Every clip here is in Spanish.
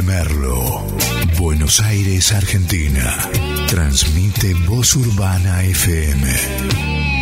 Merlo, Buenos Aires, Argentina. Transmite Voz Urbana FM.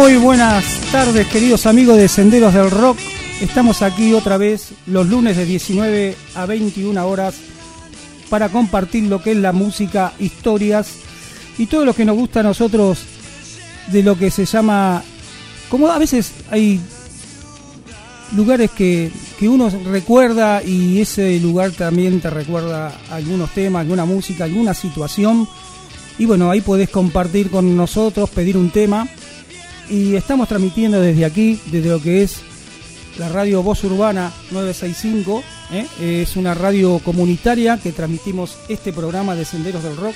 Muy, buenas tardes, queridos amigos de Senderos del Rock. Estamos aquí otra vez los lunes de 19 a 21 horas para compartir lo que es la música, historias y todo lo que nos gusta a nosotros de lo que se llama. Como a veces hay lugares que, que uno recuerda y ese lugar también te recuerda algunos temas, alguna música, alguna situación. Y bueno, ahí podés compartir con nosotros, pedir un tema y estamos transmitiendo desde aquí, desde lo que es la radio Voz Urbana 965. ¿eh? Es una radio comunitaria que transmitimos este programa de Senderos del Rock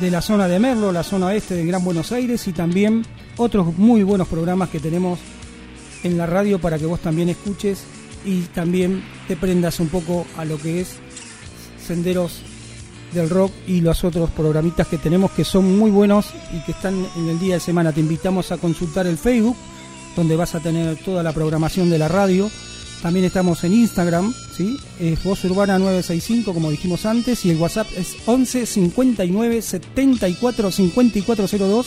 de la zona de Merlo, la zona oeste de Gran Buenos Aires y también otros muy buenos programas que tenemos en la radio para que vos también escuches y también te prendas un poco a lo que es Senderos del rock y los otros programitas que tenemos que son muy buenos y que están en el día de semana. Te invitamos a consultar el Facebook, donde vas a tener toda la programación de la radio. También estamos en Instagram, ¿sí? Es Voz Urbana 965, como dijimos antes, y el WhatsApp es 11 59 74 5402.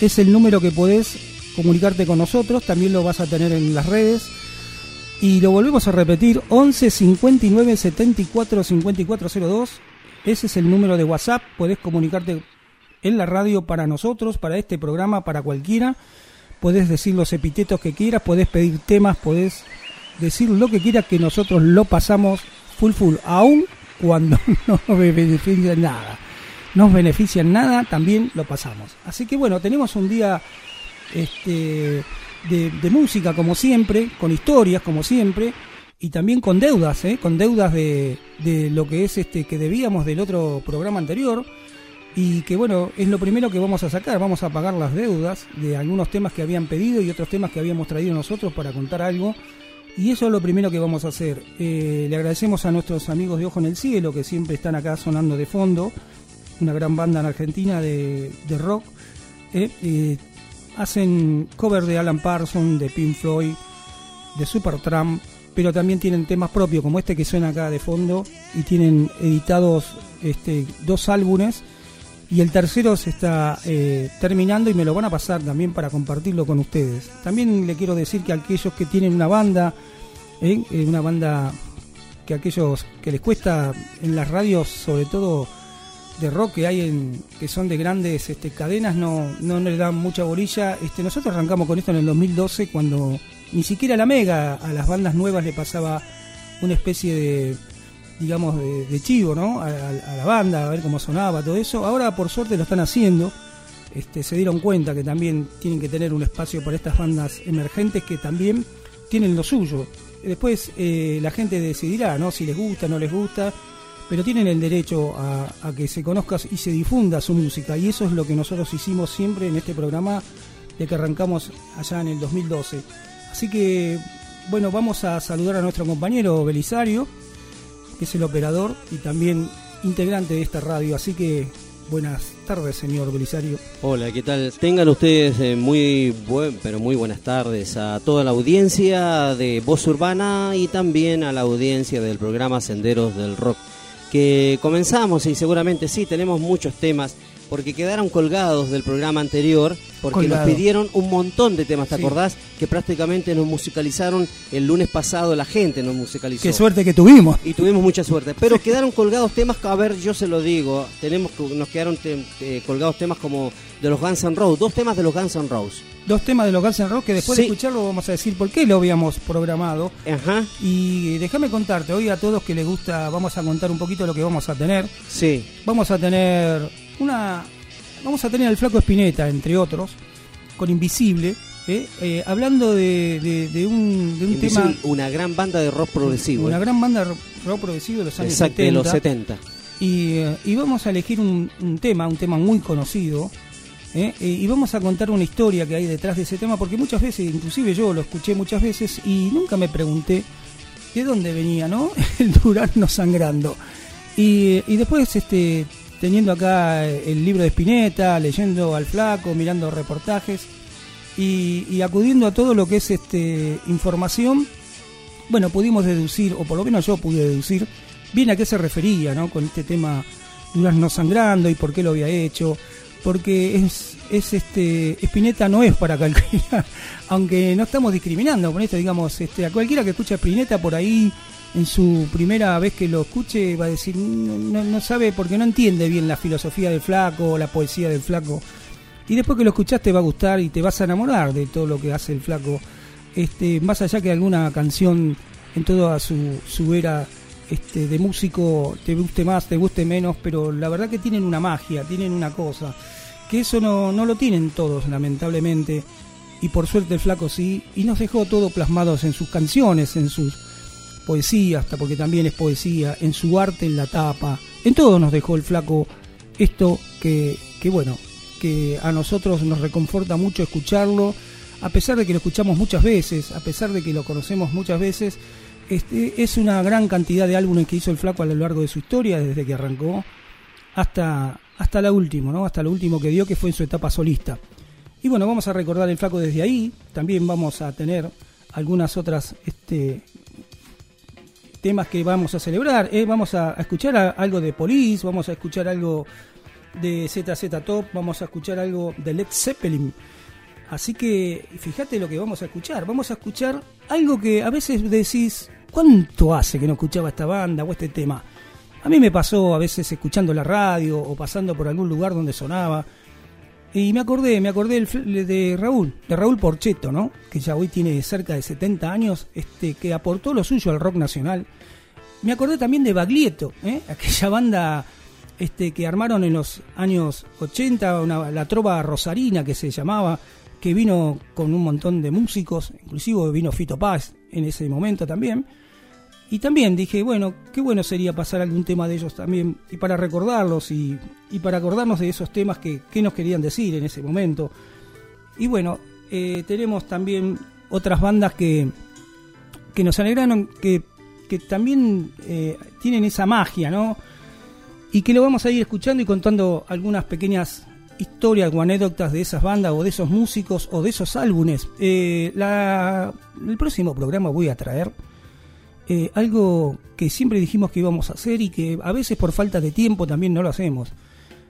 Es el número que podés comunicarte con nosotros, también lo vas a tener en las redes. Y lo volvemos a repetir, 11 59 74 5402 ese es el número de WhatsApp, podés comunicarte en la radio para nosotros, para este programa, para cualquiera. Podés decir los epítetos que quieras, podés pedir temas, podés decir lo que quieras que nosotros lo pasamos full full, aún cuando no nos beneficia nada. Nos beneficia nada, también lo pasamos. Así que bueno, tenemos un día este, de, música como siempre, con historias como siempre y también con deudas, ¿eh? con deudas de, de, lo que es este que debíamos del otro programa anterior y que bueno, es lo primero que vamos a sacar, vamos a pagar las deudas de algunos temas que habían pedido y otros temas que habíamos traído nosotros para contar algo y eso es lo primero que vamos a hacer. Eh, le agradecemos a nuestros amigos de Ojo en el Cielo que siempre están acá sonando de fondo, una gran banda en Argentina de, rock. Eh, eh, hacen cover de Alan Parsons, de Pink Floyd, de Supertramp, pero también tienen temas propios como este que suena acá de fondo y tienen editados este, dos álbumes y el tercero se está eh, terminando y me lo van a pasar también para compartirlo con ustedes. También le quiero decir que aquellos que tienen una banda, eh, eh, una banda que aquellos que les cuesta en las radios, sobre todo de rock que hay en, que son de grandes este, cadenas, no, no les dan mucha bolilla. Este, nosotros arrancamos con esto en el 2012 cuando ni siquiera la Mega a las bandas nuevas le pasaba una especie de digamos, de, chivo, ¿no? A, la banda, a ver cómo sonaba, todo eso. Ahora, por suerte, lo están haciendo. Este, se dieron cuenta que también tienen que tener un espacio para estas bandas emergentes que también tienen lo suyo. Después eh, la gente decidirá, ¿no? Si les gusta, no les gusta, pero tienen el derecho a que se conozca y se difunda su música. Y eso es lo que nosotros hicimos siempre en este programa de que arrancamos allá en el 2012. Así que, bueno, vamos a saludar a nuestro compañero Belisario que es el operador y también integrante de esta radio. Así que buenas tardes, señor Belisario. Hola, ¿qué tal? Tengan ustedes eh, muy buen, pero muy buenas tardes a toda la audiencia de Voz Urbana y también a la audiencia del programa Senderos del Rock. Que comenzamos y seguramente sí, tenemos muchos temas porque quedaron colgados del programa anterior, porque nos pidieron un montón de temas, ¿te acordás? Que prácticamente nos musicalizaron el lunes pasado, la gente nos musicalizó. Qué suerte que tuvimos. Y tuvimos mucha suerte, pero quedaron colgados temas, a ver, yo se lo digo, tenemos nos quedaron colgados temas como de los Guns N' Roses, dos temas de los Guns N' Roses. Dos temas de los Guns N' Roses que después de escucharlo vamos a decir por qué lo habíamos programado. Ajá. Y déjame contarte, hoy a todos que les gusta, vamos a contar un poquito lo que vamos a tener. Sí. Vamos a tener una. Vamos a tener al Flaco Espineta, entre otros, con Invisible, ¿eh? Eh, hablando de, de, un, de un tema. Una gran banda de rock progresivo. Una ¿eh? gran banda de rock progresivo de los años Exacto, 70. De los 70. Y, y, vamos a elegir un, un, tema, un tema muy conocido. y vamos a contar una historia que hay detrás de ese tema, porque muchas veces, inclusive yo lo escuché muchas veces y nunca me pregunté de dónde venía, ¿no? El durazno sangrando. Y, y después este teniendo acá el libro de Spinetta, leyendo al flaco, mirando reportajes y, acudiendo a todo lo que es este información, bueno, pudimos deducir, o por lo menos yo pude deducir, bien a qué se refería, ¿no? Con este tema no sangrando y por qué lo había hecho, porque es, es este, Spinetta no es para cualquiera, aunque no estamos discriminando con esto, digamos, este, a cualquiera que escucha Spinetta por ahí en su primera vez que lo escuche va a decir, no, sabe porque no entiende bien la filosofía del flaco, la poesía del flaco. Y después que lo escuchaste va a gustar y te vas a enamorar de todo lo que hace el flaco. Este, más allá que alguna canción en toda su, su era este, de músico te guste más, te guste menos, pero la verdad que tienen una magia, tienen una cosa, que eso no, no lo tienen todos, lamentablemente, y por suerte el flaco sí, y nos dejó todo plasmados en sus canciones, en sus poesía, hasta porque también es poesía, en su arte, en la tapa, en todo nos dejó el flaco esto que, que bueno, que a nosotros nos reconforta mucho escucharlo, a pesar de que lo escuchamos muchas veces, a pesar de que lo conocemos muchas veces, este, es una gran cantidad de álbumes que hizo el flaco a lo largo de su historia, desde que arrancó hasta, hasta la última, ¿no? hasta lo último que dio, que fue en su etapa solista. Y bueno, vamos a recordar el flaco desde ahí, también vamos a tener algunas otras este, temas que vamos a celebrar. ¿eh? Vamos a, escuchar algo de Police, vamos a escuchar algo de ZZ Top, vamos a escuchar algo de Led Zeppelin. Así que fíjate lo que vamos a escuchar. Vamos a escuchar algo que a veces decís, ¿cuánto hace que no escuchaba esta banda o este tema? A mí me pasó a veces escuchando la radio o pasando por algún lugar donde sonaba y me acordé, me acordé de Raúl, de Raúl Porcheto, ¿no? Que ya hoy tiene cerca de 70 años, este, que aportó lo suyo al rock nacional. Me acordé también de Baglietto, ¿eh? aquella banda este, que armaron en los años 80, una, la trova rosarina que se llamaba, que vino con un montón de músicos, inclusive vino Fito Paz en ese momento también. Y también dije, bueno, qué bueno sería pasar algún tema de ellos también, y para recordarlos y, para acordarnos de esos temas que, nos querían decir en ese momento. Y bueno, eh, tenemos también otras bandas que, que nos alegraron, que, que también eh, tienen esa magia, ¿no? Y que lo vamos a ir escuchando y contando algunas pequeñas historias o anécdotas de esas bandas o de esos músicos o de esos álbumes. Eh, el próximo programa voy a traer eh, algo que siempre dijimos que íbamos a hacer y que a veces por falta de tiempo también no lo hacemos.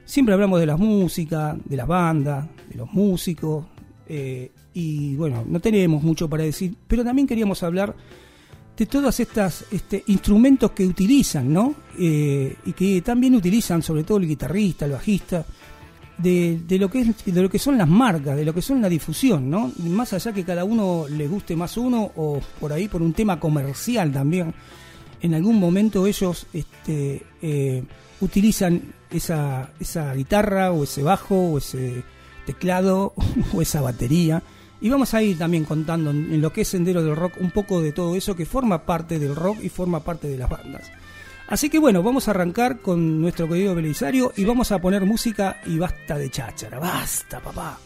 Siempre hablamos de la música, de las bandas, de los músicos, eh, y bueno, no tenemos mucho para decir, pero también queríamos hablar de todos estos este, instrumentos que utilizan, ¿no? y que también utilizan, sobre todo el guitarrista, el bajista, de, lo que es, de lo que son las marcas, de lo que son la difusión, ¿no? Más allá que cada uno le guste más uno o por ahí por un tema comercial también, en algún momento ellos este, eh, utilizan esa, esa guitarra o ese bajo o ese teclado o esa batería. Y vamos a ir también contando en lo que es Sendero del Rock un poco de todo eso que forma parte del rock y forma parte de las bandas. Así que bueno, vamos a arrancar con nuestro querido Belisario y vamos a poner música y basta de cháchara, basta papá.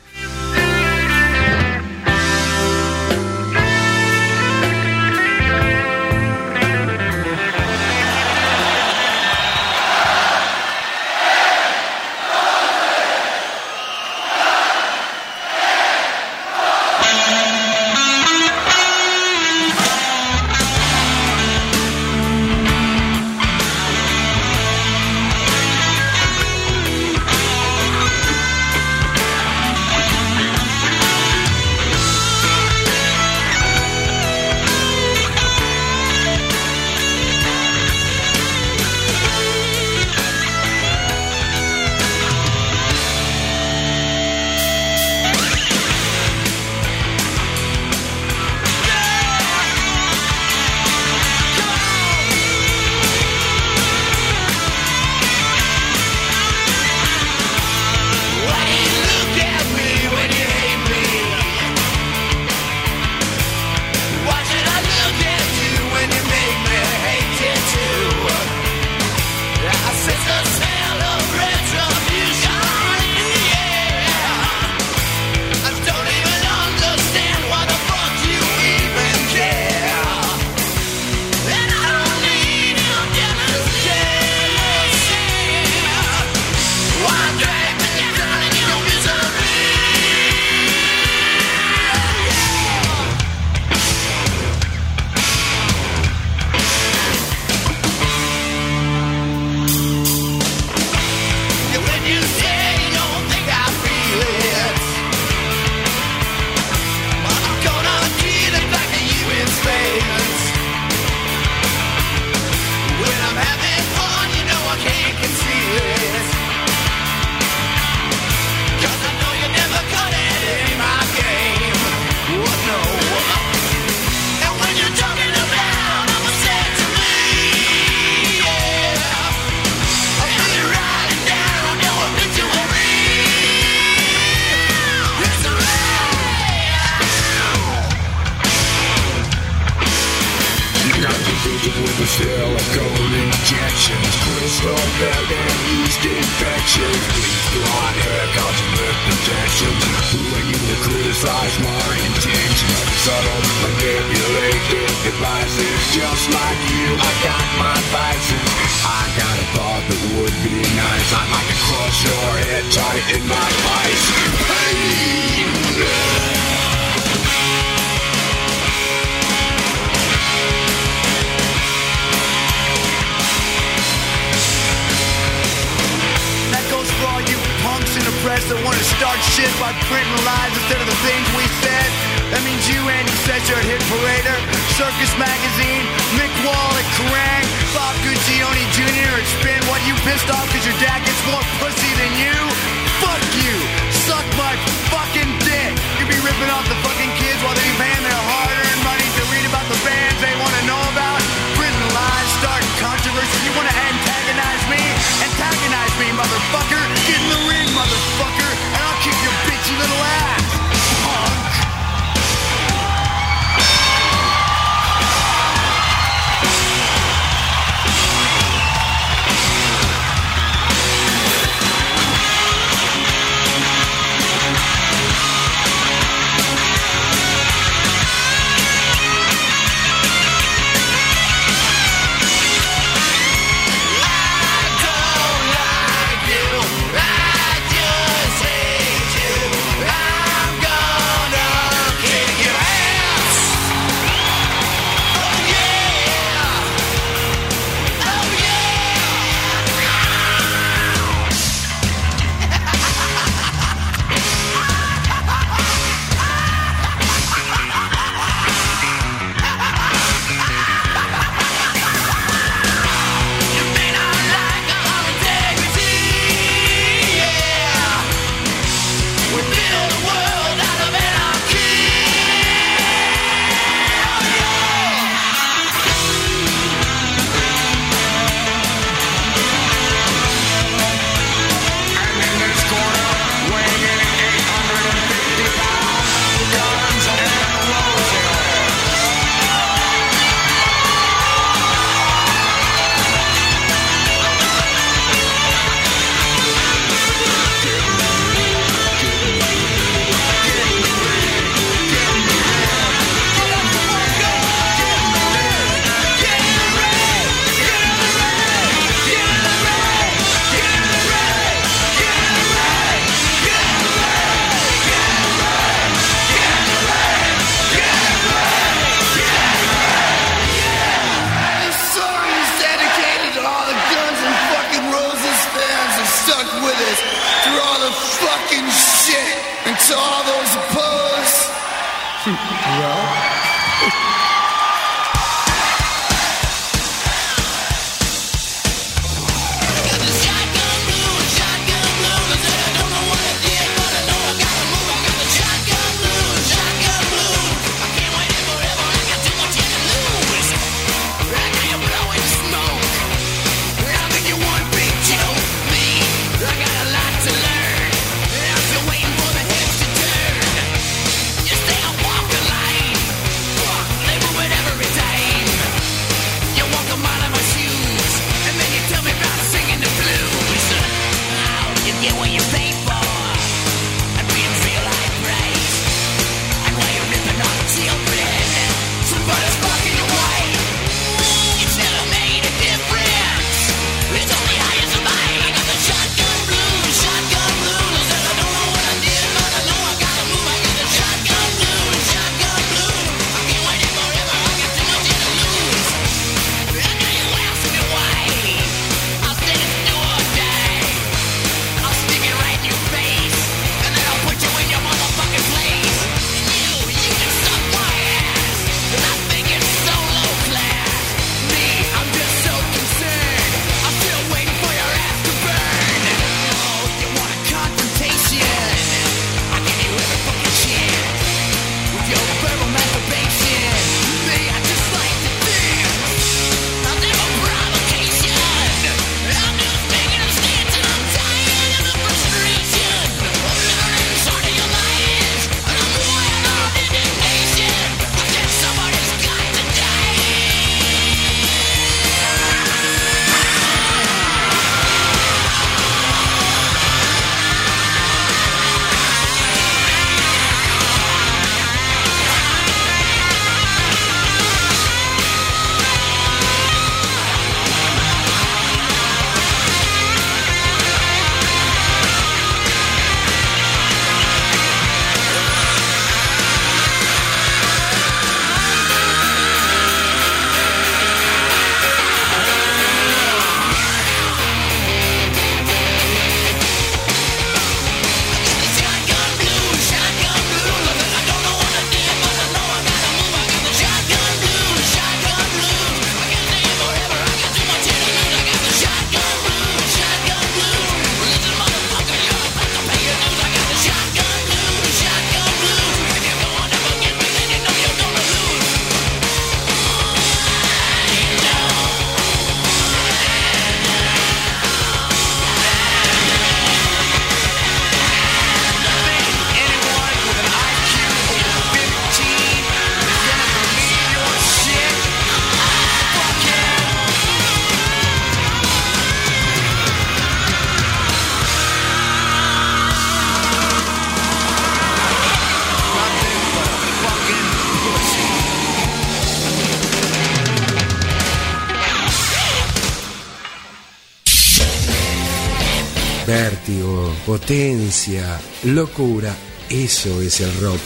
Locura, eso es el rock.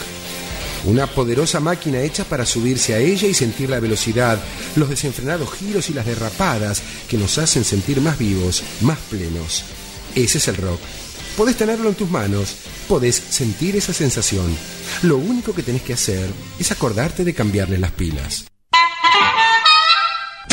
Una poderosa máquina hecha para subirse a ella y sentir la velocidad, los desenfrenados giros y las derrapadas que nos hacen sentir más vivos, más plenos. Ese es el rock. Podés tenerlo en tus manos, podés sentir esa sensación. Lo único que tenés que hacer es acordarte de cambiarle las pilas.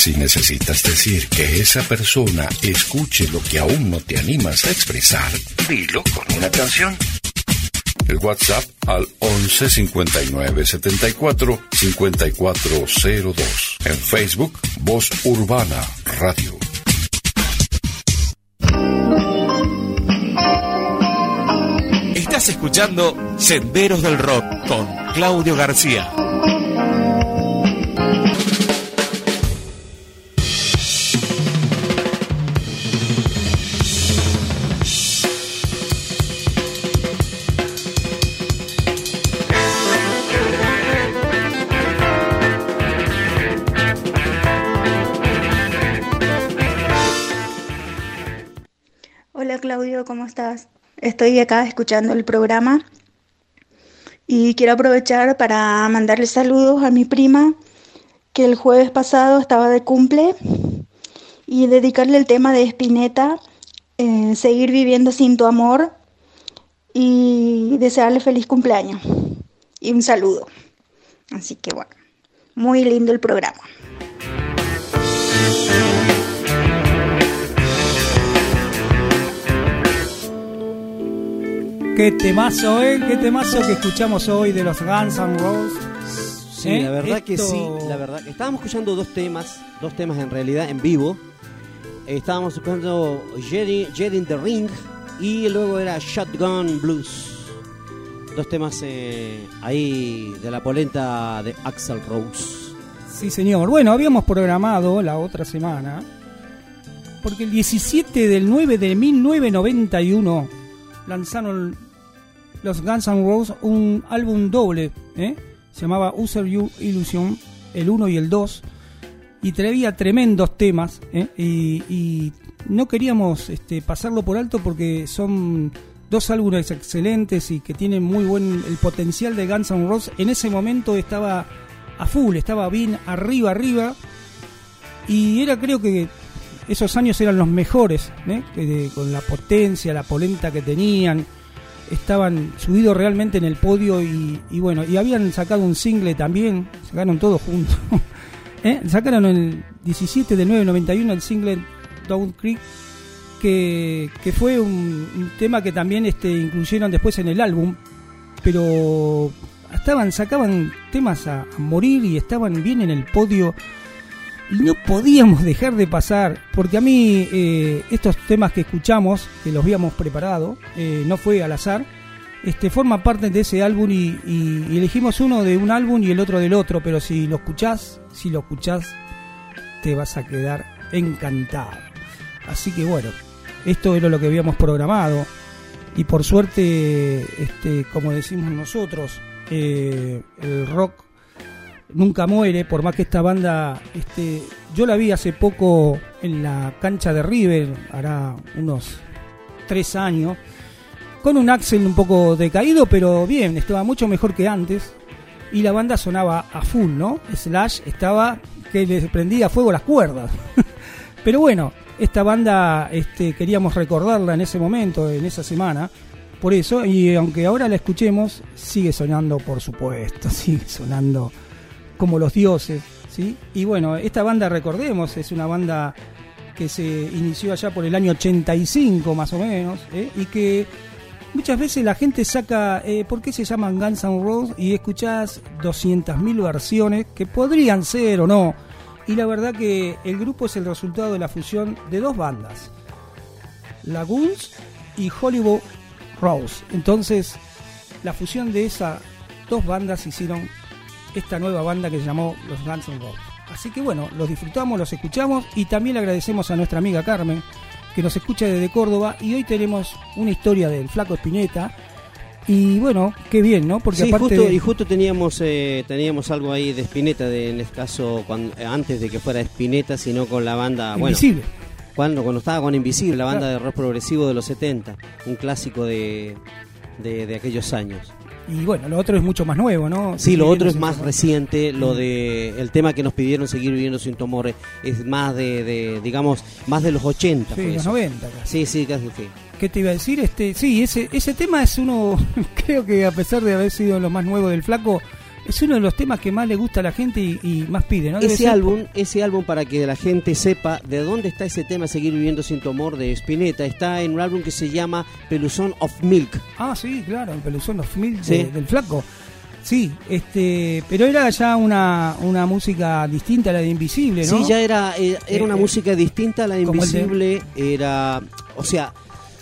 Si necesitas decir que esa persona escuche lo que aún no te animas a expresar, dilo con una canción. El WhatsApp al 11 59 74 5402. En Facebook, Voz Urbana Radio. Estás escuchando Senderos del Rock con Claudio García. Claudio, ¿cómo estás? Estoy acá escuchando el programa y quiero aprovechar para mandarle saludos a mi prima que el jueves pasado estaba de cumple y dedicarle el tema de Spinetta, eh, seguir viviendo sin tu amor y desearle feliz cumpleaños y un saludo. Así que bueno, muy lindo el programa. Qué temazo, ¿eh? Qué temazo que escuchamos hoy de los Guns N' Roses. Sí, ¿Eh? la verdad que sí, la verdad. Estábamos escuchando dos temas, dos temas en realidad en vivo. Estábamos escuchando Jet in the Ring y luego era Shotgun Blues. Dos temas eh, ahí de la polenta de Axel Rose. Sí, señor. Bueno, habíamos programado la otra semana, porque el 17 del 9 de 1991 lanzaron los Guns N' Roses un álbum doble, ¿eh? se llamaba User You Illusion, el 1 y el 2, y traía tremendos temas, ¿eh? y, no queríamos este, pasarlo por alto porque son dos álbumes excelentes y que tienen muy buen el potencial de Guns N' Roses. En ese momento estaba a full, estaba bien arriba, arriba, y era creo que esos años eran los mejores, ¿eh? Con la potencia, la polenta que tenían, estaban subidos realmente en el podio y, y bueno, y habían sacado un single también, sacaron todos juntos. ¿Eh? Sacaron el 17 del 991 el single Down Creek, que, que fue un, tema que también este, incluyeron después en el álbum, pero estaban, sacaban temas a morir y estaban bien en el podio y no podíamos dejar de pasar, porque a mí eh, estos temas que escuchamos, que los habíamos preparado, eh, no fue al azar, este, forma parte de ese álbum y, elegimos uno de un álbum y el otro del otro, pero si lo escuchás, si lo escuchás, te vas a quedar encantado. Así que bueno, esto era lo que habíamos programado y por suerte, este, como decimos nosotros, eh, el rock nunca muere, por más que esta banda, este, yo la vi hace poco en la cancha de River, hará unos tres años, con un Axel un poco decaído, pero bien, estaba mucho mejor que antes, y la banda sonaba a full, ¿no? Slash estaba que les prendía fuego las cuerdas. pero bueno, esta banda este, queríamos recordarla en ese momento, en esa semana, por eso, y aunque ahora la escuchemos, sigue sonando, por supuesto, sigue sonando como los dioses, ¿sí? Y bueno, esta banda, recordemos, es una banda que se inició allá por el año 85 más o menos, ¿eh? y que muchas veces la gente saca, eh, ¿por qué se llaman Guns N' Roses? Y escuchás 200.000 versiones que podrían ser o no. Y la verdad que el grupo es el resultado de la fusión de dos bandas, la Guns y Hollywood Rose. Entonces, la fusión de esas dos bandas hicieron esta nueva banda que se llamó los Guns N' Roses. Así que bueno, los disfrutamos, los escuchamos y también le agradecemos a nuestra amiga Carmen que nos escucha desde Córdoba y hoy tenemos una historia del flaco Espineta y bueno, qué bien, ¿no? Porque Sí, aparte justo, de- y justo teníamos eh, teníamos algo ahí de Spinetta, de, en este caso, cuando, eh, antes de que fuera Spinetta, sino con la banda... bueno, Invisible. Cuando, cuando estaba con Invisible, la banda Claro. de rock progresivo de los 70, un clásico de, de, de aquellos años. Y bueno, lo otro es mucho más nuevo, ¿no? Sí, lo otro es más reciente, lo de el tema que nos pidieron seguir viviendo sin tumores es más de, de, digamos, más de los 80. Sí, fue los eso. 90 casi. Sí, sí, casi sí. ¿Qué te iba a decir? Este, sí, ese, ese tema es uno, creo que a pesar de haber sido lo más nuevo del flaco, es uno de los temas que más le gusta a la gente y, y más pide, ¿no? Debe Ese ser álbum, ese álbum para que la gente sepa de dónde está ese tema Seguir viviendo sin tu amor de Spinetta, está en un álbum que se llama Peluzón of Milk. Ah, sí, claro, el peluzón of Milk Sí. de- del flaco. Sí, este, pero era ya una, una música distinta a la de Invisible, ¿no? Sí, ya era, eh, era Eh, una eh, música distinta a la de Invisible, era, o sea,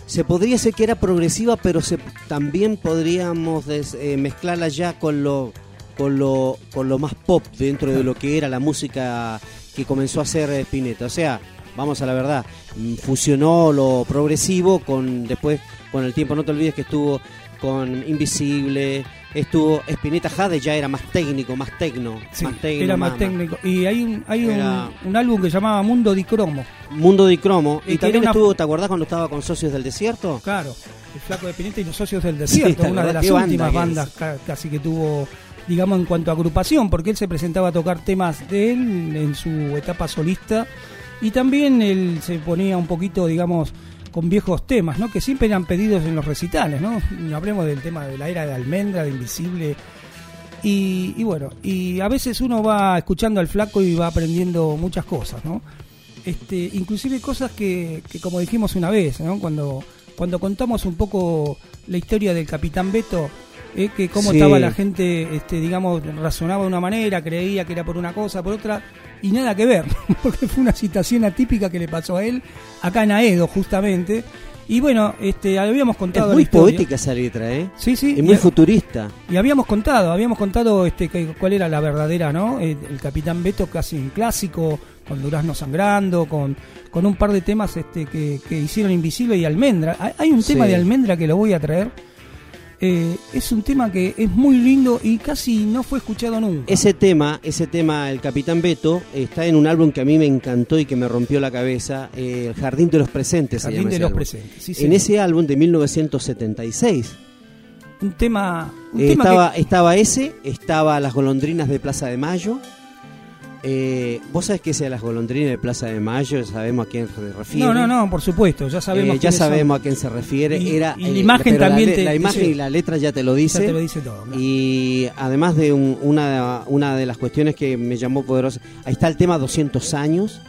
se podría decir que era progresiva, pero se, también podríamos des- eh, mezclarla ya con lo, con lo, con lo más pop dentro de lo que era la música que comenzó a hacer Spinetta. O sea, vamos a la verdad, mm, fusionó lo progresivo con después con el tiempo. No te olvides que estuvo con Invisible, estuvo Spinetta Jade, ya era más técnico, más tecno, Sí, más tecno, era más, técnico. Y hay un, hay un- Era- un, álbum que se llamaba Mundo di Cromo. Mundo de Cromo. Y también una- estuvo, ¿te acordás cuando estaba con Socios del Desierto? Claro, el Flaco de Pineta y los Socios del Desierto, ¿te una de las banda últimas bandas ca- casi que tuvo, digamos, en cuanto a agrupación, porque él se presentaba a tocar temas de él en su etapa solista y también él se ponía un poquito, digamos, con viejos temas, ¿no? Que siempre eran pedidos en los recitales, ¿no? Hablemos del tema de la era de Almendra, de Invisible. Y, y bueno, y a veces uno va escuchando al flaco y va aprendiendo muchas cosas, ¿no? Este, inclusive cosas que, que como dijimos una vez, ¿no? Cuando, cuando contamos un poco la historia del Capitán Beto, ¿eh? que cómo Sí. estaba la gente, este, digamos, razonaba de una manera, creía que era por una cosa, por otra, y nada que ver, porque fue una situación atípica que le pasó a él, acá en Aedo justamente, y bueno, este, habíamos contado muy poética esa letra, ¿eh? Sí, sí. Es muy y- futurista. y habíamos contado, habíamos contado este que- cuál era la verdadera, ¿no? El, el Capitán Beto casi un clásico, con Durazno sangrando, con, con un par de temas este que, que hicieron Invisible y Almendra. Hay, hay un tema Sí. de Almendra que lo voy a traer. Eh, es un tema que es muy lindo y casi no fue escuchado nunca. Ese tema, ese tema, el Capitán Beto, está en un álbum que a mí me encantó y que me rompió la cabeza, eh, El Jardín de los Presentes. se Jardín llama de ese los álbum. presentes. sí, En señor. ese álbum de 1976 un tema, un eh, tema estaba, que- estaba ese, estaba Las Golondrinas de Plaza de Mayo. Eh, Vos sabés que sea Las Golondrinas de Plaza de Mayo, sabemos a quién se refiere. no, no, no, por supuesto, ya sabemos. Eh, ya son. sabemos a quién se refiere. Y- Era, y la eh, imagen también la, te- la imagen dice- y la letra ya te lo Ya dice. te lo dice todo. claro. Y además de un- una, una de las cuestiones que me llamó poderosa, ahí está el tema 200 años.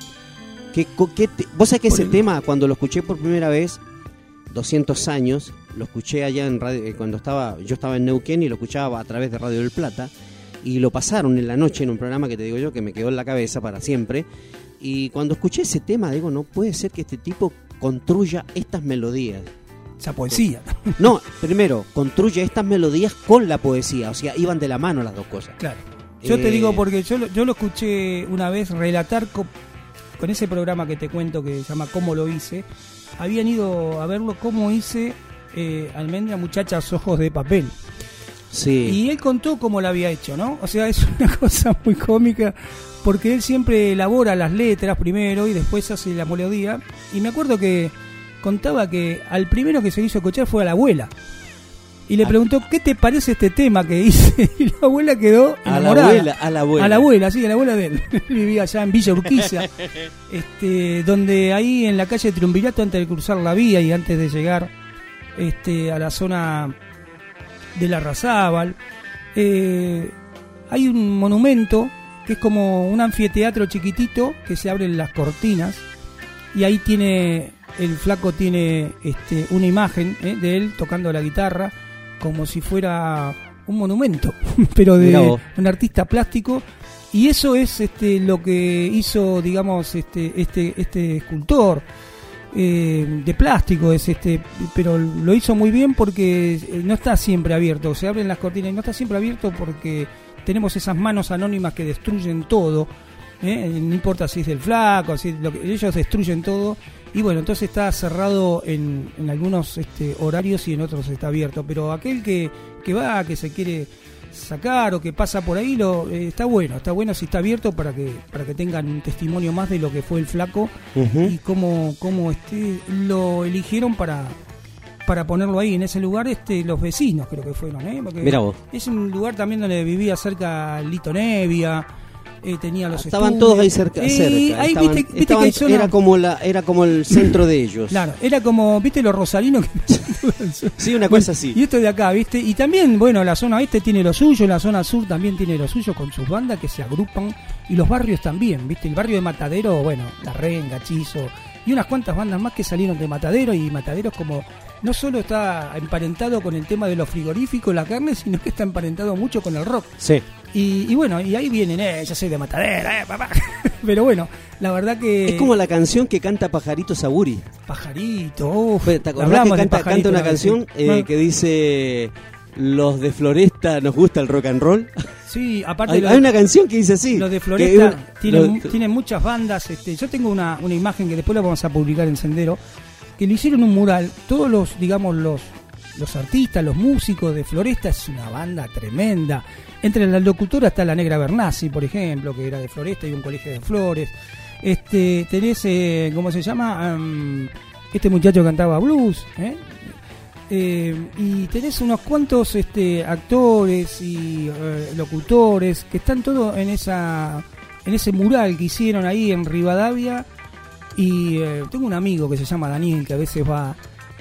Que, co- que te- vos sabés que ese tema, cuando lo escuché por primera vez, 200 años, lo escuché allá en radio, eh, cuando estaba, yo estaba en Neuquén y lo escuchaba a través de Radio del Plata, y lo pasaron en la noche en un programa que te digo yo, que me quedó en la cabeza para siempre. Y cuando escuché ese tema, digo, no puede ser que este tipo construya estas melodías. Esa poesía. No, primero, construye estas melodías con la poesía, o sea, iban de la mano las dos cosas. Claro. Yo te Eh, digo porque yo, lo- yo lo escuché una vez relatar co- con ese programa que te cuento que se llama Cómo lo hice. Habían ido a verlo cómo hice eh, Almendra Muchachas Ojos de Papel. Sí. Y él contó cómo lo había hecho, ¿no? O sea, es una cosa muy cómica porque él siempre elabora las letras primero y después hace la melodía. Y me acuerdo que contaba que al primero que se hizo escuchar fue a la abuela. Y le Ah. preguntó, ¿qué te parece este tema que hice? Y la abuela quedó a la abuela, a la abuela. A la abuela, sí, a la abuela de él. Él Vivía allá en Villa Urquiza, este, donde ahí en la calle Triunvirato, antes de cruzar la vía y antes de llegar este, a la zona de la Razábal, eh, hay un monumento que es como un anfiteatro chiquitito que se abren las cortinas y ahí tiene el flaco tiene este, una imagen eh, de él tocando la guitarra como si fuera un monumento, pero de un artista plástico. Y eso es este lo que hizo digamos este este este escultor eh, de plástico es este pero lo hizo muy bien porque eh, no está siempre abierto. Se abren las cortinas y no está siempre abierto porque tenemos esas manos anónimas que destruyen todo ¿eh? no importa si es del flaco si lo que, ellos destruyen todo. Y bueno entonces está cerrado en, algunos este, horarios y en otros está abierto. Pero aquel que, que va que se quiere sacar o que pasa por ahí lo eh, está bueno está bueno si está abierto para que para que tengan un testimonio más de lo que fue el flaco y cómo, cómo este, lo eligieron para para ponerlo ahí en ese lugar este los vecinos creo que fueron ¿eh? Porque Mirá vos. es un lugar también donde vivía cerca Lito Nevia eh, tenía los Estaban estudios. todos ahí cerca. Eh, cerca. ahí Estaban- viste, viste estaban- que zona- era, como la, era como el centro de ellos. claro era como viste los rosarinos que Sí, una cosa así. y esto de acá, ¿viste? Y también, bueno, la zona oeste tiene lo suyo, la zona sur también tiene lo suyo con sus bandas que se agrupan y los barrios también, ¿viste? El barrio de Matadero, bueno, La Renga, Chizo y unas cuantas bandas más que salieron de Matadero y Matadero es como no solo está emparentado con el tema de los frigoríficos, la carne, sino que está emparentado mucho con el rock. Sí. Y, y bueno, y ahí vienen, eh, yo soy de Matadero, eh, papá. Pero bueno, la verdad que... Es como la canción que canta Pajarito Saburi. Pajarito, uf, ¿Te acordás que de canta, canta una canción eh, que dice los de Floresta nos gusta el rock and roll? Sí, aparte Hay, lo- hay una canción que dice así. Los de Floresta tienen muchas bandas. Este, yo tengo una, una imagen que después la vamos a publicar en Sendero, que le hicieron un mural. Todos los, digamos, los, los artistas, los músicos de Floresta, es una banda tremenda. Entre las locutoras está la Negra Bernasi, por ejemplo, que era de Floresta y un colegio de flores. Este, tenés, eh, ¿cómo se llama? Este muchacho cantaba blues, ¿eh? Eh, y tenés unos cuantos este, actores y eh, locutores que están todos en esa en ese mural que hicieron ahí en Rivadavia y eh, tengo un amigo que se llama Daniel que a veces va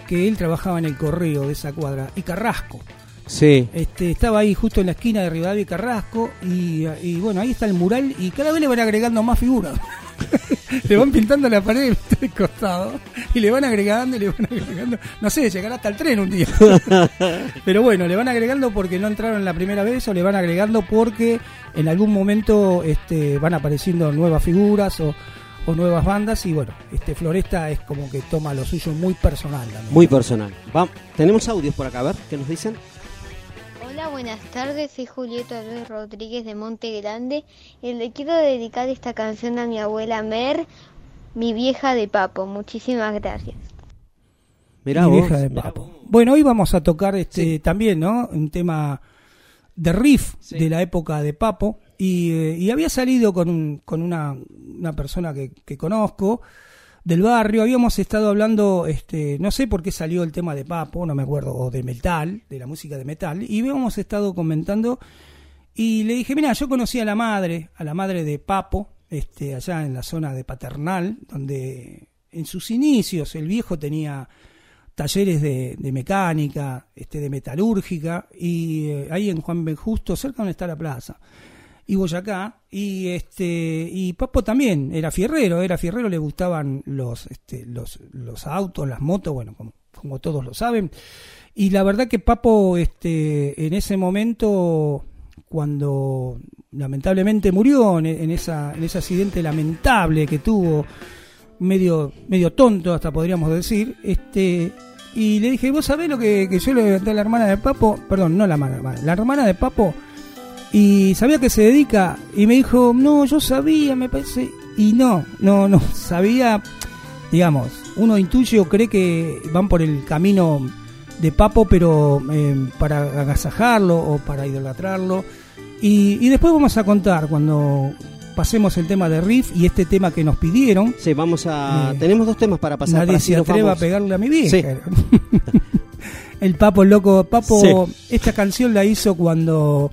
que él trabajaba en el correo de esa cuadra y Carrasco Sí. este, estaba ahí justo en la esquina de Rivadavia y Carrasco y, y bueno ahí está el mural y cada vez le van agregando más figuras le van pintando la pared del costado y le van agregando y le van agregando. No sé, llegará hasta el tren un día. Pero bueno, le van agregando porque no entraron la primera vez o le van agregando porque en algún momento este, van apareciendo nuevas figuras o, o nuevas bandas y bueno, este Floresta es como que toma lo suyo muy personal también. Muy personal. Va- tenemos audios por acá, a ver, ¿qué nos dicen? Hola, buenas tardes. Soy Julieta Luis Rodríguez de Monte Grande y le quiero dedicar esta canción a mi abuela Mer, mi vieja de papo. Muchísimas gracias. Mirá Mi vos. vieja de mirá papo. vos. Bueno, hoy vamos a tocar este también, ¿no? Un tema de riff Sí. de la época de Papo. Y, eh, y había salido con, con una, una persona que, que conozco del barrio. Habíamos estado hablando, este, no sé por qué salió el tema de Papo, no me acuerdo, o de metal, de la música de metal. Y habíamos estado comentando. Y le dije, mira, yo conocí a la madre, a la madre de Papo, este, allá en la zona de Paternal, donde en sus inicios el viejo tenía talleres de, de mecánica, este, de metalúrgica, y eh, ahí en Juan Ben Justo, cerca donde está la plaza, y Boyacá, y este, y Papo también era fierrero, era fierrero, le gustaban los, este, los, los autos, las motos, bueno, como, como todos lo saben, y la verdad que Papo, este, en ese momento, cuando lamentablemente murió en, en esa, en ese accidente lamentable que tuvo, medio, medio tonto hasta podríamos decir, este, y le dije, vos sabés lo que, que yo le levanté a la hermana de Papo, perdón, no la hermana, la hermana de Papo, y sabía que se dedica, y me dijo, no, yo sabía, me parece, y no, no, no, sabía, digamos, uno intuye o cree que van por el camino de Papo, pero eh, para agasajarlo o para idolatrarlo. Y, y después vamos a contar cuando pasemos el tema de Riff y este tema que nos pidieron. Sí, vamos a. Eh, tenemos dos temas para pasar. Nadie para se atreva a pegarle a mi vieja. Sí. el Papo loco. Papo, Sí. esta canción la hizo cuando.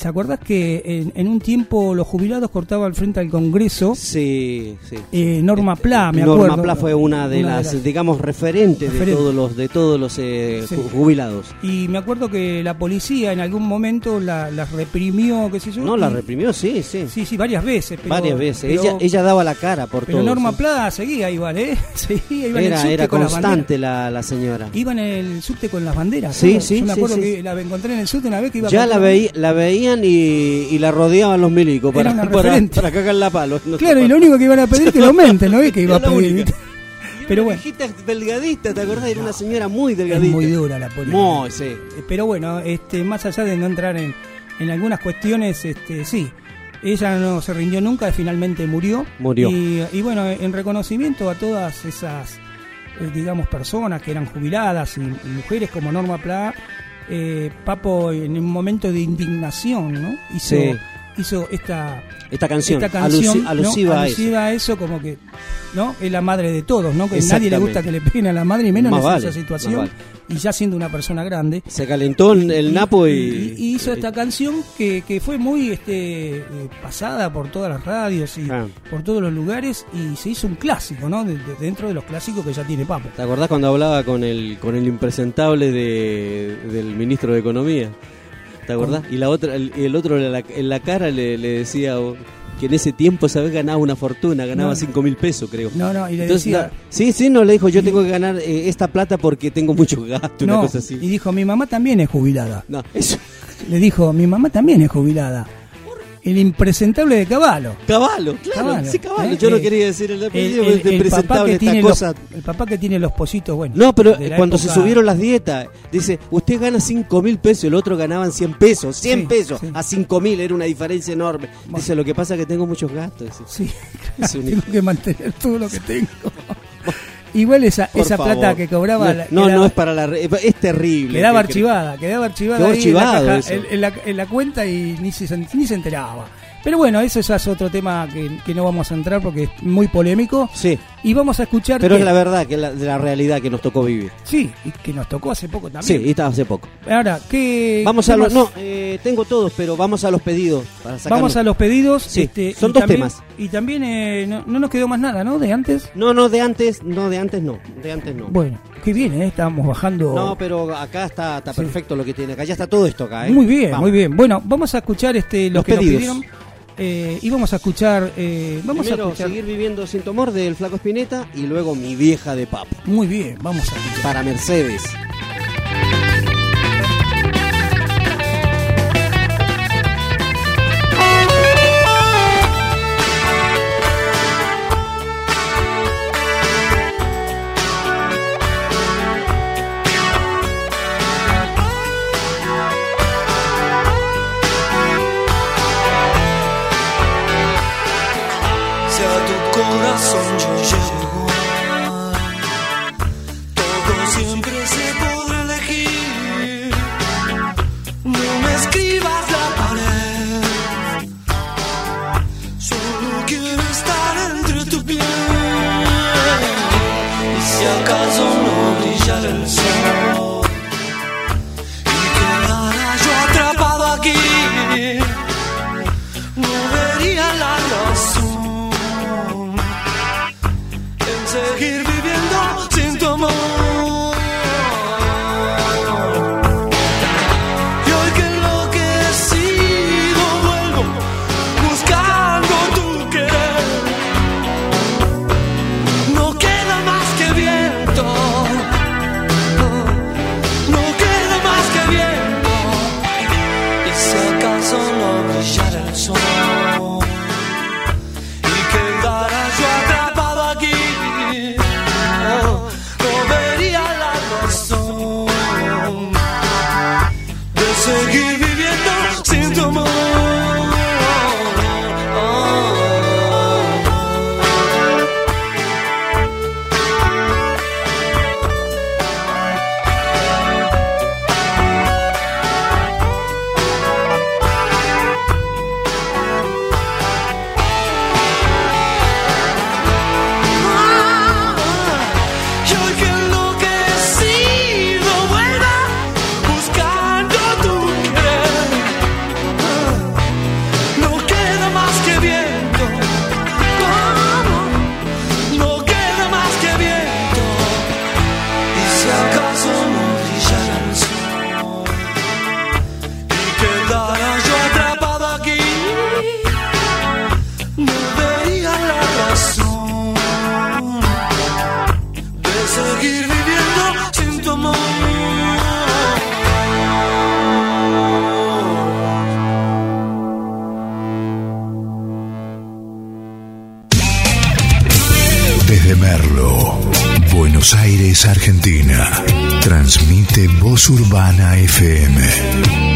¿Se acordás que en, en un tiempo los jubilados cortaban frente al Congreso? Sí, sí. Eh, Norma Pla, me Norma acuerdo. Pla fue una de, Una de las, digamos, referentes de todos los de todos los eh, Sí. jubilados. Y me acuerdo que la policía en algún momento la, las reprimió, qué sé yo. No, la reprimió, sí, sí. Sí, sí, varias veces. pero- Varias veces. pero- ella, ella daba la cara por Pero todo. Norma sí. Pla seguía igual, ¿eh? Seguía, iba en el Era, subte era con constante la, la señora. Iba en el subte con las banderas. Sí, todo. sí, Yo me acuerdo sí. que la encontré en el subte una vez que iba Ya la, veí- la y, y la rodeaban los milicos para, para, para cagarla a palos. No Claro, y lo único que iban a pedir que lo aumenten, ¿no? Es que iba a la pedir. Pero bueno, viejita delgadita, ¿te acordás? Era una señora muy es delgadita. muy dura la. Muy, sí. Eh, Pero bueno, este, más allá de no entrar en, en algunas cuestiones, este, sí, ella no se rindió nunca, finalmente murió. Murió. Y, y bueno, en reconocimiento a todas esas, eh, digamos, personas que eran jubiladas y, y mujeres como Norma Pla, eh, Papo en un momento de indignación, ¿no? Hizo. Hizo esta, Esta canción, esta canción alusi- alusiva a eso. Alusiva a eso como que no es la madre de todos no que a nadie le gusta que le peguen a la madre y menos Más en vale, esa situación y ya siendo una persona grande. Se calentó el, el Napo y, y- y hizo esta canción que, que fue muy este eh, pasada por todas las radios y Ah. por todos los lugares y se hizo un clásico no De- de- dentro de los clásicos que ya tiene Papo. ¿Te acordás cuando hablaba con el con el impresentable de, del ministro de Economía? ¿Te acordás? Y la otra, el, el otro en la, en la cara le, le decía oh, que en ese tiempo, ¿sabes? Ganaba una fortuna, ganaba No. 5 mil pesos, creo. no no y le Entonces, decía la- sí, sí, no le dijo, yo tengo que ganar eh, esta plata porque tengo mucho gasto, una no cosa así. y dijo mi mamá también es jubilada No, eso. le dijo mi mamá también es jubilada el impresentable de Caballo Caballo, claro, Caballo, sí, caballo. ¿eh? Yo no quería decir el el, apellido, el- el papá presentable que esta los, cosa. el papá que tiene los positos bueno No, pero cuando se subieron las dietas, dice, usted gana 5 mil pesos, el otro ganaban 100 pesos, 100 Sí, pesos, sí. a 5 mil, era una diferencia enorme. Bueno. Dice, lo que pasa es que tengo muchos gastos. dice. Sí, un- tengo que mantener todo lo que tengo. Igual esa, Por esa favor. plata que cobraba. la- No, no, quedaba- es para la. Es terrible. Quedaba que- archivada, quedaba archivada Quedó ahí archivado en, la eso. en- en la, en la cuenta y ni se, ni se enteraba. Pero bueno, eso ya es otro tema que, que no vamos a entrar porque es muy polémico. Sí, Y vamos a escuchar. pero que- es la verdad, que la, de la realidad que nos tocó vivir. Sí, y que nos tocó hace poco Sí, también. y está hace poco. Ahora, ¿qué. Vamos qué a los. No, eh, tengo todos, pero vamos a los pedidos. Para Vamos a los pedidos. Sí, este, son dos también- temas. Y también eh, no, no nos quedó más nada, ¿no? De antes. No, no, de antes, no, de antes no. De antes no. Bueno, qué bien, ¿eh? Estábamos bajando. No, pero acá está, está Sí. perfecto lo que tiene acá. Ya está todo esto acá, ¿eh? Muy bien, Vamos. muy bien. Bueno, vamos a escuchar este los, Los que pedidos. nos pidieron. Eh, y vamos a escuchar. eh, vamos Primero, a escuchar. seguir viviendo sin temor del Flaco Espineta y luego mi vieja de papo. Muy bien, vamos a escuchar. Para Mercedes. Argentina. Transmite Voz Urbana FM.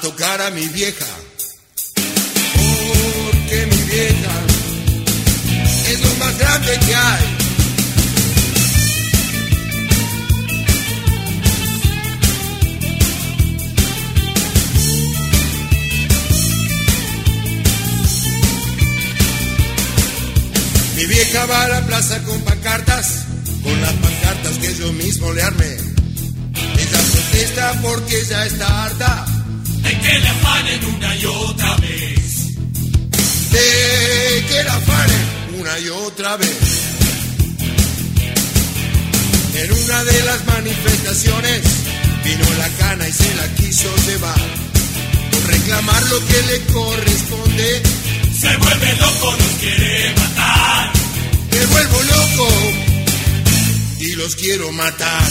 tocar a mi vieja. Porque mi vieja es lo más grande que hay. Mi vieja va a la plaza con pancartas, con las pancartas que yo mismo le armé. Ella protesta porque ya está harta de que le afanen una y otra vez. de que la afanen una y otra vez. En una de las manifestaciones vino la cana y se la quiso llevar. Por reclamar lo que le corresponde, Se vuelve loco, nos quiere matar. me vuelvo loco y los quiero matar.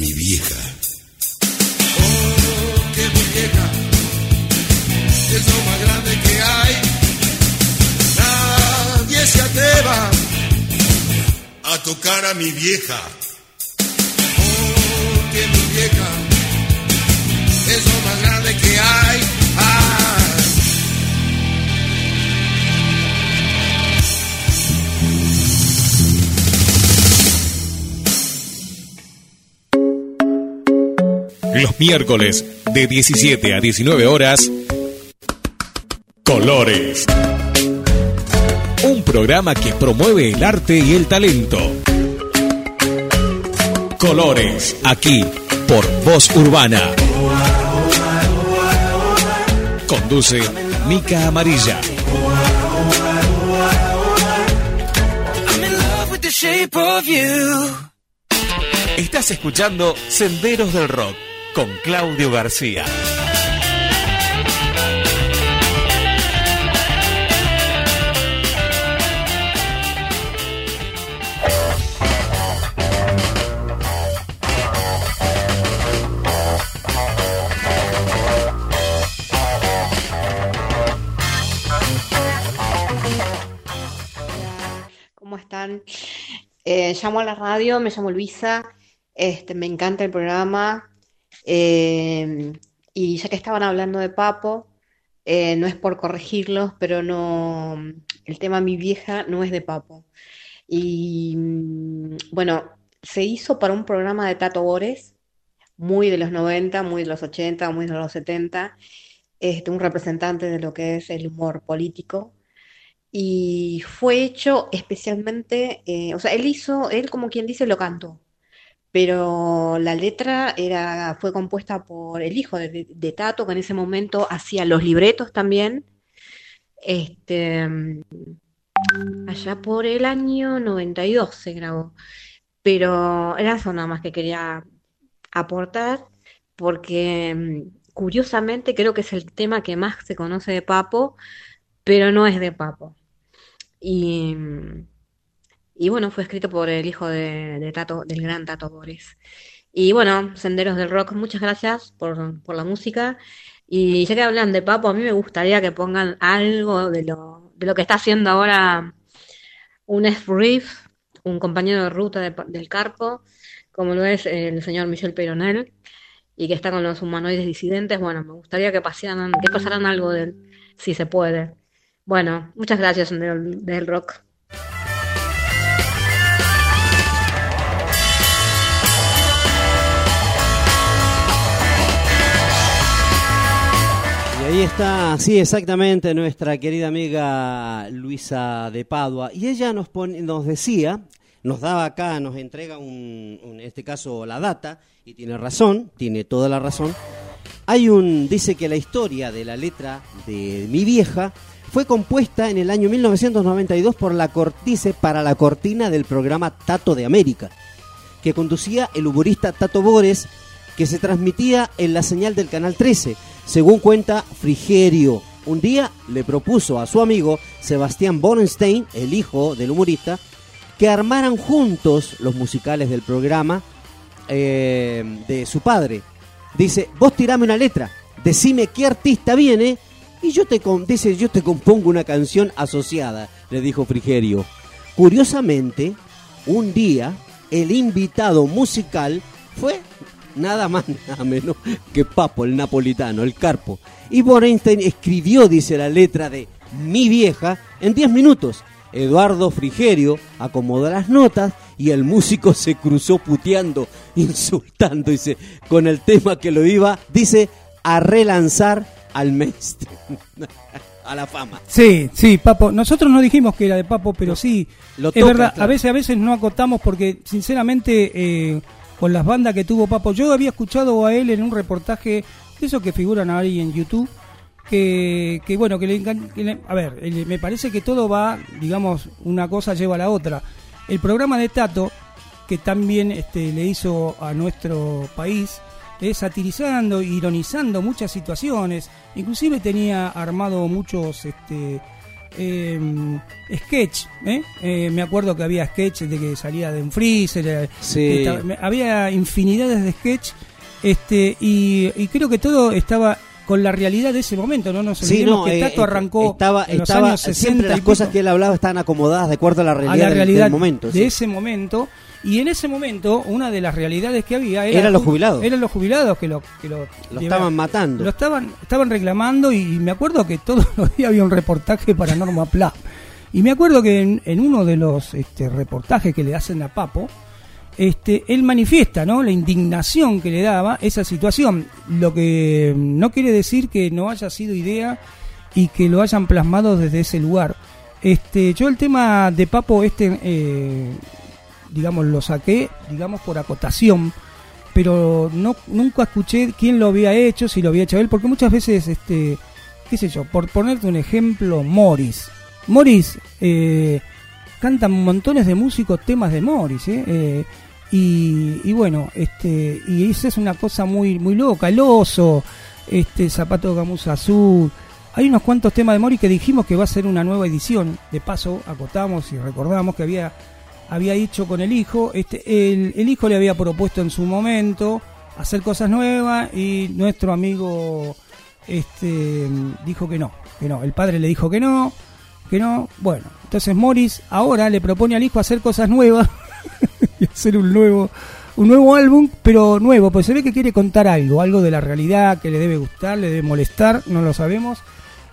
Mi vieja. Oh, que mi vieja es lo más grande que hay. Nadie se atreva a tocar a mi vieja. Oh, que mi vieja es lo más grande Los miércoles de 17 a 19 horas, Colores. Un programa que promueve el arte y el talento. Colores, aquí, por Voz Urbana. Conduce Mica Amarilla. Estás escuchando Senderos del Rock con Claudio García. ¿Cómo están? Eh, llamo a la radio, me llamo Luisa, este, me encanta el programa eh, y ya que estaban hablando de Papo, eh, no es por corregirlos, pero no, el tema Mi vieja no es de Papo. Y mm, bueno, se hizo para un programa de Tato Bores, muy de los 90, muy de los 80, muy de los 70, este, un representante de lo que es el humor político y fue hecho especialmente, eh, o sea, él hizo, él como quien dice lo cantó, pero la letra era, fue compuesta por el hijo de, Tato, que en ese momento hacía los libretos también, este, allá por el año 92 se grabó, pero era eso nada más que quería aportar, porque mm, curiosamente creo que es el tema que más se conoce de Papo, pero no es de Papo. Y, y bueno, fue escrito por el hijo de, Tato, del gran Tato Bores. Y bueno, Senderos del Rock, muchas gracias por, por la música. Y ya que hablan de Papo, a mí me gustaría que pongan algo de lo, de lo que está haciendo ahora un F-Riff, un compañero de ruta de- del Carpo, como lo es el señor Michel Peyronel, y que está con los humanoides disidentes. Bueno, me gustaría que pasaran, que pasaran algo de él, si se puede. Bueno, muchas gracias del, del rock. Ahí está, sí, exactamente, nuestra querida amiga Luisa de Padua. Y ella nos, nos decía, nos daba acá, nos entrega un- en este caso la data, y tiene razón, tiene toda la razón. Hay un, dice que la historia de la letra de mi vieja fue compuesta en el año 1992 por la cortice para la cortina del programa Tato de América, que conducía el humorista Tato Bores, que se transmitía en la señal del Canal 13. Según cuenta Frigerio, un día le propuso a su amigo Sebastián Borenstein, el hijo del humorista, que armaran juntos los musicales del programa eh, de su padre. Dice, vos tirame una letra, decime qué artista viene y yo te, dice, yo te compongo una canción asociada, le dijo Frigerio. Curiosamente, un día el invitado musical fue nada más nada menos que Papo, el napolitano, el carpo. Y Borenstein escribió, dice la letra de Mi vieja, en 10 minutos. Eduardo Frigerio acomodó las notas y el músico se cruzó puteando, insultando, dice, con el tema que lo iba, dice, a relanzar al mainstream, a la fama. Sí, sí, Papo. Nosotros no dijimos que era de Papo, pero sí. Lo es toca, verdad, claro. a veces, a veces no acotamos porque, sinceramente, eh, con las bandas que tuvo Papo, yo había escuchado a él en un reportaje, de esos que figuran ahí en YouTube, que, que bueno, que le, que a ver, me parece que todo va, digamos, una cosa lleva a la otra. El programa de Tato, que también este, le hizo a nuestro país, es satirizando, ironizando muchas situaciones, inclusive tenía armado muchos este, eh, sketch, ¿eh? Eh, me acuerdo que había sketch de que salía de un freezer, eh, Sí. estaba- me- había infinidades de sketch, este, y, y creo que todo estaba con la realidad de ese momento, no nos Sí, no, que eh, Tato eh, arrancó estaba, en los estaba- años 60 siempre y las cosas que él hablaba estaban acomodadas de acuerdo a la realidad, a la del- realidad del momento. de sí. ese momento y en ese momento una de las realidades que había era Eran los jubilados. eran los jubilados que lo que lo, Lo estaban matando. lo estaban estaban reclamando y me acuerdo que todos los días había un reportaje para Norma Pla y me acuerdo que en, en uno de los este, reportajes que le hacen a Papo este, él manifiesta ¿no? la indignación que le daba esa situación, lo que no quiere decir que no haya sido idea y que lo hayan plasmado desde ese lugar. Este, yo el tema de Papo este, eh, digamos, lo saqué, digamos, por acotación, pero no nunca escuché quién lo había hecho, si lo había hecho él, porque muchas veces, este, qué sé yo, por ponerte un ejemplo, Morris. Morris eh, cantan montones de músicos temas de Morris, ¿eh? Eh, y, bueno, este, y esa es una cosa muy, muy loca, el oso, este, zapato de gamuza azul, hay unos cuantos temas de Morris que dijimos que va a ser una nueva edición, de paso acotamos y recordamos que había, había dicho con el hijo, este, el, el hijo le había propuesto en su momento hacer cosas nuevas y nuestro amigo este dijo que no, que no, el padre le dijo que no, que no, bueno, entonces Morris ahora le propone al hijo hacer cosas nuevas y hacer un nuevo un nuevo álbum, pero nuevo, pues se ve que quiere contar algo, algo de la realidad que le debe gustar, le debe molestar, no lo sabemos,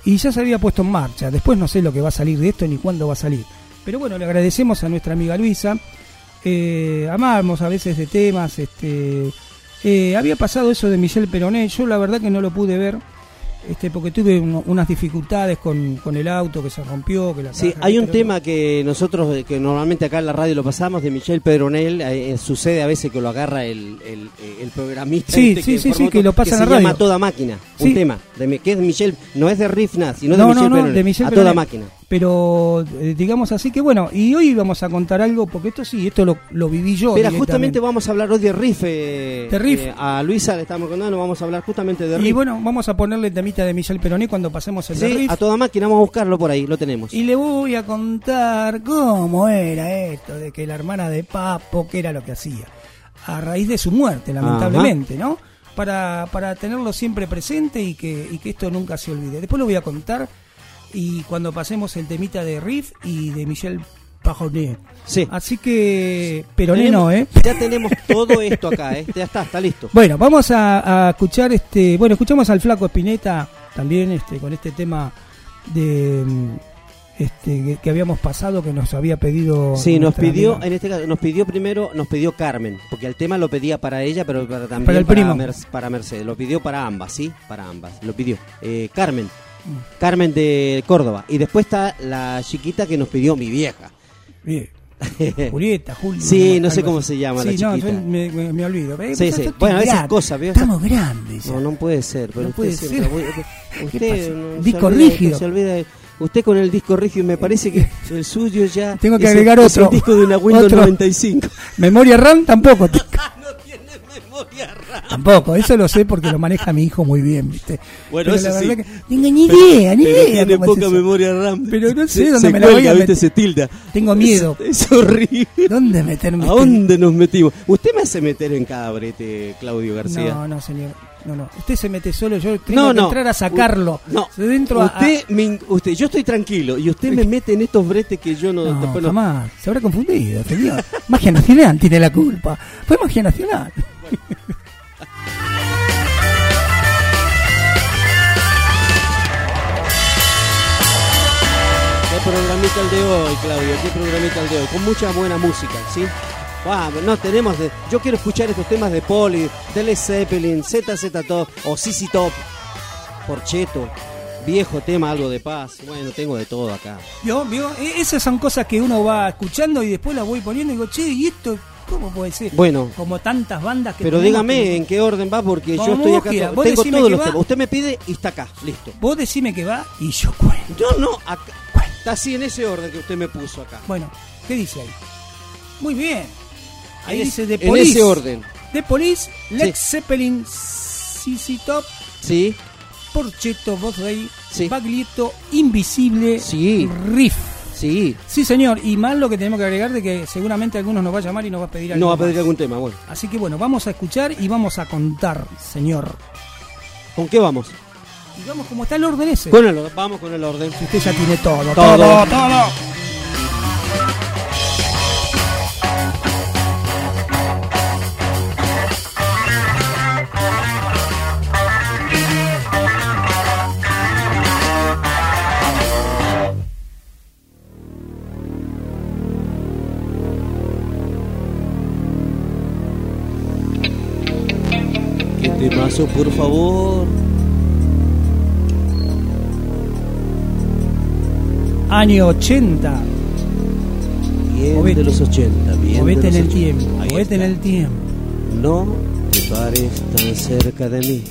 y ya se había puesto en marcha. Después no sé lo que va a salir de esto ni cuándo va a salir. Pero bueno, le agradecemos a nuestra amiga Luisa. Eh, amamos a veces de temas. Este, eh, había pasado eso de Michel Peroné. Yo la verdad que no lo pude ver. Este, porque tuve unas dificultades con, con el auto que se rompió. Que la Sí, hay un pero- tema que nosotros, que normalmente acá en la radio lo pasamos, de Michel Pedronel, eh, eh, sucede a veces que lo agarra el, el, el programista. Sí, este sí, sí, sí, que lo pasa en se la radio. llama A Toda Máquina, un tema, de, que es de Michel, no es de Rifna, sino de No, Michel no, no, Pedronel, de Michel A. Toda Máquina. Pero eh, digamos así que bueno, y hoy vamos a contar algo, porque esto sí, esto lo, lo viví yo. Mira, directamente. justamente vamos a hablar hoy de Riff. eh, De Riff. eh, a Luisa le estamos contando, vamos a hablar justamente de Riff. Y bueno, vamos a ponerle temita de Michel Peroné cuando pasemos el de Sí, Riff. a toda máquina, vamos a buscarlo por ahí, lo tenemos. Y le voy a contar cómo era esto de que la hermana de Papo, qué era lo que hacía. A raíz de su muerte, lamentablemente, ¿no? Para, para tenerlo siempre presente y que, y que esto nunca se olvide. Después lo voy a contar y cuando pasemos el temita de Riff y de Michel Pajoné. Sí. Así que, Peroné no, ¿eh? Ya tenemos todo esto acá, ¿eh? Ya está, está listo. Bueno, vamos a, a escuchar este, bueno, escuchamos al flaco Espineta también este con este tema de mm, este que, habíamos pasado que nos había pedido Sí, nos pidió, amiga. en este caso, nos pidió primero, nos pidió Carmen, porque el tema lo pedía para ella, pero para, también Para el primo. Para Mercedes. Lo pidió para ambas, ¿sí? Para ambas. Lo pidió. Eh, Carmen. Carmen de Córdoba. Y después está la chiquita que nos pidió mi vieja. Bien. Julieta, Julia. Sí, no sé cómo así. se llama Sí, la no, chiquita. yo me, me- me olvido. Eh, Sí, sí. Bueno, esas cosas. Estamos grandes. No, no puede ser. Pero No usted puede siempre- ser. usted- ¿Qué usted no- Disco olvida- rígido. se olvida usted con el disco rígido, me parece que el suyo ya. Tengo que es el- agregar es el otro. disco de una Windows Otro. 95. Memoria RAM tampoco. Tampoco, eso lo sé porque lo maneja mi hijo muy bien, ¿viste? Bueno, Pero eso sí. que- Tengo ni idea, ni Pero idea. tiene es poca memoria RAM. Pero no sé Se- dónde se me la voy a meter. Se tilda. Tengo miedo. Es, es horrible. ¿Dónde meterme? ¿A dónde nos metimos? Usted me hace meter en cada brete, Claudio García. No, no, señor. No, no. Usted se mete solo, yo tengo No, que no. entrar a sacarlo. No, De dentro a- usted, me in- usted, yo estoy tranquilo y usted me mete en estos bretes que yo no. No, después jamás. Se habrá confundido, señor. Magia Nacional tiene la culpa. Fue Magia Nacional. Programita el de hoy, Claudio? ¿Qué programita el de hoy? Con mucha buena música, ¿sí? Ah, no tenemos de. Yo quiero escuchar estos temas de Poli, de Led Zeppelin, ZZ Top o CC Top, Porcheto, viejo tema, algo de paz. Bueno, tengo de todo acá. ¿Vio? ¿Vio? E- Esas son cosas que uno va escuchando y después las voy poniendo y digo, che, ¿y esto cómo puede ser? Bueno. Como tantas bandas que Pero dígame que- en qué orden va porque yo estoy acá. Vos Tengo todos los va. temas. Usted me pide y está acá, listo. Vos decime que va y yo cuento. Yo no, acá. Está así en ese orden que usted me puso acá. Bueno, ¿qué dice ahí? Muy bien. Ahí En dice de en Police. ese orden. De Police, Led. Zeppelin, CC Top, Sí, Porcheto, Bosley, Sí. Baglietto, Invisible, Sí. Riff. sí. Sí, señor. Y más lo que tenemos que agregar de que seguramente algunos nos va a llamar y nos va a pedir algo No va a más. pedir algún tema, bueno. Así que bueno, vamos a escuchar y vamos a contar, señor. ¿Con qué vamos? Y vamos como está el orden ese. Con el, vamos con el orden. Si usted ya tiene todo, Todo. todo, todo. ¿Qué temazo, por favor? Año 80. Bien Movete. de los 80, bien Movete de en el 80. tiempo. Ahí Movete en el tiempo. No te pares tan cerca de mí.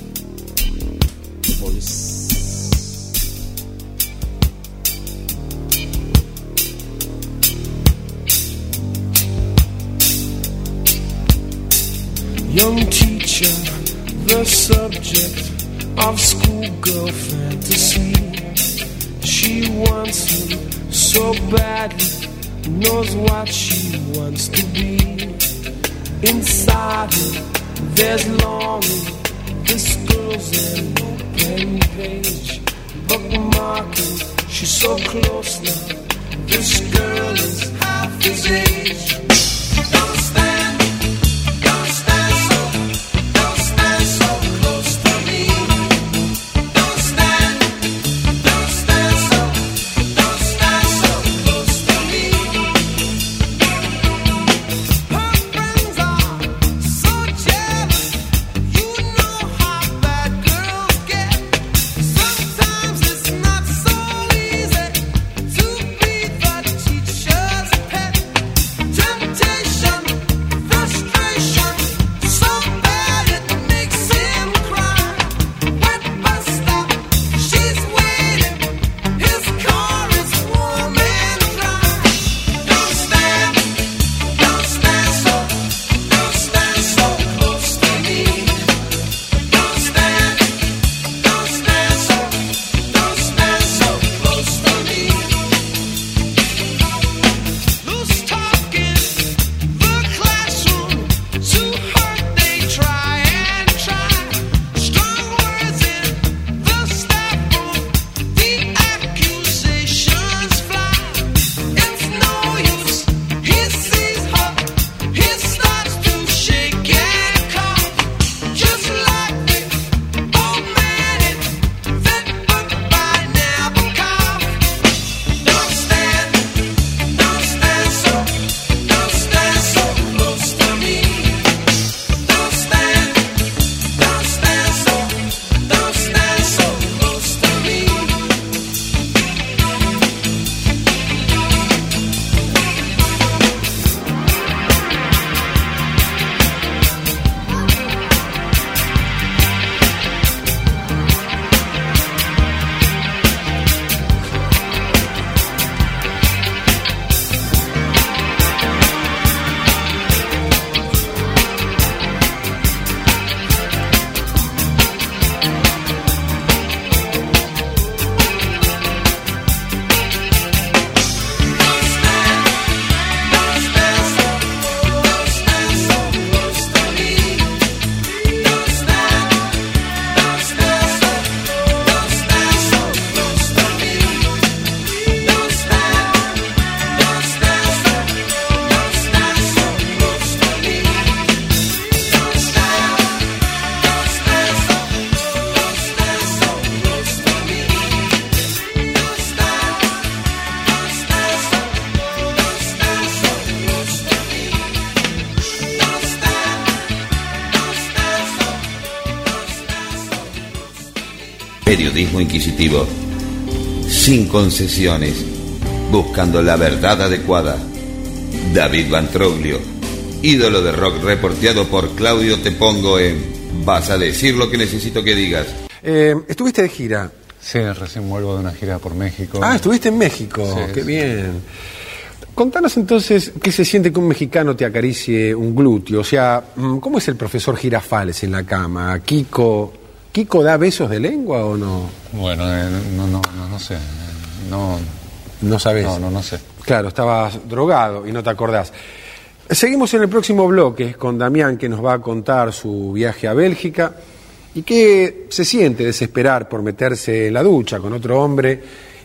Young teacher, the subject of schoolgirl fantasy. She wants him so badly, knows what she wants to be. Inside her, there's longing. This girl's an open page, bookmarking. She's so close now. This girl is half his age. Don't stand sin concesiones, buscando la verdad adecuada. David Van Troglio, ídolo de rock reporteado por Claudio Te Pongo en Vas a decir lo que necesito que digas. Eh, ¿Estuviste de gira? Sí, recién vuelvo de una gira por México. Ah, estuviste en México. Sí, Qué sí. bien. Contanos entonces qué se siente que un mexicano te acaricie un glúteo. O sea, mm, ¿cómo es el profesor Girafales en la cama? ¿Kiko, ¿Kiko da besos de lengua o no? Bueno, eh, no, no, no, no sé. No, No sabes. no, no, no sé. Claro, estabas drogado y no te acordás. Seguimos en el próximo bloque con Damián que nos va a contar su viaje a Bélgica y qué se siente desesperar por meterse en la ducha con otro hombre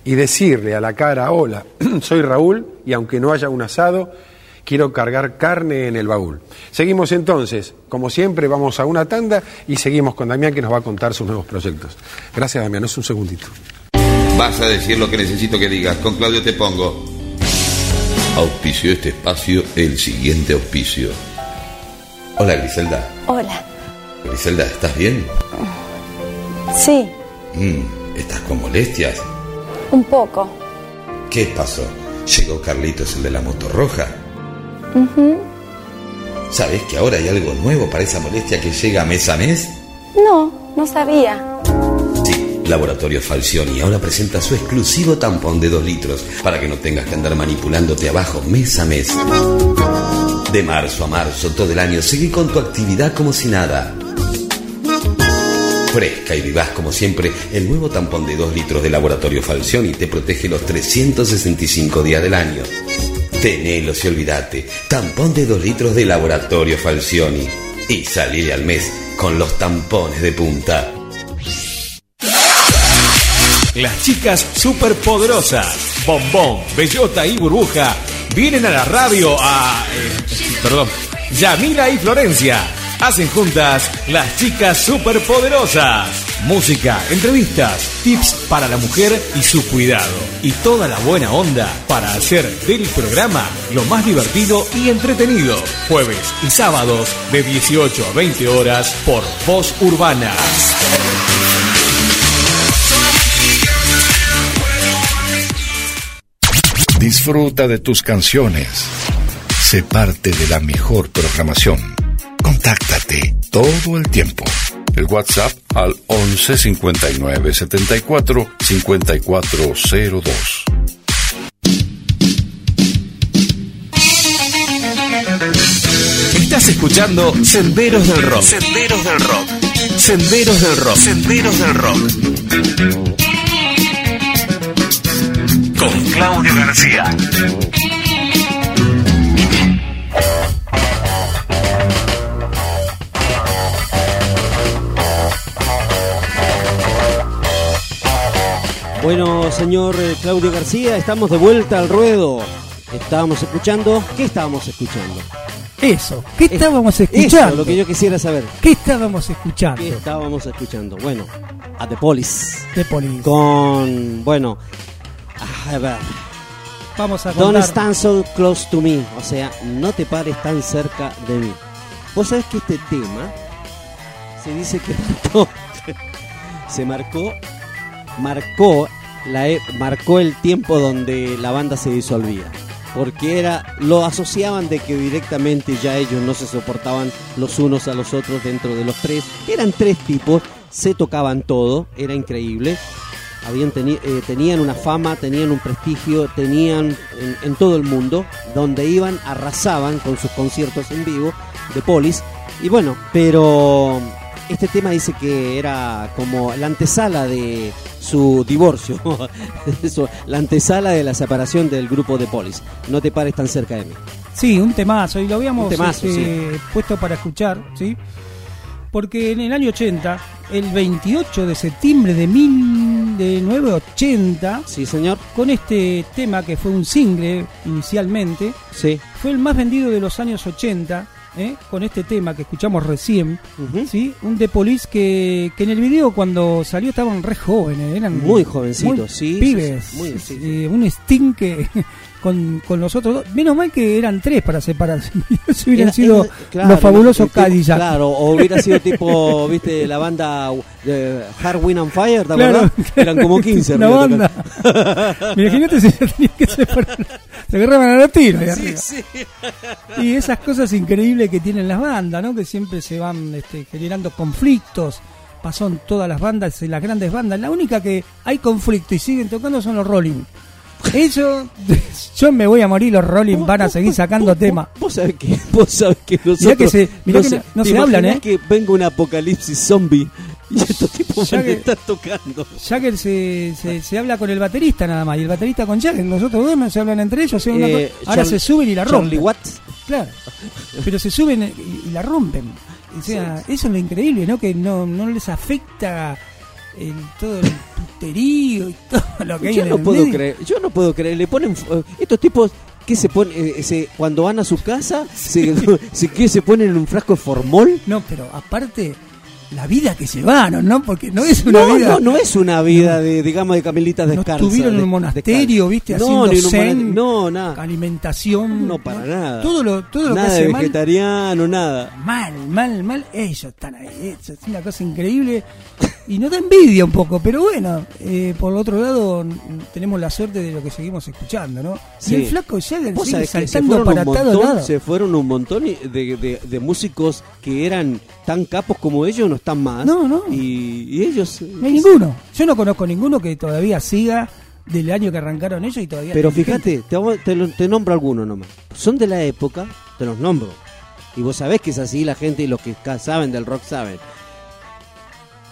y decirle a la cara, hola, soy Raúl y aunque no haya un asado, quiero cargar carne en el baúl. Seguimos entonces, como siempre, vamos a una tanda y seguimos con Damián que nos va a contar sus nuevos proyectos. Gracias Damián, es un segundito. Vas a decir lo que necesito que digas. Con Claudio Te Pongo. Auspicio este espacio el siguiente auspicio. Hola Griselda. Hola. Griselda, ¿estás bien? Sí, Mm, ¿Estás con molestias? un poco. ¿Qué pasó? ¿Llegó Carlitos el de la moto roja? ¿Sabes que ahora hay algo nuevo para esa molestia que llega mes a mes? No, no sabía. Sí, Laboratorio Falcioni ahora presenta su exclusivo tampón de 2 litros para que no tengas que andar manipulándote abajo mes a mes. De marzo a marzo, todo el año, seguí con tu actividad como si nada. Fresca y vivaz como siempre, el nuevo tampón de 2 litros de Laboratorio Falcioni te protege los 365 días del año. Tenelos y olvídate. Tampón de 2 litros de Laboratorio Falcioni. Y salí al mes con los tampones de punta. Las chicas superpoderosas, Bombón, Bellota y Burbuja, vienen a la radio a... eh, perdón, Yamila y Florencia. Hacen juntas las chicas superpoderosas. Música, entrevistas, tips para la mujer y su cuidado. Y toda la buena onda para hacer del programa lo más divertido y entretenido. Jueves y sábados de 18 a 20 horas por Voz Urbana. Disfruta de tus canciones. Sé parte de la mejor programación. Contáctate todo el tiempo. El WhatsApp al 11 59 74 5402. Estás escuchando Senderos del Rock. Senderos del Rock. Senderos del Rock. Senderos del Rock. Con Claudio García. Bueno, señor eh, Claudio García, estamos de vuelta al ruedo. Estábamos escuchando. ¿Qué estábamos escuchando? Eso, ¿qué estábamos Eso, escuchando? lo que yo quisiera saber. ¿Qué estábamos escuchando? ¿Qué estábamos escuchando? Bueno, a The Police. The Police. Con, bueno, a ver. Vamos a Don't contar. stand so close to me. O sea, no te pares tan cerca de mí. Vos sabés que este tema se dice que se marcó, marcó, la, e- marcó el tiempo donde la banda se disolvía. Porque era, lo asociaban de que directamente ya ellos no se soportaban los unos a los otros dentro de los tres. Eran tres tipos, se tocaban todo, era increíble habían eh, tenían una fama, tenían un prestigio, tenían en, en todo el mundo, donde iban, arrasaban con sus conciertos en vivo de Polis. Y bueno, pero este tema dice que era como la antesala de su divorcio, Eso, la antesala de la separación del grupo de Polis. No te pares tan cerca de mí. Sí, un temazo, y lo habíamos temazo, este, puesto para escuchar, ¿sí? Porque en el año 80, el 28 de septiembre de 1980, sí, señor. con este tema que fue un single inicialmente, Sí. fue el más vendido de los años 80 ¿eh? con este tema que escuchamos recién, ¿sí? Un The Police que, que en el video cuando salió estaban re jóvenes, eran Muy jovencitos, muy sí, sí, Pibes, sí, muy, sí, eh, un Sting que con, con los otros dos, menos mal que eran tres para separarse, si hubieran Era- sido claro, los fabulosos tipo- Cadillac. Claro, o hubiera sido tipo, viste, la banda de Hard Wind and Fire, ¿te Claro, acuerdas? Eran como 15. Una banda. Imagínate si se tenían que separar. Se agarraban a los tiros ahí Sí, arriba. sí. Y esas cosas increíbles que tienen las bandas, ¿no? Que siempre se van este, generando conflictos. Pasó en todas las bandas, en las grandes bandas. La única que hay conflicto y siguen tocando son los Rolling. Eso, yo me voy a morir, los Rolling van a seguir sacando temas. Vos sabés que, vos sabés que nosotros... Mirá que se- mirá que no- no ¿te se hablan, ¿eh? que venga un apocalipsis zombie y estos Jagger- estar tocando? Jagger se, se, se habla con el baterista nada más, y el baterista con Jagger. Nosotros dos no se hablan entre ellos. una Eh, cosa- ahora se suben y la rompen. Watts. Claro. Pero se suben y, y la rompen. O sea, eso es lo increíble, ¿no? Que no, no les afecta el, todo el puterío y todo lo que hay Yo en no el puedo medio. creer, yo no puedo creer, le ponen eh, estos tipos que se ponen eh, se- cuando van a su casa se, se, que se ponen en un frasco de formol. No, pero aparte la vida que llevaron, ¿no? Porque no es una no, vida. no, no es una vida de digamos de camelitas No descalzas. estuvieron en de- un monasterio, ¿viste? No, Haciendo ni en un zen, no, nada. alimentación. No, para nada. Todo lo, todo lo nada que de hace mal, vegetariano, nada. mal, mal, mal. Ellos están ahí. eso Es una cosa increíble. Y nos da envidia un poco, pero bueno, eh, por el otro lado tenemos la suerte de lo que seguimos escuchando, ¿no? Sí. Y el flaco Jagger sigue saltando para todos se fueron un montón de, de- de músicos que eran tan capos como ellos, no están más. No, no. Y, y ellos... No hay ninguno. Yo no conozco ninguno que todavía siga del año que arrancaron ellos y todavía. Pero fíjate, te, te te nombro algunos nomás. Son de la época, te los nombro. Y vos sabés que es así, la gente y los que saben del rock saben.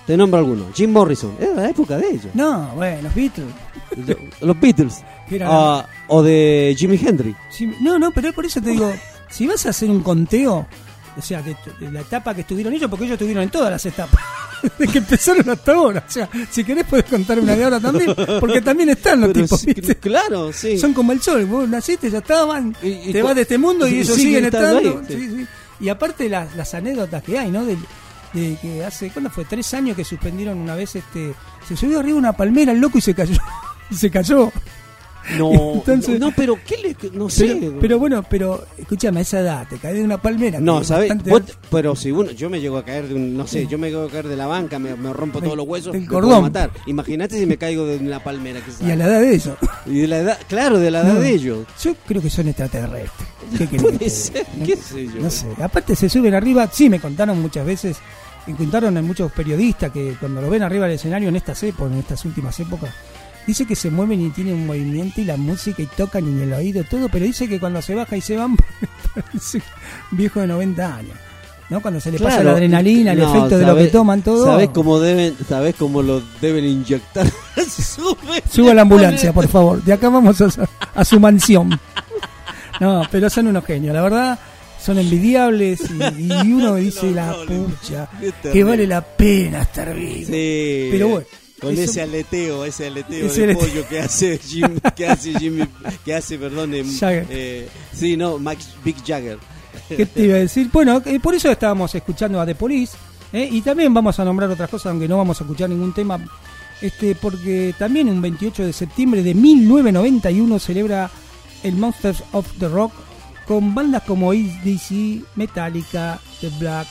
Te nombro algunos. Jim Morrison, era de la época de ellos. No, bueno, los Beatles. De- los Beatles. Ah, o de Jimi Hendrix. No, no, pero por eso te digo, si vas a hacer un conteo, o sea, que tu- de la etapa que estuvieron ellos, porque ellos estuvieron en todas las etapas, de que empezaron hasta ahora. O sea, si querés puedes contar una de ahora también, porque también están los Pero tipos. claro, sí. Son como el sol, vos naciste, ya estaban, Y- y te vas de este mundo y ellos siguen estando sí. Y aparte las, las anécdotas que hay, ¿no? De, de que hace, ¿cuándo fue? Tres años que suspendieron una vez, este, se subió arriba una palmera el loco y se cayó. y se cayó. No, Entonces- no, pero ¿qué le.? No sé. Pero, pero bueno, pero escúchame, a esa edad te caes de una palmera. No, ¿sabes? bastante pero si uno, yo me llego a caer de un, no sé, yo me llego a caer de la banca, me, me rompo todos los huesos, me puedo cordón. matar. Imagínate si me caigo de una palmera que Y a la edad de eso. Y de la edad, claro, de la edad No, de ellos. Yo creo que son extraterrestres. ¿Qué que Puede te ser, qué sé yo. No sé. Aparte se suben arriba, sí me contaron muchas veces, me contaron en muchos periodistas que cuando lo ven arriba del escenario en estas épocas, en estas últimas épocas, dice que se mueven y tienen un movimiento y la música y tocan y en el oído todo, pero dice que cuando se baja y se van parece viejo de 90 años. ¿No? Cuando se le pasa la adrenalina, el No, efecto de lo que toman todo. ¿Sabés cómo deben, sabés cómo lo deben inyectar? Sube. Suba la ambulancia, por favor. De acá vamos a, a su mansión. No, pero son unos genios, la verdad. Son envidiables y, y uno dice la pucha, que vale la pena estar vivo. Sí. Pero bueno, Con eso- ese aleteo, ese aleteo Ese de aleteo. pollo que hace Jim, que hace Jimmy, que hace, perdón, eh, sí, no, Max Big Jagger. ¿Qué te iba a decir? Bueno, eh, por eso estábamos escuchando a The Police. ¿eh? Y también vamos a nombrar otras cosas, aunque no vamos a escuchar ningún tema. Este, porque también un 28 de septiembre de 1991 celebra el Monsters of the Rock con bandas como ACDC, Metallica, The Black,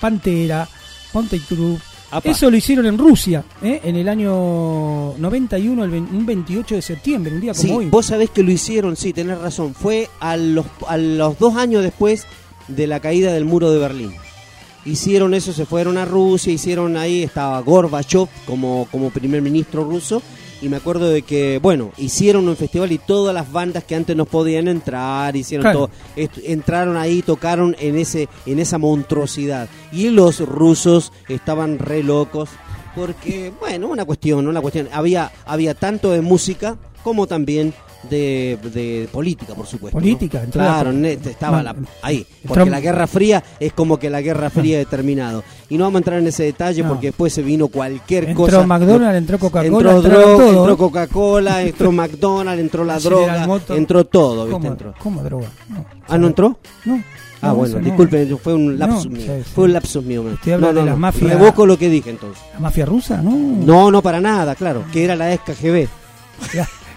Pantera, Ponte Cruz. Apa. Eso lo hicieron en Rusia, ¿eh? en el año 91, el vein- un 28 de septiembre, un día como Sí, hoy. vos sabés que lo hicieron, sí, tenés razón. Fue a los, a los dos años después de la caída del muro de Berlín. Hicieron eso, se fueron a Rusia, hicieron ahí, estaba Gorbachev como, como primer ministro ruso. Y me acuerdo de que, bueno, hicieron un festival y todas las bandas que antes no podían entrar, hicieron Claro. todo, entraron ahí, tocaron en ese, en esa monstruosidad. Y los rusos estaban re locos porque, bueno, una cuestión, una cuestión. Había, había tanto de música como también de, de política, por supuesto. ¿no? Política, entró claro, la- estaba la- ahí. entró- Porque la Guerra Fría es como que la Guerra Fría he terminado. Y no vamos a entrar en ese detalle No. porque después se vino cualquier Entró cosa. McDonald's, entró Coca-Cola, entró, droga, entró. Coca-Cola, entró McDonald's, entró la droga, entró todo, ¿viste? ¿Cómo, Entró. cómo droga? No. Ah, ¿no entró? No. Ah, No, bueno, eso no. disculpen, fue un lapsus No, mío. sí, sí. Fue un lapsus mío. Usted habla no, no, de las no. mafias- Revoco lo que dije entonces. ¿La mafia rusa? No. No, no para nada, claro. Que era la ex KGB.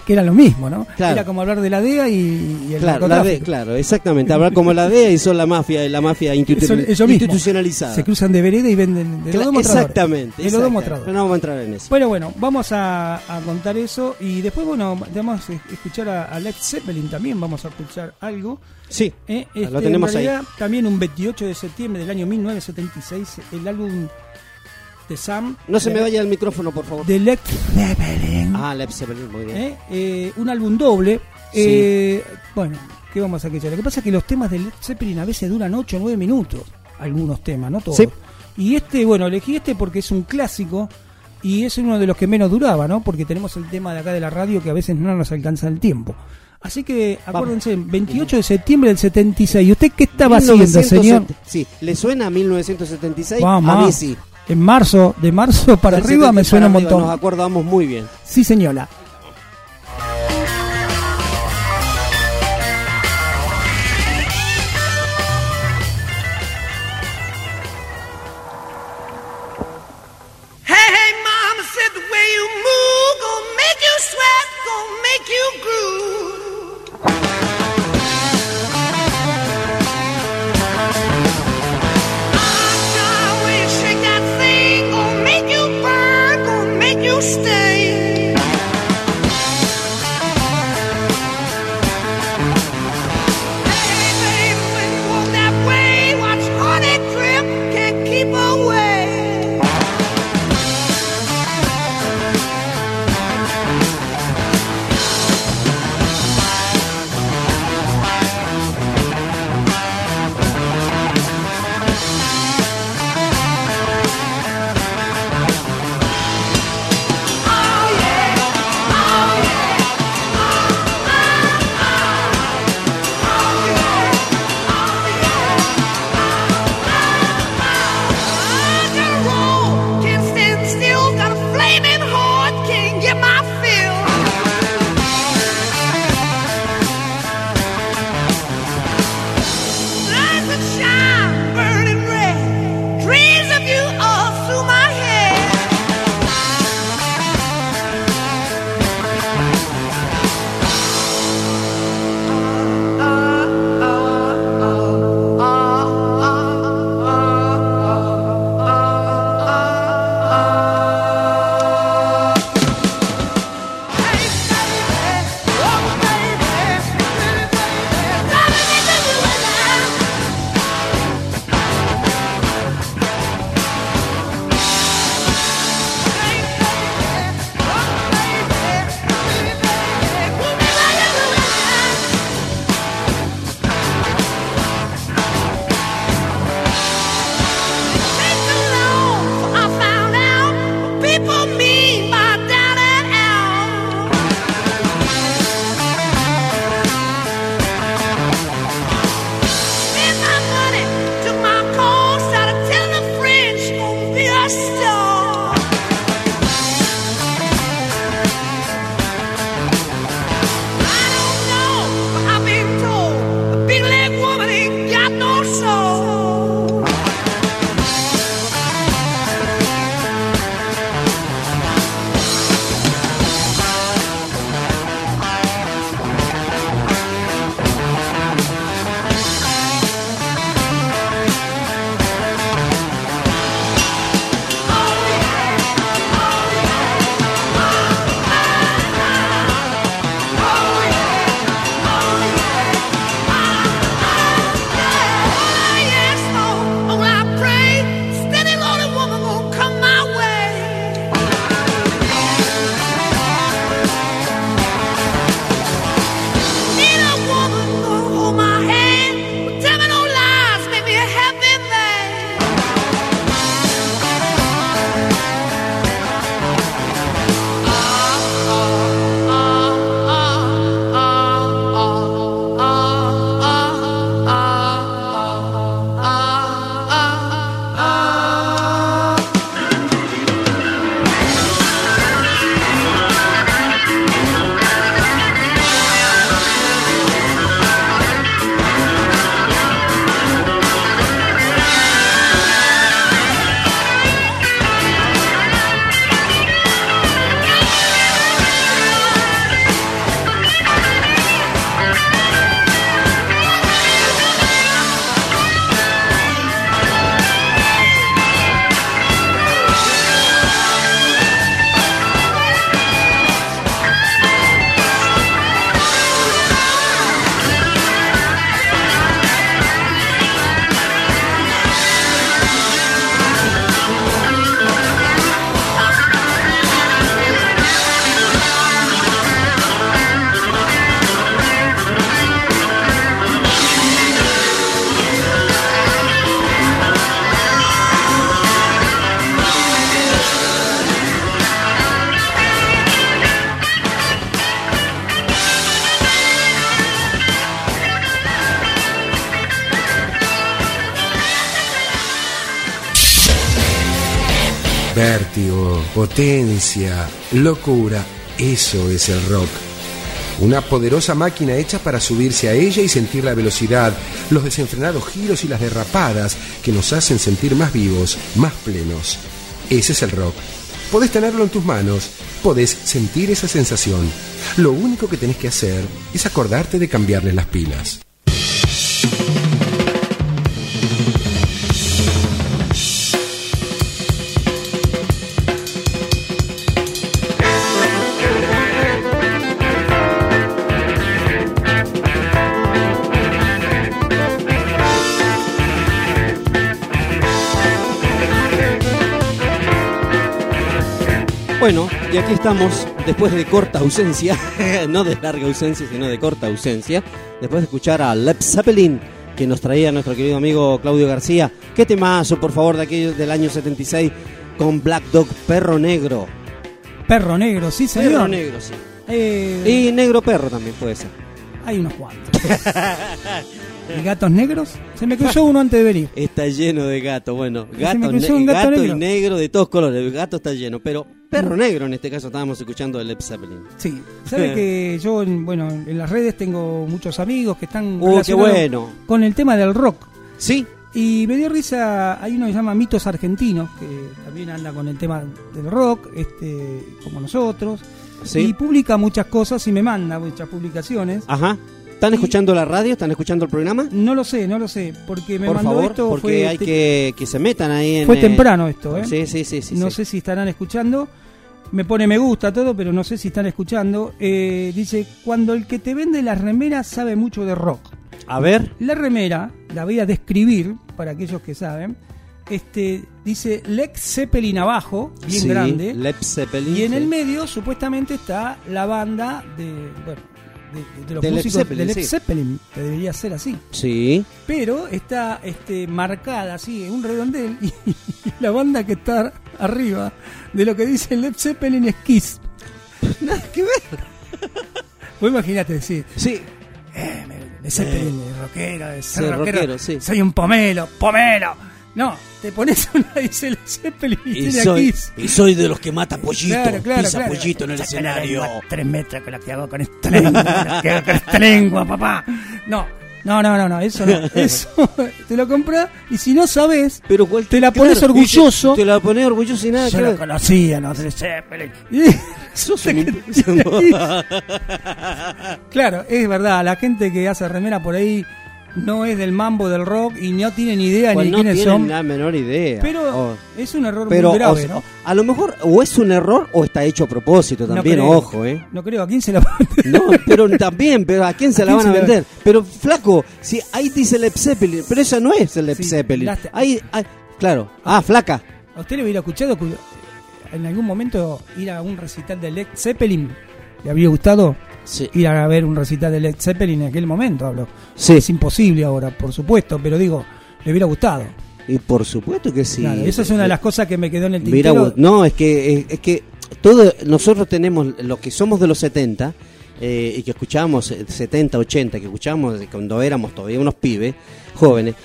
Que era lo mismo, ¿no? Claro. Era como hablar de la DEA y, y el Claro, la claro, exactamente. Hablar como la DEA y son la mafia, la mafia institu- Eso- institucionalizada. Se cruzan de vereda y venden de Cla- los exactamente. De los no vamos a entrar en eso. Bueno, bueno, vamos a, a contar eso y después, bueno, vamos a escuchar a, a Led Zeppelin también, vamos a escuchar algo. Sí, Eh, lo este, tenemos en ahí. También un 28 de septiembre del año 1976, el álbum de Sam. No se me vaya el micrófono, por favor. De Led Zeppelin. Ah, Led Zeppelin, muy bien. ¿eh? Eh, un álbum doble. Sí. Eh, bueno, ¿qué vamos a escuchar? Lo que pasa es que los temas de Led Zeppelin a veces duran 8 o 9 minutos. Algunos temas, no todos. Sí. Y este, bueno, elegí este porque es un clásico y es uno de los que menos duraba, ¿no? Porque tenemos el tema de acá de la radio que a veces no nos alcanza el tiempo. Así que acuérdense, 28 de septiembre del 76. ¿Y usted qué estaba haciendo, 1970 señor? Sí, ¿le suena a 1976? Vamos. A mí sí. En marzo, de marzo para arriba 70 me suena un montón. Nos acordamos muy bien. Sí, señora. Potencia, locura, eso es el rock. Una poderosa máquina hecha para subirse a ella y sentir la velocidad, los desenfrenados giros y las derrapadas que nos hacen sentir más vivos, más plenos. Ese es el rock. Podés tenerlo en tus manos, podés sentir esa sensación. Lo único que tenés que hacer es acordarte de cambiarle las pilas. Bueno, y aquí estamos, después de corta ausencia, no de larga ausencia, sino de corta ausencia, después de escuchar a Led Zeppelin, que nos traía nuestro querido amigo Claudio García. ¿Qué temazo, por favor, de aquello del año 76 con Black Dog Perro Negro? Perro negro, sí, señor. Perro negro, sí. Eh, Y negro perro también puede ser. Hay unos cuantos. ¿Y gatos negros? Se me cruzó uno antes de venir. Está lleno de gatos, bueno, me gato, cruzó ne- gato y negro. de todos colores, el gato está lleno, pero perro negro en este caso estábamos escuchando de Led Zeppelin. Sí, sabe que yo, en- bueno, en las redes tengo muchos amigos que están Uh, qué relacionados bueno. con el tema del rock. Sí. Y me dio risa, hay uno que se llama Mitos Argentinos, que también anda con el tema del rock, este, como nosotros. Sí. Y publica muchas cosas y me manda muchas publicaciones. Ajá. ¿Están escuchando la radio? ¿Están escuchando el programa? No lo sé, no lo sé, porque me Por mandó favor, esto. porque fue hay que que se metan ahí en Fue eh, temprano esto, ¿eh? Sí, sí, sí, sí. no sí. sé si estarán escuchando. Me pone me gusta todo, pero no sé si están escuchando. Eh, dice, cuando el que te vende las remeras sabe mucho de rock. A ver. La remera, la voy a describir para aquellos que saben. Este dice Lex Zeppelin abajo, bien Sí, grande. Led Zeppelin. y en el medio supuestamente está la banda de, bueno, de, de los De Led músicos Zeppelin, de Led sí. Zeppelin, que debería ser así. Sí. Pero está este, marcada así en un redondel y, la banda que está arriba de lo que dice Led Zeppelin es Kiss. Nada que ver. Vos imaginate decir, Sí. eh, Led Zeppelin, de rockero, ser Sí, rockero, rockero, sí. soy un pomelo, pomelo. No, te pones una Led Zeppelin y, Y soy, Kiss. y soy de los que mata pollito, Claro, claro, pisa claro. pollito en el Saca la escenario. lengua Tres metros con lo que hago con esta lengua, lo que hago con esta lengua, papá. No, no, no, no, no, eso no. Eso te lo compras y si no sabes, Pero te la pones claro, orgulloso. Te, te la pones orgulloso y nada Yo que lo conocía, no Led Zeppelin. Claro, es verdad, la gente que hace remera por ahí no es del mambo del rock y no tiene ni idea Pues ni no quiénes tienen son. la menor idea. Pero Oh. es un error Pero muy grave, o ¿no? a lo mejor o es un error o está hecho a propósito No también, creo. ojo, ¿eh? No creo, ¿a quién se la va a meter? No, pero también, pero ¿a quién se ¿A la quién van a la- vender? Pero flaco, si ahí dice Led Zeppelin, pero esa no es el Led Sí, Zeppelin. Ahí, ahí- claro. Ah, flaca. ¿A usted le hubiera escuchado cu- en algún momento ir a un recital de Led Zeppelin? ¿Le habría gustado Sí. ir a ver un recital de Led Zeppelin en aquel momento? Hablo. Sí. Es imposible ahora, por supuesto, pero digo, le hubiera gustado. Y por supuesto que sí. Claro, esa es una de las cosas que me quedó en el tintero. no, es que es, es que todo nosotros tenemos los que somos de los 70 eh, y que escuchábamos eh, 70, 80, que escuchábamos cuando éramos todavía unos pibes jóvenes,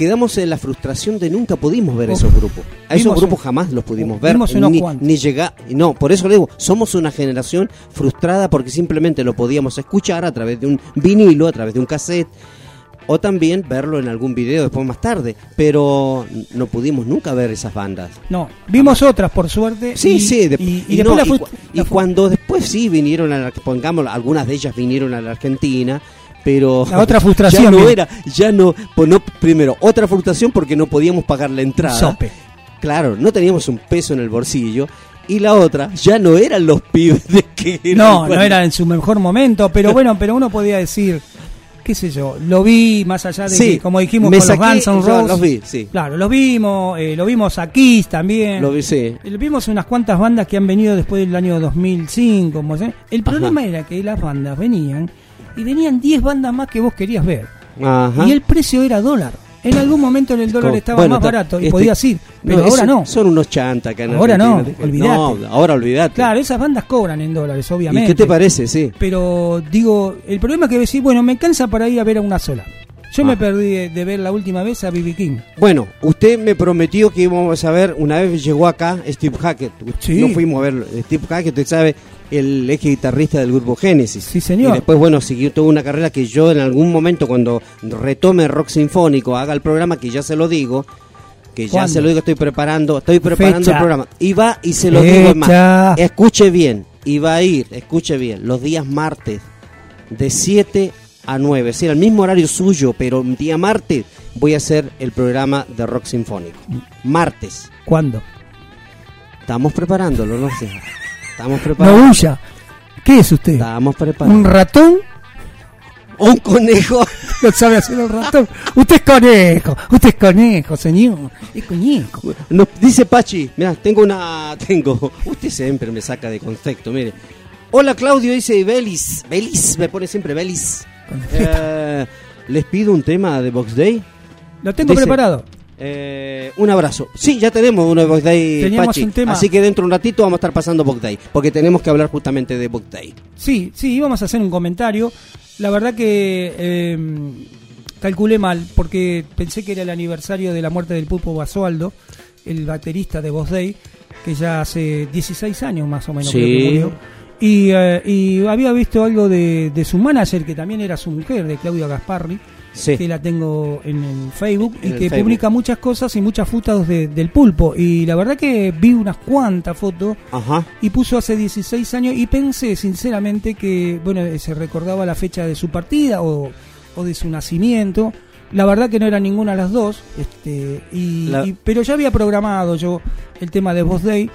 quedamos en la frustración de nunca pudimos ver Uf, esos grupos. A esos grupos jamás los pudimos ver ni, ni llegar, no, por eso le digo, somos una generación frustrada porque simplemente lo podíamos escuchar a través de un vinilo, a través de un cassette o también verlo en algún video después más tarde, pero no pudimos nunca ver esas bandas. No, vimos otras por suerte. Sí, y- sí, de- y, no, la cuando después sí vinieron a la, pongamos, algunas de ellas vinieron a la Argentina, pero La otra frustración, ya no era, ya no, pues no, primero, otra frustración porque no podíamos pagar la entrada. sope. Claro, no teníamos un peso en el bolsillo. Y la otra, ya no eran los pibes de que eran No, no era en su mejor momento, pero bueno, pero uno podía decir, qué sé yo, lo vi más allá de Sí, que, como dijimos con saqué- los Guns N' Roses. los vi, sí. Claro, los vimos, eh, lo vimos a Kiss también. Lo vi, sí. Eh, Vimos unas cuantas bandas que han venido después del año 2005. como se- El problema era que las bandas venían y venían 10 bandas más que vos querías ver. Ajá. Y el precio era dólar. En algún momento el dólar estaba bueno, más barato y este- podías ir, pero no, ahora no. Son unos chantas acá en Ahora no, olvidate. No, ahora olvidate. Claro, esas bandas cobran en dólares, obviamente. ¿Y qué te parece? Sí. Pero digo, el problema es que decir, bueno, me cansa para ir a ver a una sola. Yo Ah. me perdí de, de ver la última vez a B.B. King. Bueno, usted me prometió que íbamos a ver, una vez llegó acá Steve Hackett. Sí. No fuimos a ver Steve Hackett, usted sabe, el ex guitarrista del grupo Genesis. Sí, señor. Y después, bueno, siguió toda una carrera que yo en algún momento, cuando retome rock sinfónico, haga el programa, que ya se lo digo, que ya ¿Cuándo? se lo digo, estoy preparando, estoy preparando Fecha. el programa. Y va y se lo digo más. Escuche bien, y va a ir, escuche bien, los días martes, de 7 a 9, es decir, al mismo horario suyo, pero un día martes voy a hacer el programa de rock sinfónico. Martes. ¿Cuándo? Estamos preparándolo, no sé. Estamos No huya. ¿Qué es usted? Estamos preparando. ¿Un ratón? Un conejo. No sabe hacer el ratón. Usted es conejo. Usted es conejo, señor. Es conejo. Nos dice Pachi, mira, tengo una, tengo, usted siempre me saca de contexto, mire. Hola Claudio, dice Belis, Belis, me pone siempre Belis. Eh, Les pido un tema de Box Day. Lo tengo Dice, preparado. Eh, un abrazo. Sí, ya tenemos uno de Box Day, Teníamos Pachi. un tema. Así que dentro de un ratito vamos a estar pasando Box Day, porque tenemos que hablar justamente de Box Day. Sí, sí, íbamos a hacer un comentario. La verdad que eh, calculé mal, porque pensé que era el aniversario de la muerte del Pulpo Basualdo, el baterista de Boss Day, que ya hace 16 años más o menos Sí. creo que murió. Y, eh, y había visto algo de, de su manager, que también era su mujer, de Claudia Gasparri, Sí. que la tengo en el Facebook, En y el que Facebook. publica muchas cosas y muchas fotos de- del pulpo. Y la verdad que vi unas cuantas fotos Ajá. y puso hace 16 años y pensé sinceramente que bueno eh, se recordaba la fecha de su partida o, o de su nacimiento la verdad que no era ninguna de las dos este y, La- y- pero ya había programado yo el tema de Boss Day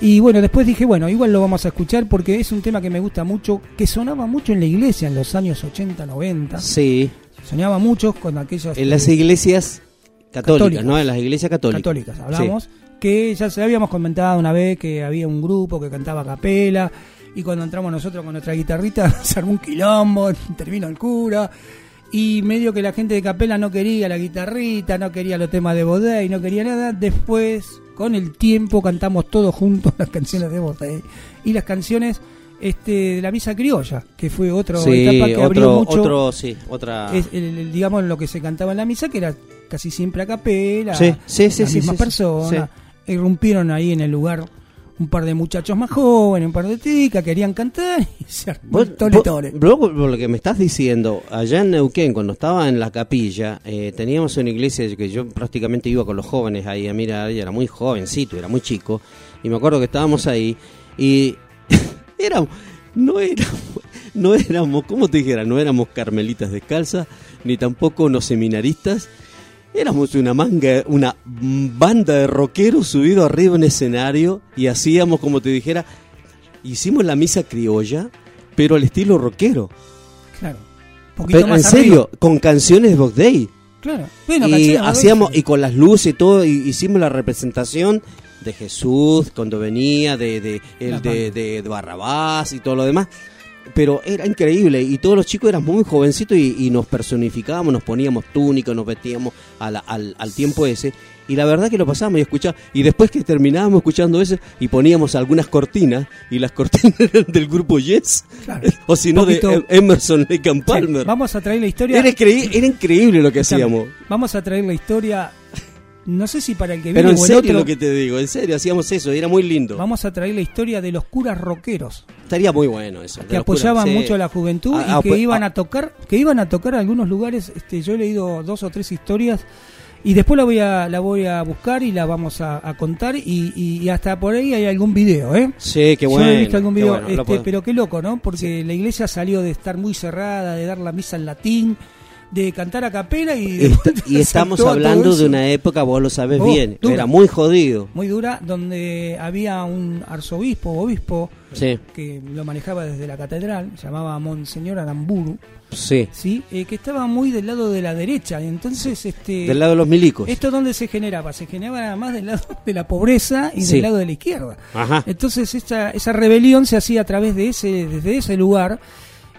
y bueno después dije bueno igual lo vamos a escuchar porque es un tema que me gusta mucho que sonaba mucho en la iglesia en los años 80 90 Sí. Sonaba mucho con aquellas En las iglesias católicas, Católicas. ¿no? En las iglesias católicas. católicas hablamos que ya se habíamos comentado una vez que había un grupo que cantaba a capela y cuando entramos nosotros con nuestra guitarrita se armó un quilombo, intervino el cura y medio que la gente de capela no quería la guitarrita, no quería los temas de Bodey, no quería nada. Después, con el tiempo, cantamos todos juntos las canciones de Bodey y las canciones este, de la misa criolla, que fue otra Sí, etapa que abrió otro, mucho otro, sí, otra. es el- el- digamos lo que se cantaba en la misa que era casi siempre a capela Sí, sí, sí, las mismas personas irrumpieron ahí en el lugar un par de muchachos más jóvenes un par de ticas querían cantar y se armó tole, tole. luego, por lo que me estás diciendo, allá en Neuquén, cuando estaba en la capilla, eh, teníamos una iglesia que yo prácticamente iba con los jóvenes ahí a mirar, y era muy jovencito, era muy chico, y me acuerdo que estábamos ahí, y era, no éramos, no éramos, ¿cómo te dijera? No éramos carmelitas descalzas, ni tampoco unos seminaristas, Éramos una manga, una banda de rockeros subidos arriba en escenario y hacíamos, como te dijera, hicimos la misa criolla, pero al estilo rockero. claro Pero, en más serio, arriba. con canciones de Box Day. claro bueno, y hacíamos, y con las luces y todo, y hicimos la representación de Jesús cuando venía, de, de, el de, de- Barrabás y todo lo demás. Pero era increíble y todos los chicos eran muy jovencitos y, y nos personificábamos, nos poníamos túnicos, nos vestíamos a la- al, al tiempo ese. Y la verdad que lo pasábamos y escuchábamos. Y después que terminábamos escuchando eso y poníamos algunas cortinas, y las cortinas eran del grupo Yes, Claro. o si no de Em- Emerson Lake and Sí, Palmer. vamos a traer la historia Era, increí- era increíble lo que hacíamos. vamos a traer la historia no sé si para el que Pero viene en o el serio otro lo que te digo, en serio, hacíamos eso, y era muy lindo. vamos a traer la historia de los curas rockeros Estaría muy bueno eso. que curas, apoyaban sí. mucho a la juventud Ah, y que apo- iban ah, a tocar que iban a tocar a algunos lugares este yo he leído dos o tres historias y después la voy a la voy a buscar y la vamos a, a contar y, y- y hasta por ahí hay algún video eh Sí, qué yo bueno. he visto algún qué video bueno, este, pero qué loco no porque la iglesia salió de estar muy cerrada de dar la misa en latín de cantar a capela y de- Esta- y estamos hablando de una época, vos lo sabés Oh, bien, dura. era muy jodido. muy dura donde había un arzobispo obispo Sí, que lo manejaba desde la catedral se llamaba Monseñor Aramburu sí. sí eh, que estaba muy del lado de la derecha entonces este Del lado de los milicos. esto dónde se generaba se generaba más del lado de la pobreza y Sí. del lado de la izquierda Ajá. entonces esa, esa rebelión se hacía a través de ese desde ese lugar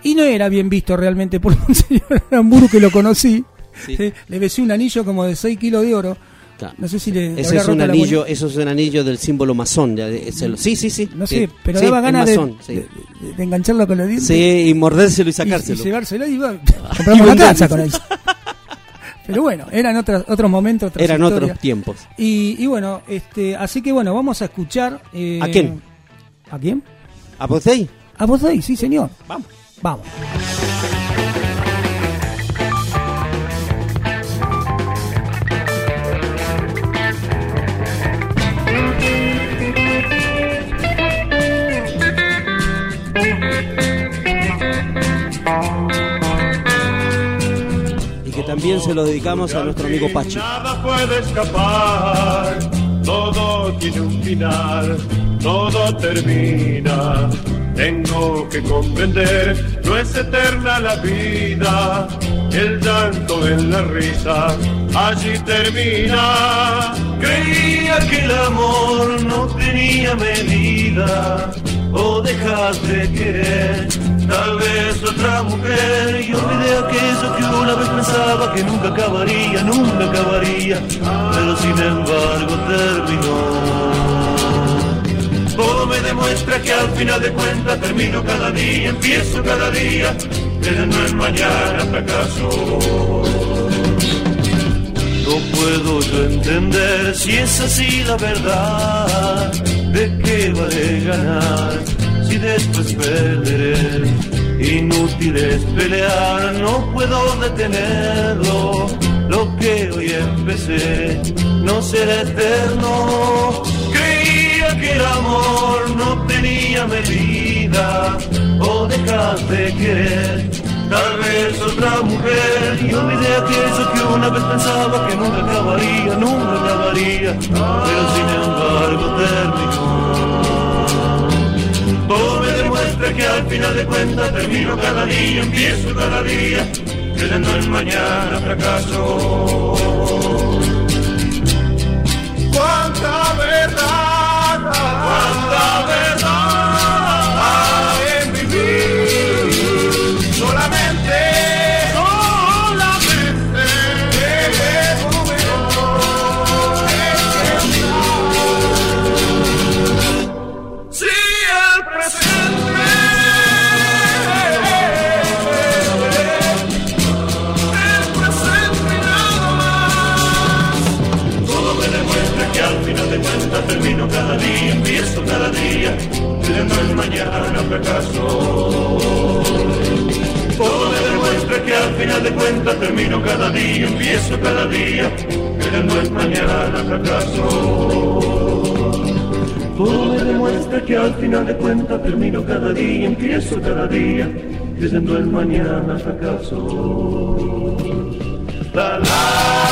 y no era bien visto realmente por Monseñor Aramburu que lo conocí Sí. Eh, le besé un anillo como de 6 kilos de oro Claro. no sé si le, le Ese es un anillo, eso es un anillo del símbolo masón. el- sí, sí, sí. no sí. sé pero Sí, daba ganas de, de- de- engancharlo con los dientes Sí, y mordérselo y y, sacárselo. y llevárselo y va, compramos una casa con eso Pero bueno, eran otros otros momentos, otras Eran historias. otros tiempos. Y, y bueno, este, así que bueno, vamos a escuchar. eh, ¿A quién? ¿A quién? ¿A ahí? A ahí, sí, señor. Vamos. Vamos. Y que también se lo dedicamos a nuestro amigo Pachi. Nada puede escapar, todo tiene un final, todo termina. Tengo que comprender, no es eterna la vida, el llanto en la risa, allí termina. Creía que el amor no tenía medida, o dejas de querer, tal vez otra mujer, y olvidé aquello que una vez pensaba que nunca acabaría, nunca acabaría, pero sin embargo terminó. Todo me demuestra que al final de cuentas termino cada día, empiezo cada día, creyendo en mañana fracaso. No puedo yo entender si es así la verdad, de qué vale ganar si después perderé. Inútil es pelear, no puedo detenerlo. Lo que hoy empecé no será eterno. Que el amor no tenía medida, o dejas de querer. Tal vez otra mujer y olvidé aquello que una vez pensaba que nunca acabaría, nunca acabaría, pero sin embargo terminó. Todo me demuestra que al final de cuentas termino cada día, empiezo cada día, creyendo en mañana fracaso. Cuánta termino cada día, empiezo cada día, creyendo en mañana fracaso. Todo me demuestra que al final de cuentas termino cada día, empiezo cada día, creyendo en mañana fracaso. Todo me demuestra que al final de cuentas termino cada día, empiezo cada día, creyendo en mañana fracaso. La, la,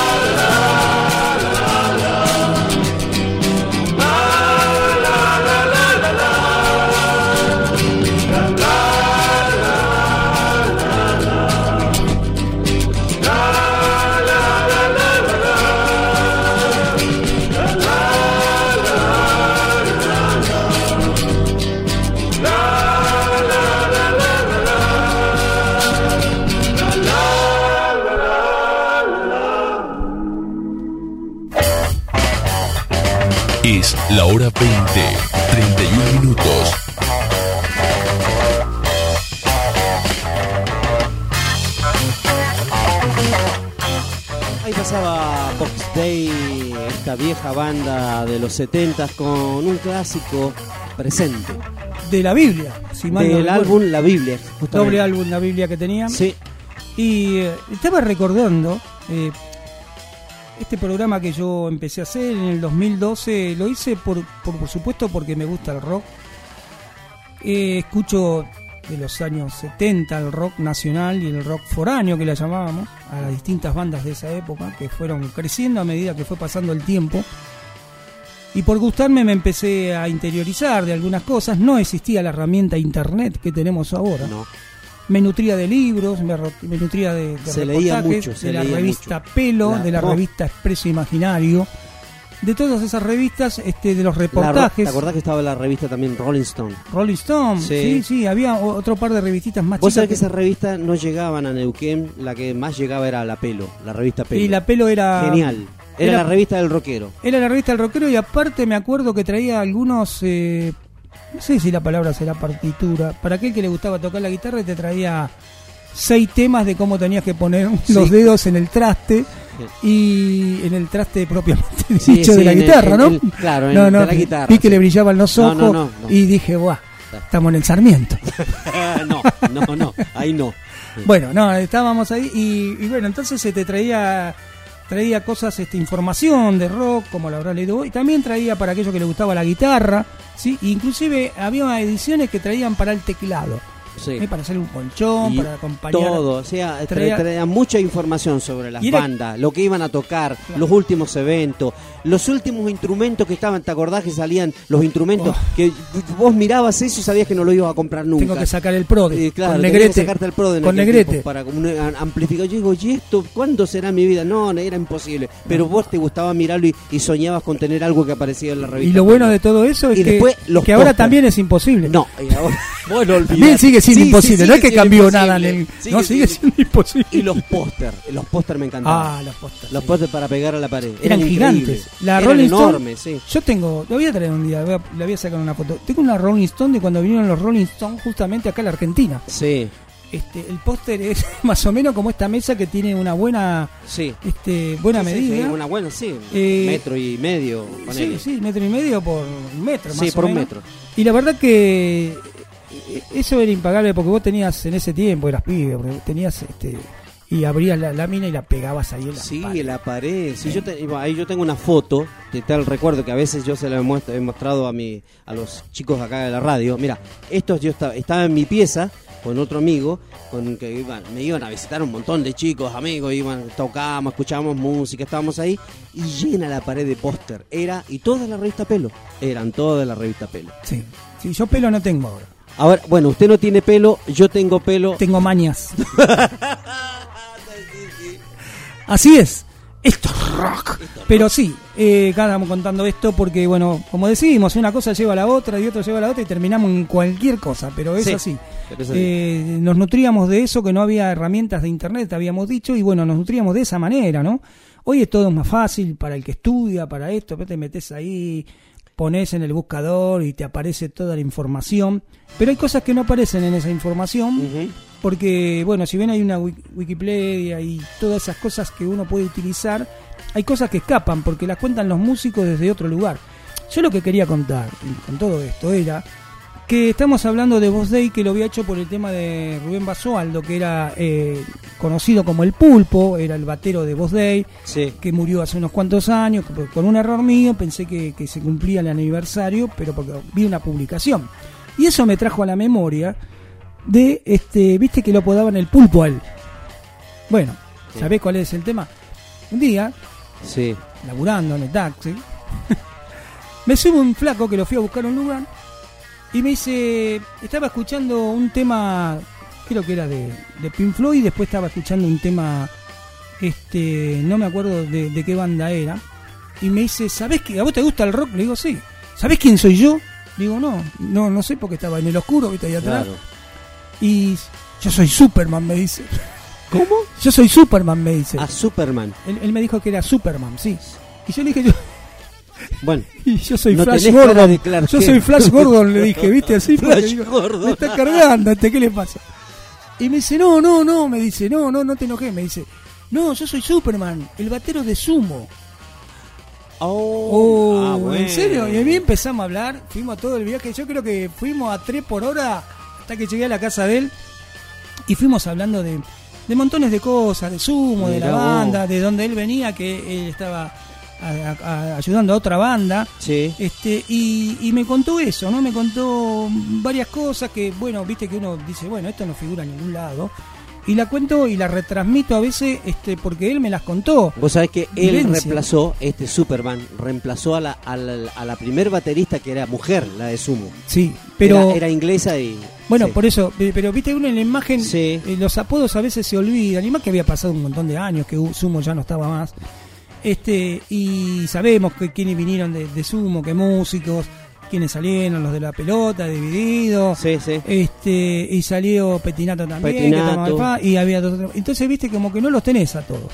esta vieja banda de los 70 con un clásico presente. De la Biblia, si mal no Del recuerdo. álbum La Biblia, justamente. Doble álbum, la Biblia que tenían. Sí. Y eh, estaba recordando eh, este programa que yo empecé a hacer en el 2012. Lo hice por, por, por supuesto porque me gusta el rock. Eh, escucho de los años 70 el rock nacional y el rock foráneo que la llamábamos, a las distintas bandas de esa época que fueron creciendo a medida que fue pasando el tiempo. Y por gustarme me empecé a interiorizar de algunas cosas. No existía la herramienta internet que tenemos ahora. Me nutría de libros, me, me nutría de, de Se leía mucho, se de la leía revista mucho. Pelo, La- de la revista Expreso Imaginario, de todas esas revistas, este, de los La reportajes. ¿Te acordás que estaba la revista también Rolling Stone? Rolling Stone, sí, Sí. sí, había otro par de revistitas más Vos chicas. sabés que esas revistas no llegaban a Neuquén, la que más llegaba era la Pelo, la revista Pelo. Y la Pelo era... Genial. Era, la revista del rockero. Era la revista del rockero y aparte me acuerdo que traía algunos, eh, no sé si la palabra será partitura, para aquel que le gustaba tocar la guitarra te traía seis temas de cómo tenías que poner Sí. los dedos en el traste y en el traste propiamente Sí, dicho sí, de la el- guitarra, ¿no? el- claro, en- no, de no, la guitarra, Vi que le brillaban los ojos no, y dije, guau, estamos en el Sarmiento. no, no, no, ahí no. Bueno, no, estábamos ahí y, y bueno, entonces se te traía traía cosas, este, información de rock, como lo habrás leído y también traía para aquellos que les gustaba la guitarra, ¿sí? E inclusive había ediciones que traían para el teclado, Sí. para hacer un colchón, Y para acompañar. todo, o sea, tra- Traía- traía mucha información sobre las bandas, lo que iban a tocar, los últimos eventos, los últimos instrumentos que estaban, ¿te acordás que salían los instrumentos que vos mirabas eso y sabías que no lo ibas a comprar nunca? Oh. Tengo que sacar el Prode, Eh, claro, con Negrete, que sacarte el Prode en con Negrete. para como un a- amplificador. Yo digo, ¿y esto cuándo será mi vida? No, era imposible. Pero vos te gustaba mirarlo y, y soñabas con tener algo que aparecía en la revista. Y lo bueno de todo eso es Y que, después los que ahora también es imposible. No, y ahora, bueno, También sigue siendo Sí, sí, imposible, no es que cambió nada en el- Sigue no, sigue siendo imposible. Y los póster, los póster me encantaban. Ah, los póster. Los póster para pegar a la pared. Eran, gigantes. La Rolling Stone, sí. Yo tengo, lo voy a traer un día, voy a- le voy a sacar una foto. Tengo una Rolling Stone de cuando vinieron los Rolling Stone justamente acá a la Argentina. Sí. Este, el póster es más o menos como esta mesa que tiene una buena, Sí. este, buena Sí, medida. sí, una buena, sí. Eh, metro y medio. Sí, ponele. sí, metro y medio por un metro. Sí, más o por un menos. metro. Y la verdad que eh, eso era impagable porque vos tenías en ese tiempo, eras pibe, porque tenías este y abrías la lámina y la pegabas ahí en la Sí, en la pared. Sí, yo te- ahí yo tengo una foto, de tal recuerdo que a veces yo se la he, mostrado a mi, a los chicos acá de la radio. Mira, estos yo estaba, estaba en mi pieza con otro amigo, con que iban, me iban a visitar un montón de chicos, amigos, iban, tocábamos, escuchábamos música, estábamos ahí y llena la pared de póster. Era, y toda la revista Pelo, eran todas la revista Pelo. Sí. Sí, yo pelo no tengo ahora. Ahora, bueno, usted no tiene pelo, yo tengo pelo. Tengo mañas. Así es. Esto es rock. Pero sí, eh, acá estamos contando esto porque, bueno, como decimos, una cosa lleva a la otra y otra lleva a la otra y terminamos en cualquier cosa, pero es Sí, así. pero es así. Eh, nos nutríamos de eso, que no había herramientas de internet, habíamos dicho, y bueno, nos nutríamos de esa manera, ¿no? Hoy es todo más fácil para el que estudia, para esto, te metes ahí, pones en el buscador y te aparece toda la información, pero hay cosas que no aparecen en esa información, porque, bueno, si bien hay una wik- Wikipedia y todas esas cosas que uno puede utilizar, hay cosas que escapan porque las cuentan los músicos desde otro lugar. Yo lo que quería contar con todo esto era que estamos hablando de Voz Day que lo había hecho por el tema de Rubén Basualdo, que era eh, conocido como el Pulpo, era el batero de Voz Day, Sí. que murió hace unos cuantos años, con un error mío pensé que, que se cumplía el aniversario, pero porque vi una publicación. Y eso me trajo a la memoria de, este, viste que lo apodaban el Pulpo a él. Bueno, Sí. ¿sabés cuál es el tema? Un día, Sí. laburando en el taxi, me subo un flaco que lo fui a buscar a un lugar y me dice, estaba escuchando un tema, creo que era de, de Pink Floyd, y después estaba escuchando un tema, este, no me acuerdo de, de qué banda era, y me dice, ¿sabés que a vos te gusta el rock? Le digo, sí. ¿Sabés quién soy yo? Le digo, no, no, no sé porque estaba en el oscuro, viste ahí atrás. Claro. Y yo soy Superman, me dice. ¿Cómo? Yo soy Superman, me dice. A Superman. Él, él me dijo que era Superman, sí. Y yo le dije, yo, Bueno. y yo soy No Flash Gordon. Yo soy Flash Gordon, le dije, ¿viste? Así, Flash digo, Gordon. me está cargando, este, ¿qué le pasa? Y me dice, no, no, no, me dice, no, no, no te enojes, me dice, no, yo soy Superman, el batero de Sumo. Oh, ah, bueno. ¿en serio? Y a mí empezamos a hablar, fuimos todo el viaje, yo creo que fuimos a 3 por hora hasta que llegué a la casa de él y fuimos hablando de, de montones de cosas, de Sumo, de la vos. banda, de donde él venía, que él estaba a- a- a- ayudando a otra banda. Sí. Este, y, y me contó eso, ¿no? Me contó varias cosas que, bueno, viste que uno dice, bueno, esto no figura en ningún lado. Y la cuento y la retransmito a veces este, porque él me las contó. Vos sabés que él Vivencia. reemplazó, este Superman, reemplazó a la, a la, a la primer baterista que era mujer, la de Sumo. Sí, pero... Era, era inglesa y... Bueno, sí. por eso, pe- pero viste uno en la imagen, Sí. eh, los apodos a veces se olvidan, y más que había pasado un montón de años, que Sumo ya no estaba más. Este, y sabemos que quienes vinieron de, de Sumo, que músicos, quienes salieron, los de la pelota, dividido. Sí, sí. Este, y salió Petinato también, que Petinato. tomaba el pa- y había dos- Entonces, viste, como que no los tenés a todos.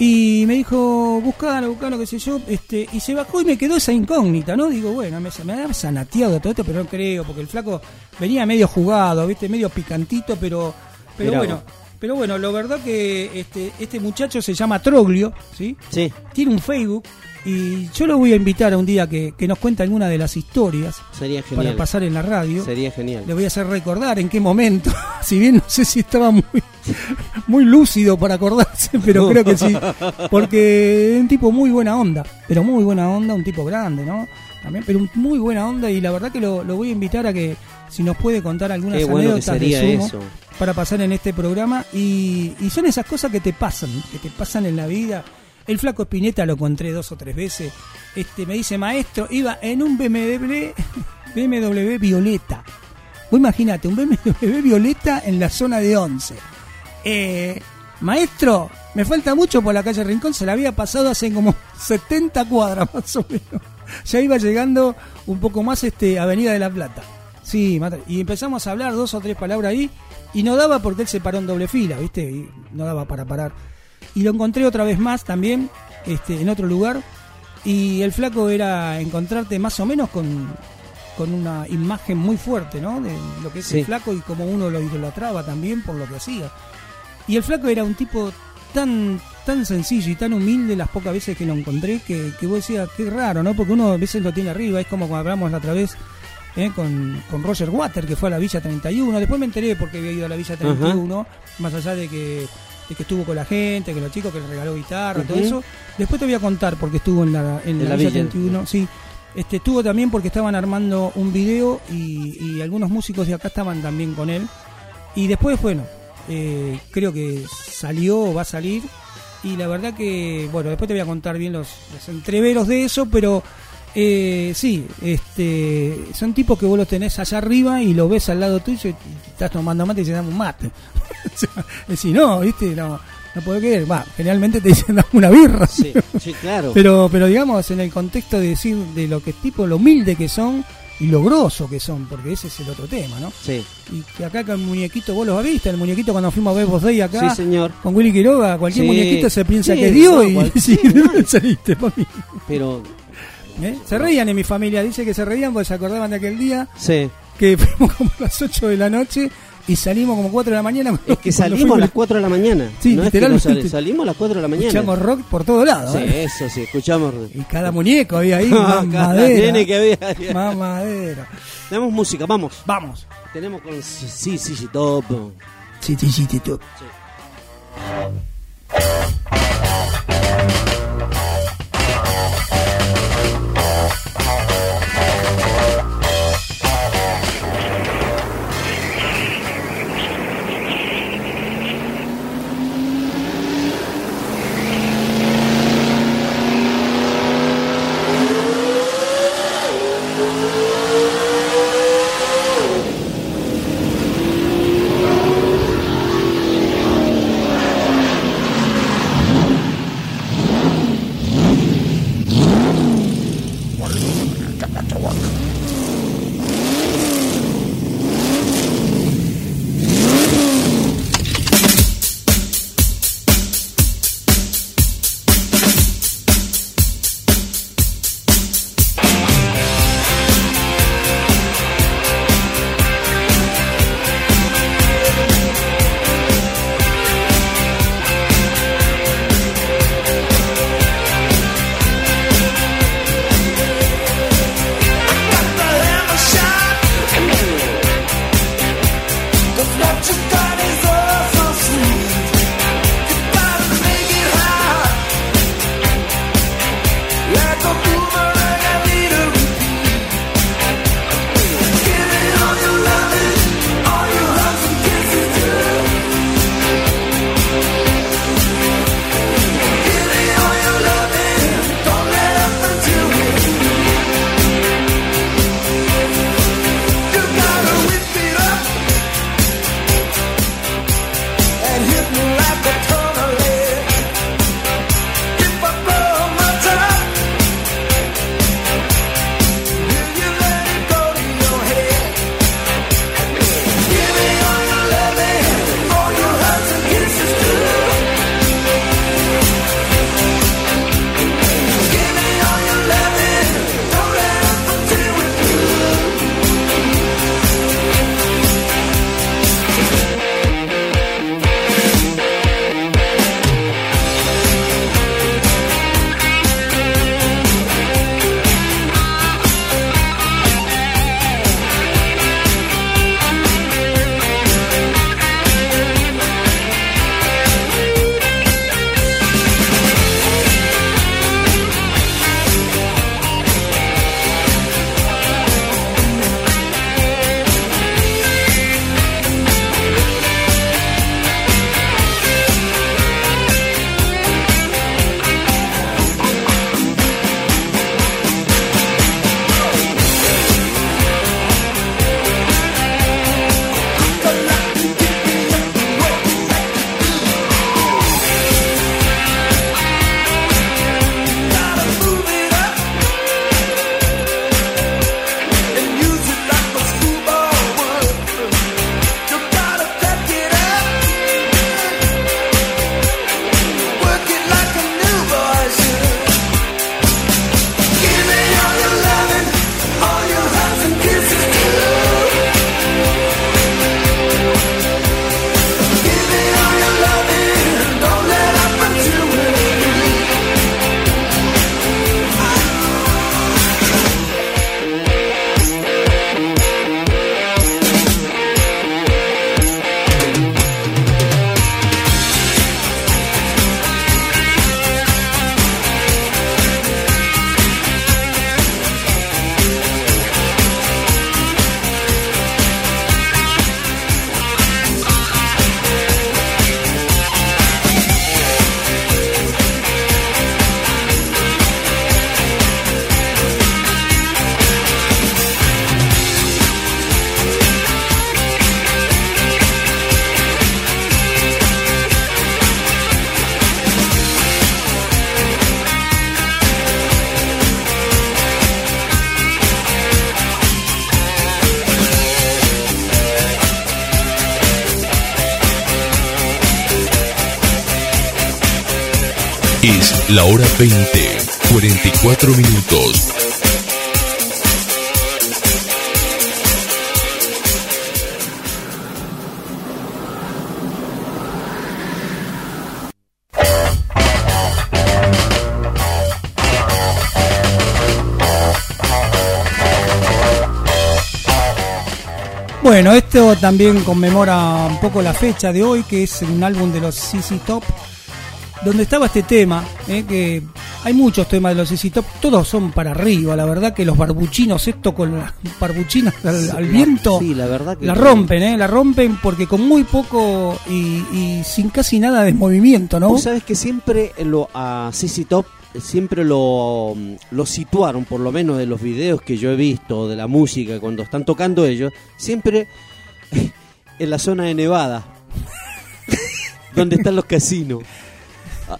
Y me dijo, buscalo, buscalo, qué sé yo, este, y se bajó y me quedó esa incógnita, ¿no? Digo, bueno, me, me ha sanateado todo esto, pero no creo, porque el flaco venía medio jugado, viste, medio picantito, pero Pero Mirá bueno, vos. Pero bueno, lo verdad que este, este muchacho se llama Troglio, ¿sí? Sí. Tiene un Facebook y yo lo voy a invitar a un día que, que nos cuente alguna de las historias Sería genial. para pasar en la radio. Sería genial. Le voy a hacer recordar en qué momento, si bien no sé si estaba muy, muy lúcido para acordarse, pero creo que sí, porque es un tipo muy buena onda, pero muy buena onda, un tipo grande, ¿no? También, pero muy buena onda y la verdad que lo, lo voy a invitar a que si nos puede contar algunas bueno anécdotas de sumo eso. para pasar en este programa y, y son esas cosas que te pasan, que te pasan en la vida. El flaco Espineta lo encontré dos o tres veces. Este me dice, maestro, iba en un BMW, BMW Violeta. Vos imagínate, un BMW Violeta en la zona de 11. Eh, maestro, me falta mucho por la calle Rincón, se la había pasado hace como 70 cuadras más o menos. Ya iba llegando un poco más este Avenida de la Plata. Sí, y empezamos a hablar dos o tres palabras ahí y no daba porque él se paró en doble fila, ¿viste? Y no daba para parar. Y lo encontré otra vez más también, este, en otro lugar. Y el flaco era encontrarte más o menos con, con una imagen muy fuerte, ¿no? De lo que es Sí. el flaco y como uno lo idolatraba también por lo que hacía. Y el flaco era un tipo tan tan sencillo y tan humilde las pocas veces que lo encontré que, que vos decías, qué raro, ¿no? Porque uno a veces lo tiene arriba, es como cuando hablamos la otra vez ¿eh? con, con Roger Water, que fue a la Villa 31. Después me enteré porque había ido a la Villa 31, más allá de que, de que estuvo con la gente, que los chicos que le regaló guitarra, todo eso. Después te voy a contar porque estuvo en la, en En la la Villa Villa. 31, sí. Este, estuvo también porque estaban armando un video y, y algunos músicos de acá estaban también con él. Y después, bueno, eh, creo que salió o va a salir. Y la verdad que, bueno, después te voy a contar bien los, los entreveros de eso, pero eh, sí, este, son tipos que vos los tenés allá arriba y lo ves al lado tuyo y estás tomando mate y te damos un mate. Decís, no, viste, no, no puedo creer. Va, generalmente te dicen dame una birra. Sí, sí, claro. Pero, pero digamos, en el contexto de decir de lo que tipo, lo humilde que son y lo grosso que son, porque ese es el otro tema, ¿no? Sí. Y que acá con el muñequito, vos los viste, el muñequito cuando fuimos a ver vos Day acá, Sí, señor. con Willy Quiroga, cualquier Sí. muñequito se piensa Sí, que es Dios no, y sí, sí, ¿de dónde saliste, papi? Pero, ¿Eh? Se reían en mi familia, dice que se reían porque se acordaban de aquel día sí. que fuimos como a las 8 de la noche y salimos como 4 de la mañana. Es que salimos a las 4 de la mañana. Sí, no es que no salimos a las 4 de la mañana. Escuchamos rock por todos lados. Sí, ¿eh? eso sí, escuchamos. Y cada muñeco había ahí, más madera. que había. Más madera. Tenemos música, vamos. Vamos. Tenemos con sí, sí, sí, top. Sí, sí, sí, sí, top. La hora 20, 44 minutos. Bueno, esto también conmemora un poco la fecha de hoy, que es un álbum de los CC Top, donde estaba este tema, eh, que hay muchos temas de los CC Top, todos son para arriba, la verdad que los barbuchinos, esto con las barbuchinas al, al viento, Sí, la verdad que la rompen, eh, la rompen porque con muy poco y, y sin casi nada de movimiento, ¿no? Vos sabés que siempre lo a CC Top siempre lo, lo situaron, por lo menos de los videos que yo he visto, de la música, cuando están tocando ellos, siempre en la zona de Nevada, donde están los casinos. Ah,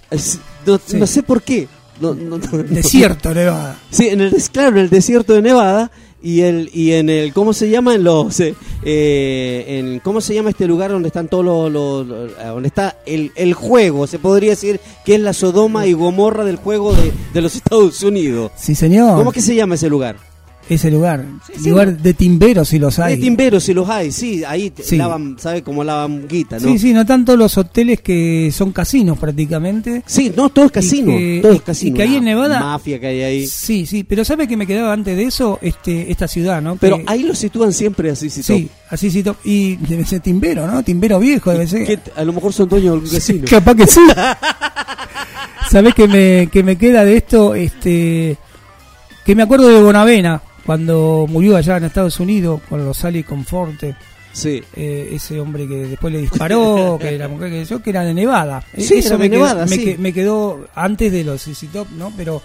No, Sí. no sé por qué. No, Desierto, Nevada. Sí, en el claro, en el desierto de Nevada y el y en el cómo se llama en los eh, eh, en cómo se llama este lugar donde están todos los, los- los- eh, donde está el, el juego, se podría decir que es la Sodoma y Gomorra del juego de, de los Estados Unidos. Sí, señor. ¿Cómo que se llama ese lugar? Ese lugar. sí. lugar de timberos si los hay. De timberos si los hay, sí, ahí Sí. lavan, ¿sabe cómo lavan guita, no? Sí, sí, no tanto los hoteles que son casinos prácticamente. Sí, no, todo es casino, Y que- todo y- es casino. Y que ahí en Nevada. Mafia que hay ahí. Sí, sí, pero ¿sabe que me quedaba antes de eso? este Esta ciudad, ¿no? Pero Que- ahí lo sitúan siempre así, sí, Sí, así sí. Y debe ser timbero, ¿no? Timbero viejo debe ser. Que a lo mejor son dueños de algún casino. Capaz que sí. ¿Sabés que me, que me queda de esto? Este Que me acuerdo de Bonavena, cuando murió allá en Estados Unidos con los Sally Conforte. Sí. Eh, ese hombre que después le disparó, que la mujer que yo, que era de Nevada. Eh, Sí, Eso era de me, quedó- Nevada, me, sí. me quedó antes de los CC Top, ¿no? Pero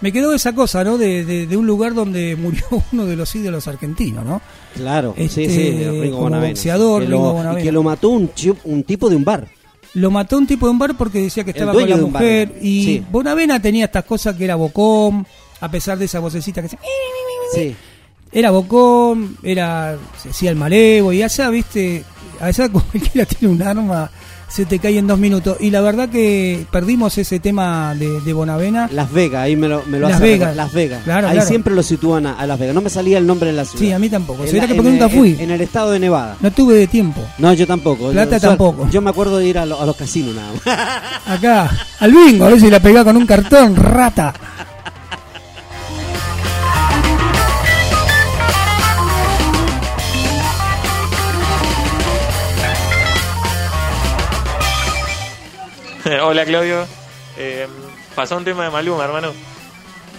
me quedó esa cosa, ¿no? De, de, de un lugar donde murió uno de los ídolos argentinos, ¿no? Claro, Este, sí, sí, de Ringo como boxeador, que Ringo lo, Bonavena. y que lo mató un, tipo de un bar. Lo mató un tipo de un bar porque decía que estaba con la bar mujer. Y Sí. Bonavena tenía estas cosas que era bocón, a pesar de esa vocecita que se... Sí. Era bocón, era se hacía el malevo y allá, viste, allá cualquiera tiene un arma, se te cae en dos minutos. Y la verdad que perdimos ese tema de, de Bonavena. Las Vegas, ahí me lo, me lo Las hace Vegas. recordar. Las Vegas. Claro, ahí claro. siempre lo sitúan a, a Las Vegas. No me salía el nombre de la ciudad. Sí, a mí tampoco. En ¿Será la- que porque en- nunca fui? En, en el estado de Nevada. No tuve de tiempo. No, yo tampoco. Plata Yo- tampoco. Yo me acuerdo de ir a, lo- a los casinos nada más. Acá, al bingo, a ver si la pegaba con un cartón, rata. Hola Claudio, eh, pasó un tema de Maluma, hermano.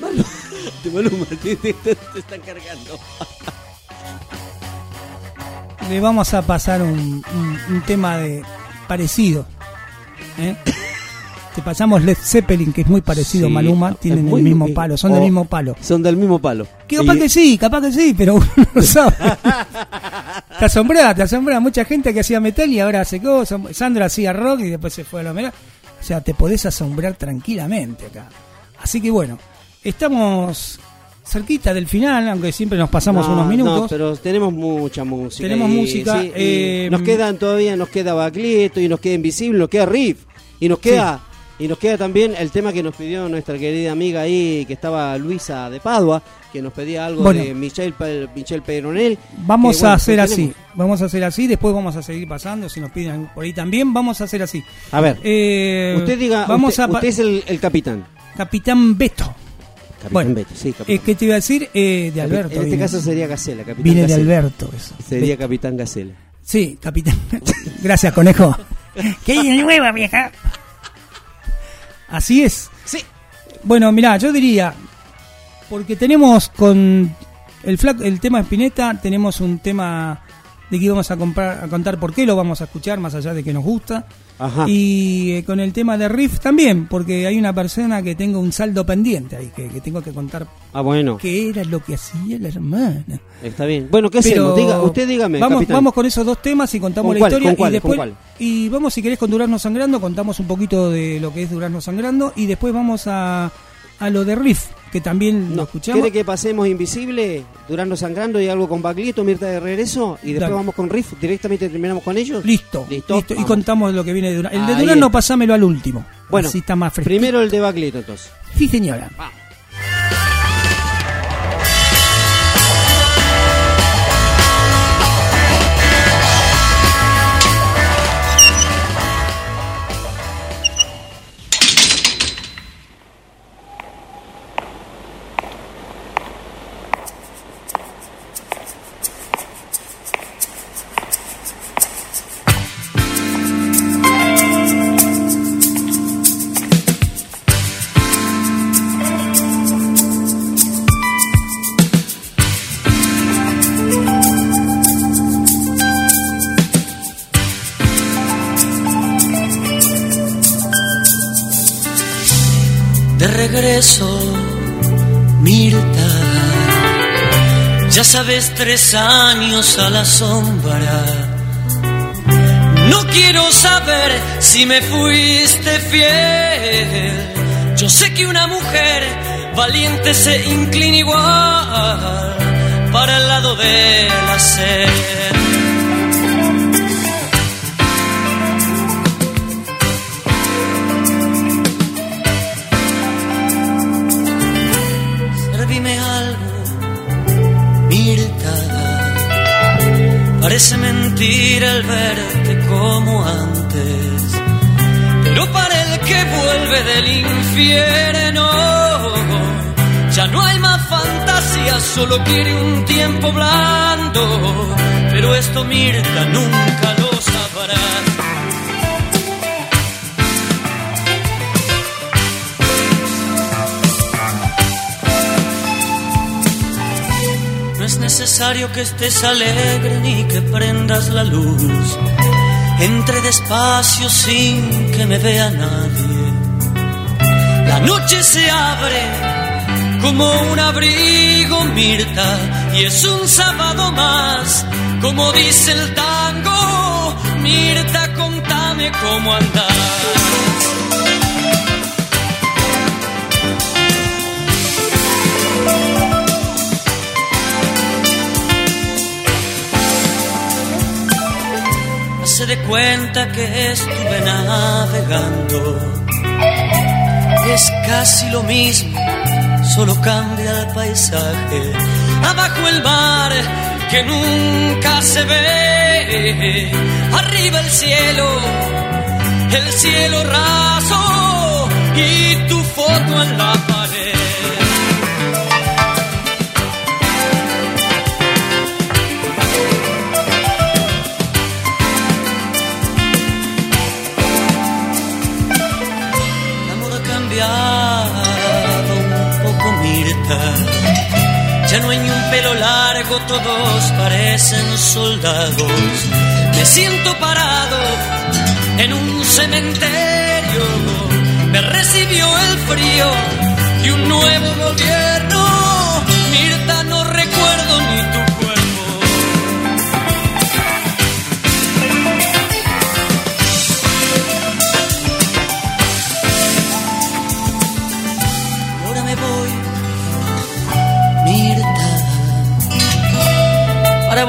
De Maluma, te, te- te- te están cargando. Le vamos a pasar un, un- un tema de parecido. ¿eh? Te pasamos Led Zeppelin, que es muy parecido Sí, a Maluma, tienen muy- el mismo palo, son del mismo palo. Son del mismo palo. Que capaz Y- que sí, capaz que sí, pero uno no sabe. te asombra, te asombra. Mucha gente que hacía metal y ahora hace cosas. Sandra hacía rock y después se fue a la metal. O sea, te podés asombrar tranquilamente acá. Así que bueno, estamos cerquita del final, aunque siempre nos pasamos No, unos no, minutos. pero tenemos mucha música. Tenemos y- música, sí, eh, nos quedan todavía, nos queda Baclieto y nos queda Invisible, nos queda Riff. Y nos queda y nos queda también el tema que nos pidió nuestra querida amiga ahí, que estaba Luisa de Padua, que nos pedía algo Bueno. de Michelle, Michelle Peyronel. Vamos que, bueno, a hacer así, vamos a hacer así, después vamos a seguir pasando, si nos piden por ahí también, vamos a hacer así. A ver, Eh, usted diga, vamos usted, a usted es el, el capitán. Capitán Beto. Capitán Bueno, Beto, sí, capitán. Eh, ¿Qué te iba a decir? Eh, de Alberto. En este caso sería Gacela, capitán Vine de Gacela. Alberto, eso. Sería Beto. capitán Gacela. Sí, capitán. Gracias, conejo. ¿Qué de nueva, vieja? Así es. Sí. Bueno, mirá, yo diría, porque tenemos con el flac- el tema Spinetta, tenemos un tema de que íbamos a comprar, a contar por qué lo vamos a escuchar, más allá de que nos gusta. Ajá. Y eh, con el tema de Riff también, porque hay una persona que tengo un saldo pendiente ahí, que, que tengo que contar Ah, bueno. qué era lo que hacía la hermana. Está bien. Bueno, ¿qué Pero hacemos? Diga, usted dígame, Vamos, capitán. vamos con esos dos temas y contamos ¿Con la cuál? historia. Y después, y vamos, si querés, con Durazno Sangrando, contamos un poquito de lo que es Durazno Sangrando. Y después vamos a, a lo de Riff. Que también lo escuchamos. ¿Quiere que pasemos Invisible, Durando Sangrando y algo con Baglietto, Mirta de regreso? Y después Dale. vamos con Riff, directamente terminamos con ellos. Listo, Listo. listo. Y contamos lo que viene de Durán. El de Durán no pasámelo al último. Bueno, Así está más fresco. Primero el de Baglietto, entonces. Sí, señora. Regreso, Mirta. Ya sabes, tres años a la sombra. No quiero saber si me fuiste fiel. Yo sé que una mujer valiente se inclina igual para el lado de la Parece mentira el verte como antes, pero para el que vuelve del infierno, ya no hay más fantasía, solo quiere un tiempo blando. Pero esto Mirta nunca lo necesario que estés alegre ni que prendas la luz. Entre despacio sin que me vea nadie. La noche se abre como un abrigo, Mirta, y es un sábado más, como dice el tango. Mirta, contame cómo andás. Se dé cuenta que estuve navegando. Es casi lo mismo, solo cambia el paisaje. Abajo el mar que nunca se ve. Arriba el cielo, el cielo raso y tu foto en la Ya no hay un pelo largo, todos parecen soldados. Me siento parado en un cementerio. Me recibió el frío y un nuevo gobierno.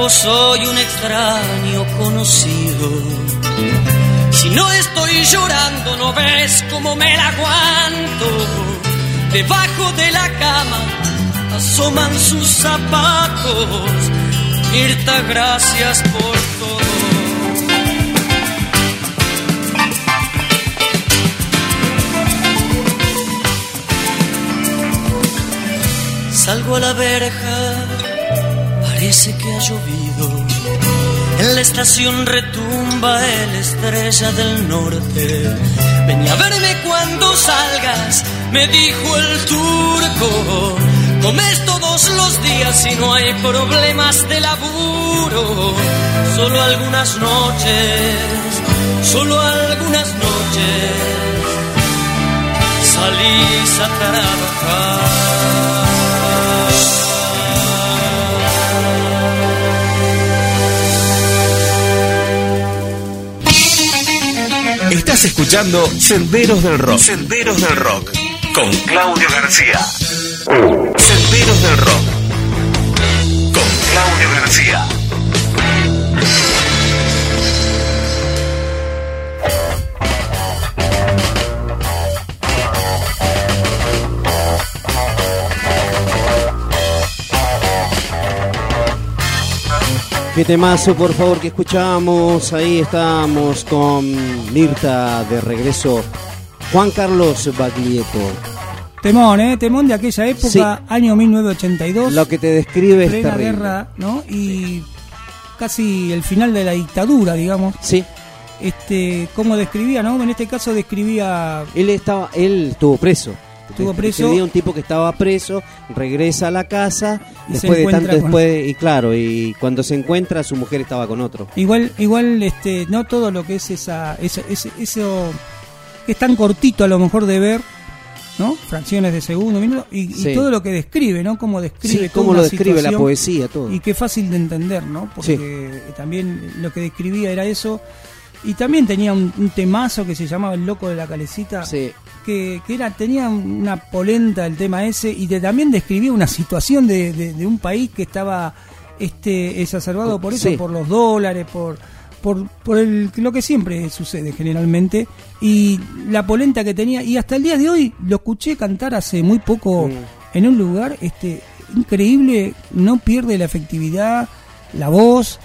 Soy un extraño conocido. Si no estoy llorando, no ves cómo me la aguanto. Debajo de la cama asoman sus zapatos. Mirta, gracias por todo. Salgo a la verja, parece que ha llovido. En la estación retumba el estrella del norte. Ven a verme cuando salgas, me dijo el turco. Comes todos los días y no hay problemas de laburo. Solo algunas noches, solo algunas noches salís a trabajar. Estás escuchando Senderos del Rock. Senderos del Rock. Con Claudio García. Senderos del Rock. Con Claudio García. Qué temazo, por favor, que escuchamos. Ahí estamos con Mirta de regreso. Juan Carlos Baglietto. Temón, ¿eh? Temón de aquella época, Sí. año 1982. Lo que te describe es terrible. guerra, ¿no? Y casi el final de la dictadura, digamos. Sí. Este, ¿cómo describía, no? En este caso describía Él estaba, él estuvo preso. Estuvo preso. Describía un tipo que estaba preso, regresa a la casa, Y se después de tanto con- después, y claro, y cuando se encuentra su mujer estaba con otro. Igual, igual, este, no todo lo que es esa, esa- ese- eso que es tan cortito a lo mejor de ver, ¿no? Fracciones de segundo, minuto, y, todo lo que describe, ¿no? Cómo describe Sí, cómo lo describe la poesía, todo. Y qué fácil de entender, ¿no? Porque también lo que describía era eso. Y también tenía un, un temazo que se llamaba El Loco de la Calecita. Que, que era, tenía una polenta el tema ese y de- también describía una situación de, de- de un país que estaba este exacerbado por eso, Sí. por los dólares, por, por, por el, lo que siempre sucede generalmente. Y la polenta que tenía, y hasta el día de hoy lo escuché cantar hace muy poco en un lugar este increíble, no pierde la efectividad, la voz.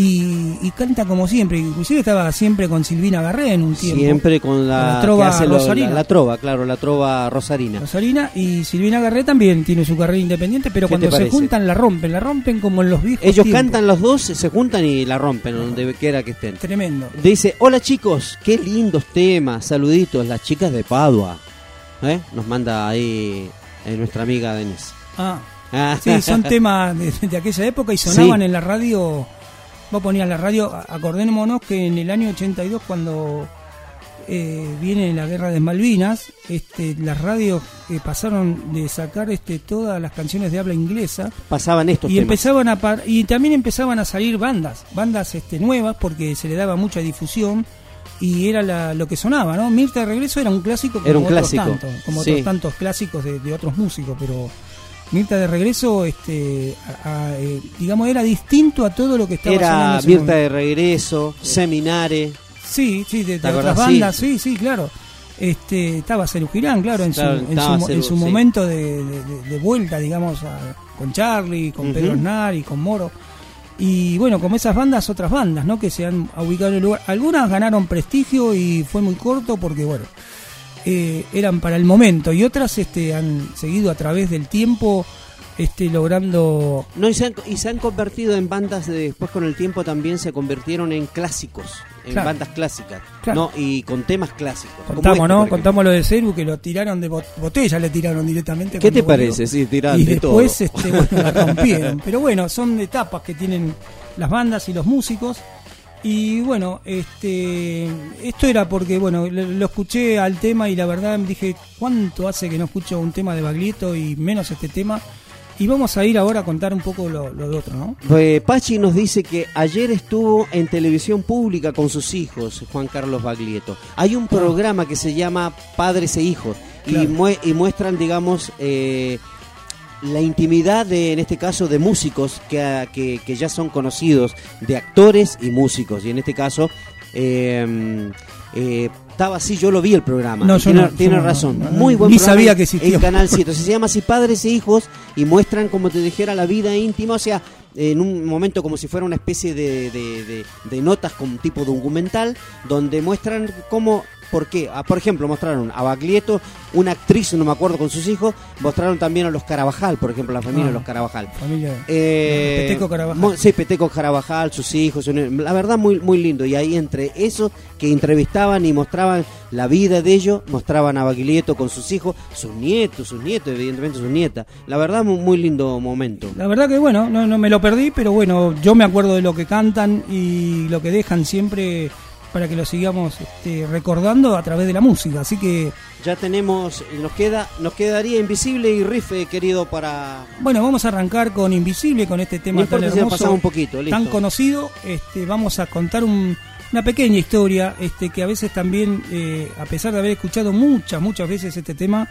Y, y canta como siempre, inclusive estaba siempre con Silvina Garré en un tiempo. Siempre con la, trova lo- rosarina. la, la trova, claro, la trova rosarina. Rosarina y Silvina Garré también tiene su carrera independiente, pero ¿Qué cuando se juntan la rompen, la rompen como en los viejos Ellos tiempos. cantan los dos, se juntan y la rompen donde quiera que estén. Tremendo. Dice, hola chicos, qué lindos temas, saluditos, las chicas de Padua. ¿Eh? Nos manda ahí eh, nuestra amiga Denise. Ah, Ah. sí, son temas de, de aquella época y sonaban Sí. en la radio. Vos ponías la radio, acordémonos que en el año 82 cuando eh, viene la guerra de Malvinas, este, las radios eh, pasaron de sacar este, todas las canciones de habla inglesa Pasaban estos y temas. empezaban a par- y también empezaban a salir bandas, bandas este, nuevas porque se le daba mucha difusión y era la- lo que sonaba, ¿no? Mirta de regreso era un clásico como Era un otros clásico, tantos, como sí. otros tantos clásicos de, de otros músicos, pero Mirta de regreso, este, a- a, eh, digamos, era distinto a todo lo que estaba en Era ese Mirta momento. de Regreso, Seminare. Sí, sí, de, de ¿Te otras bandas, Sí. sí, sí, claro. Este, estaba Cerú Girán, claro, en su, en su, en sí. momento de, de- de- de vuelta, digamos, a- con Charlie, con. Pedro Aznar y con Moro. Y bueno, como esas bandas, otras bandas, ¿no? Que se han ubicado en el lugar. Algunas ganaron prestigio y fue muy corto porque, bueno, eh, eran para el momento. Y otras este, han seguido a través del tiempo este, logrando... No, y se, han, y se han convertido en bandas, de- después con el tiempo también se convirtieron en clásicos, en Claro. bandas clásicas, Claro. ¿no? Y con temas clásicos. Contamos, este, ¿no? Contamos lo de Ceru, que lo tiraron de bot- botella, le tiraron directamente. ¿Qué te volvió. parece? Sí, tiraron Y de después, todo. este, bueno, la rompieron. Pero bueno, son etapas que tienen las bandas y los músicos. Y bueno, este, esto era porque, bueno, lo, escuché al tema y la verdad dije, ¿cuánto hace que no escucho un tema de Baglietto y menos este tema? Y vamos a ir ahora a contar un poco lo, lo de otro, ¿no? Pues Pachi nos dice que ayer estuvo en televisión pública con sus hijos, Juan Carlos Baglietto. Hay un programa que se llama Padres e Hijos y, mue- y muestran, digamos, eh, la intimidad de, en este caso, de músicos que, que, que ya son conocidos, de actores y músicos. Y en este caso, eh, eh, estaba así, yo lo vi el programa. No, tiene, no, tiene no, razón. Muy buen ni programa sabía que existía. En Canal 7. Se llama así Padres e Hijos y muestran, como te dijera, la vida íntima. O sea, en un momento como si fuera una especie de, de- de- de notas con tipo documental, donde muestran cómo, por qué. Ah, por ejemplo, mostraron a Baglietto, una actriz, no me acuerdo, con sus hijos, mostraron también a los Carabajal, por ejemplo, la familia Ah, de los Carabajal. Familia. Eh, Peteco Carabajal. Sí, Peteco Carabajal, sus hijos, la verdad muy muy lindo. Y ahí entre esos que entrevistaban y mostraban la vida de ellos, mostraban a Baglietto con sus hijos, sus nietos, sus nietos, evidentemente sus nietas. La verdad muy, muy lindo momento. La verdad que bueno, no, no me lo perdí, pero bueno, yo me acuerdo de lo que cantan y lo que dejan siempre para que lo sigamos este, recordando a través de la música. Así que, Ya tenemos, nos queda, nos quedaría Invisible y Riff, eh, querido, para bueno, vamos a arrancar con Invisible, con este tema No tan hermoso, un poquito, listo. tan conocido. Este, vamos a contar un- una pequeña historia este, que a veces también, eh, a pesar de haber escuchado muchas, muchas veces este tema,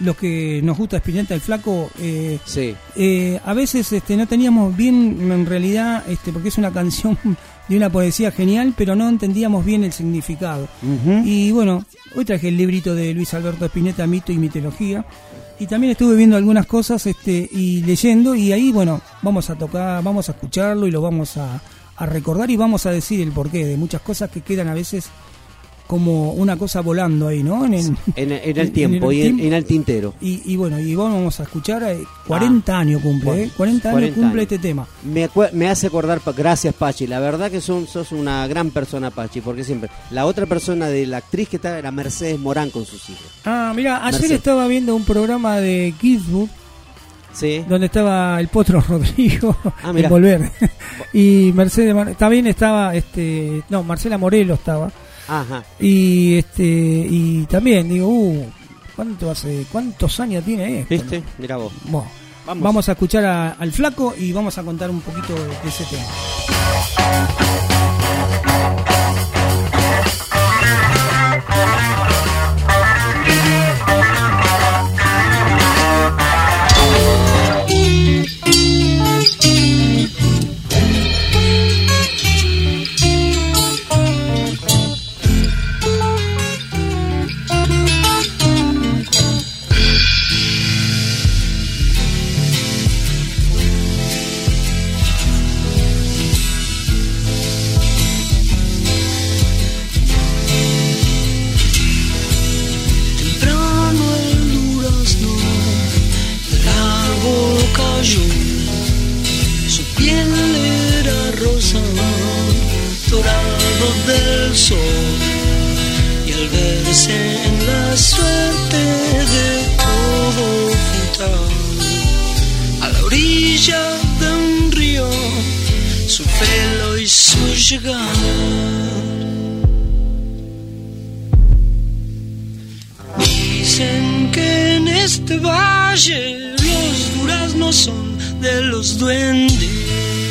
los que nos gusta Spinetta el Flaco, eh, Sí. eh, a veces este, no teníamos bien, en realidad, este, porque es una canción de una poesía genial, pero no entendíamos bien el significado. Y bueno, hoy traje el librito de Luis Alberto Spinetta, Mito y Mitología. Y también estuve viendo algunas cosas este, y leyendo, y ahí, bueno, vamos a tocar, vamos a escucharlo y lo vamos a, a recordar y vamos a decir el porqué de muchas cosas que quedan a veces como una cosa volando ahí, ¿no? En el, En, en el tiempo y en, el tintero. y, y bueno, y vamos a escuchar, eh, 40 años cumple, ¿eh? 40 años 40 cumple años. este tema. Me, hace acordar, gracias Pachi, la verdad que son, sos una gran persona Pachi, porque siempre, la otra persona de la actriz que estaba era Mercedes Morán con sus hijos. Ah, mira, ayer Mercedes. estaba viendo un programa de Kidsbook Sí. donde estaba el Potro Rodrigo Ah, en Volver. y Mercedes, también estaba, este, no, Marcela Morelo estaba. Ajá. Y este y también digo, uh, ¿cuánto hace cuántos años tiene esto? ¿Viste? Mira vos. Bueno, Vamos. vamos. a escuchar a- al flaco y vamos a contar un poquito de, de ese tema. Y al verse en la suerte de todo frutal, a la orilla de un río, su pelo hizo llegar. Dicen que en este valle los duraznos son de los duendes.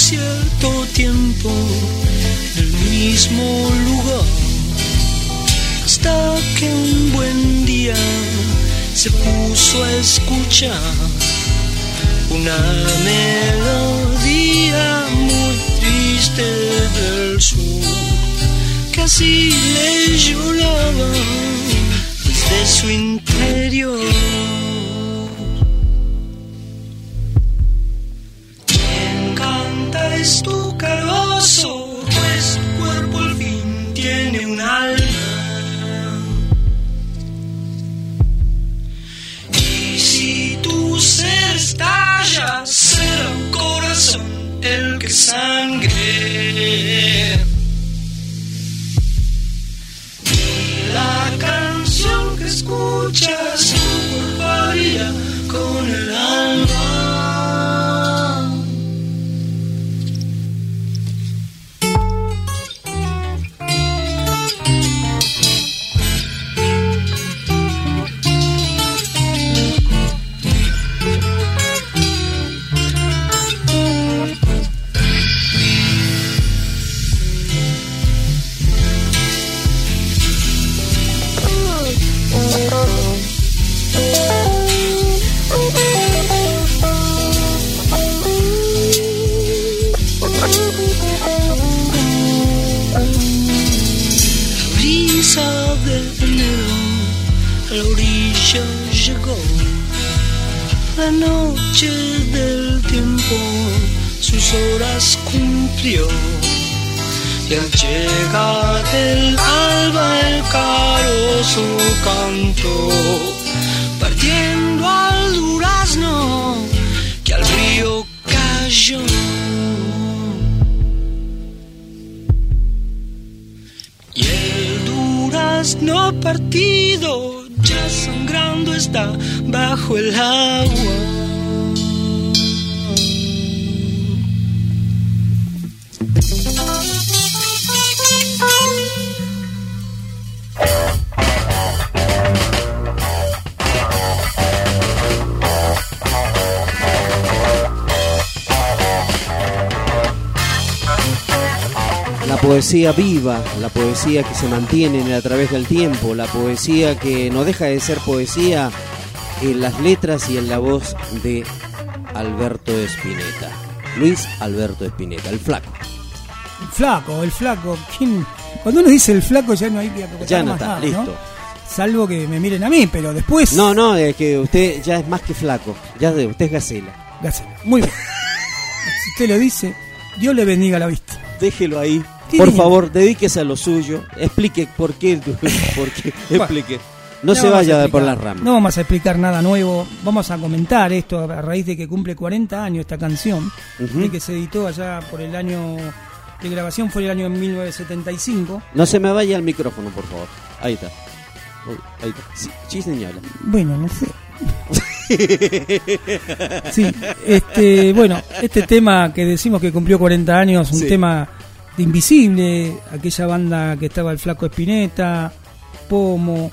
Cierto tiempo en el mismo lugar hasta que un buen día se puso a escuchar una melodía muy triste del sur así le lloraba desde su interior. Es tu carozo, pues tu cuerpo al fin tiene un alma. Y si tu ser estalla, será un corazón el que sangre. Y la canción que escuchas, tu con el alma. La noche del tiempo sus horas cumplió. Y al llegar el alba el carozo cantó, partiendo al durazno que al río cayó. Y el durazno partido ya sangrando está bajo el agua. Poesía viva, la poesía que se mantiene a través del tiempo, la poesía que no deja de ser poesía en las letras y en la voz de Alberto Espineta. Luis Alberto Espineta, el flaco. El flaco, el flaco. ¿quién? Cuando uno dice el flaco ya no hay que Ya no está, nada, listo. Salvo que me miren a mí, pero después. No, no, es que usted ya es más que flaco, ya de usted es gacela. Gacela. Muy bien. si usted lo dice, Dios le bendiga la vista. Déjelo ahí. ¿Qué Por favor, dedíquese a lo suyo. Explique por qué. Por qué explique. No, se vaya por las ramas. No vamos a explicar nada nuevo. Vamos a comentar esto a raíz de que cumple 40 años esta canción. De que se editó allá por el año de grabación, fue el año 1975. No se me vaya el micrófono, por favor. Ahí está. Ahí está. Sí, sí, señora. Bueno, no sé. Sí, este, bueno, este tema que decimos que cumplió 40 años, un Sí. tema de Invisible, aquella banda que estaba el Flaco Espineta, Pomo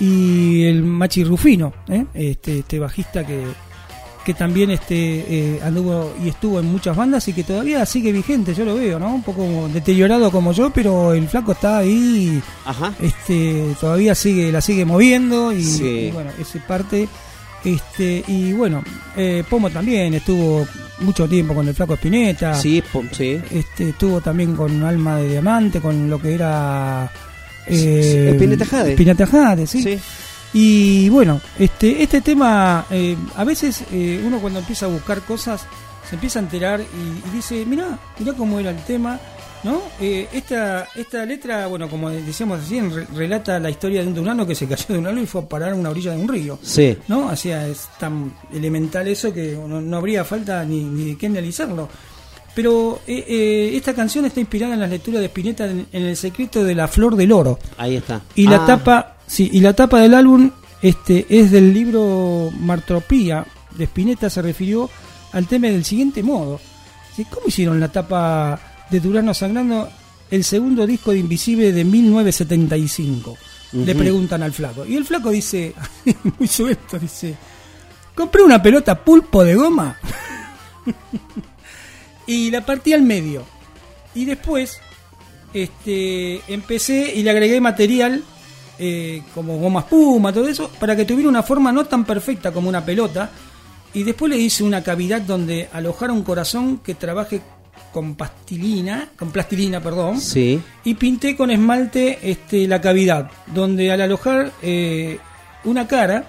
y el Machi Rufino, ¿eh? este, este bajista que, que también este, eh, anduvo y estuvo en muchas bandas y que todavía sigue vigente, yo lo veo, ¿no? Un poco deteriorado como yo, pero el Flaco está ahí, Ajá. este, todavía sigue, la sigue moviendo y, Sí. y bueno, ese parte este y bueno eh, Pomo también estuvo mucho tiempo con el flaco Espineta Sí, sí. este estuvo también con Alma de Diamante con lo que era eh, Spinetta Jade. Spinetta Jade, sí. Sí. y bueno este este tema eh, a veces eh, uno cuando empieza a buscar cosas se empieza a enterar y, y dice mira mira cómo era el tema ¿No? Eh, esta, esta letra, bueno, como decíamos así, re- relata la historia de un dunano que se cayó de un árbol y fue a parar a una orilla de un río. Sí. ¿no? O sea, es tan elemental eso que no, no habría falta ni, ni de qué analizarlo. Pero eh, eh, esta canción está inspirada en las lecturas de Spinetta en, en El secreto de la flor del oro. Ahí está. Y la Ah, tapa, sí, y la tapa del álbum este es del libro Martropía de Spinetta se refirió al tema del siguiente modo. ¿Cómo hicieron la tapa de Durano Sangrando el segundo disco de Invisible de 1975? Le preguntan al flaco. Y el flaco dice, muy suelto, dice, compré una pelota pulpo de goma y la partí al medio. Y después este, empecé y le agregué material eh, como goma espuma, todo eso, para que tuviera una forma no tan perfecta como una pelota. Y después le hice una cavidad donde alojara un corazón que trabaje con pastilina, con plastilina, perdón. Sí. Y pinté con esmalte este, la cavidad, donde al alojar eh, una cara,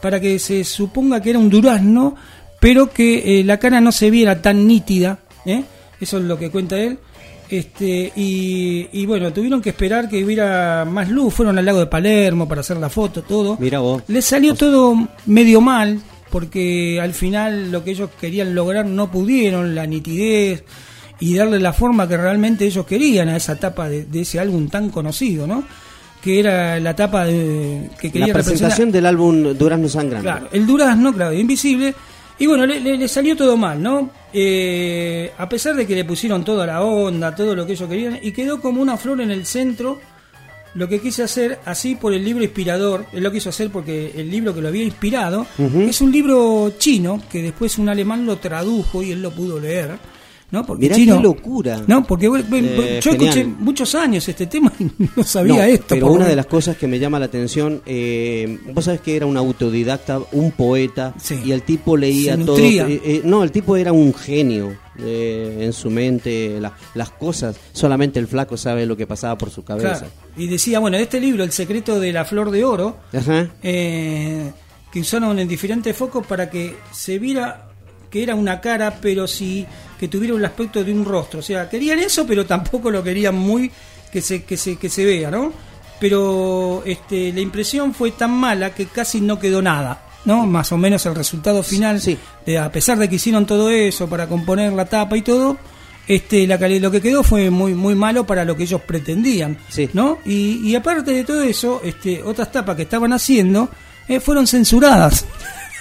para que se suponga que era un durazno, pero que eh, la cara no se viera tan nítida, ¿eh? eso es lo que cuenta él. Este, y, y bueno, tuvieron que esperar que hubiera más luz, fueron al lago de Palermo para hacer la foto, todo. Mira vos. Les salió todo medio mal, porque al final lo que ellos querían lograr no pudieron, la nitidez y darle la forma que realmente ellos querían a esa tapa de, de ese álbum tan conocido, ¿no? Que era la tapa de, que La quería representar. presentación del álbum Durazno Sangrando. Claro, el durazno, claro, invisible. Y bueno, le, le- le salió todo mal, ¿no? Eh, a pesar de que le pusieron toda la onda, todo lo que ellos querían, y quedó como una flor en el centro. Lo que quise hacer, así por el libro inspirador, él lo quiso hacer porque el libro que lo había inspirado es un libro chino que después un alemán lo tradujo y él lo pudo leer. ¿no? Porque Mirá chino, qué locura. No, porque Eh, yo genial. escuché muchos años este tema y no sabía No, esto. Pero una de las cosas que me llama la atención, eh, vos sabés que era un autodidacta, un poeta, y el tipo leía todo. eh, eh, no, el tipo era un genio eh, en su mente, la- las cosas. Solamente el flaco sabe lo que pasaba por su cabeza. Claro. Y decía, bueno, este libro, El secreto de la flor de oro, Ajá. eh, que usaron en diferentes focos para que se viera que era una cara, pero sí que tuviera el aspecto de un rostro. O sea, querían eso, pero tampoco lo querían muy que se, que se, que se vea, ¿no? Pero este, la impresión fue tan mala que casi no quedó nada. ¿no? Más o menos el resultado final, de, a pesar de que hicieron todo eso para componer la tapa y todo, este, la lo que quedó fue muy muy malo para lo que ellos pretendían, ¿no? Y, y aparte de todo eso, este, otras tapas que estaban haciendo eh, fueron censuradas.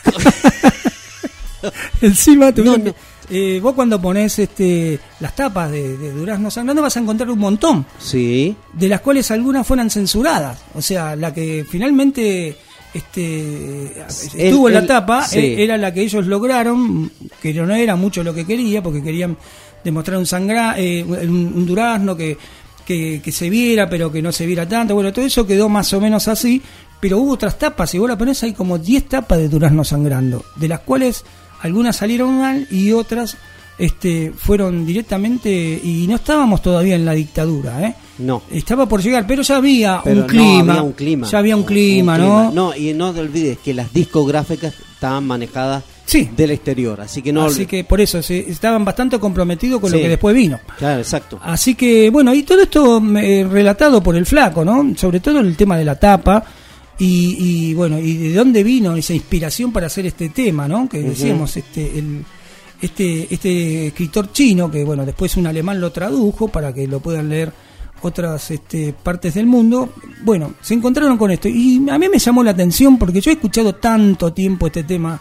Encima tuvieron que- eh, vos cuando pones este, las tapas de, de Durazno Sangrando vas a encontrar un montón, Sí. de las cuales algunas fueran censuradas. O sea, la que finalmente este, estuvo en la el- tapa sí. eh, era la que ellos lograron, que no era mucho lo que quería, porque querían de mostrar un sangra, eh, un, un durazno que, que, que se viera, pero que no se viera tanto. Bueno, todo eso quedó más o menos así, pero hubo otras tapas, y vos la ponés, hay como 10 tapas de durazno sangrando, de las cuales algunas salieron mal y otras este, fueron directamente, y no estábamos todavía en la dictadura, ¿eh? No. Estaba por llegar, pero ya había Pero un no clima. había un clima. Ya había un Un clima. ¿no? No, y no te olvides que las discográficas estaban manejadas del exterior, así que no Así que por eso se, estaban bastante comprometidos con Sí. lo que después vino. Claro, exacto. Así que, bueno, y todo esto eh, relatado por el flaco, ¿no? Sobre todo el tema de la tapa. Y, y, bueno, y de dónde vino esa inspiración para hacer este tema, ¿no? Que decíamos, este, el, este, este escritor chino, que bueno, después un alemán lo tradujo para que lo puedan leer otras este, partes del mundo. Bueno, se encontraron con esto. Y a mí me llamó la atención porque yo he escuchado tanto tiempo este tema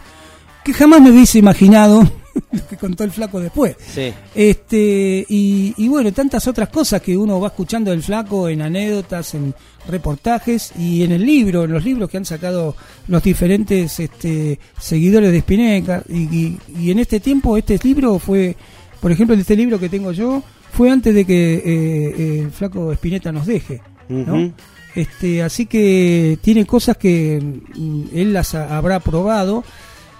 que jamás me hubiese imaginado lo que contó el flaco después. Sí. Este, y, y bueno, tantas otras cosas que uno va escuchando del flaco en anécdotas, en reportajes y en el libro, en los libros que han sacado los diferentes este, seguidores de Spineca. Y, y- y en este tiempo, este libro fue, por ejemplo, este libro que tengo yo, fue antes de que eh, eh, el flaco Spinetta nos deje. ¿no? Este, así que tiene cosas que mm, él las ha- habrá probado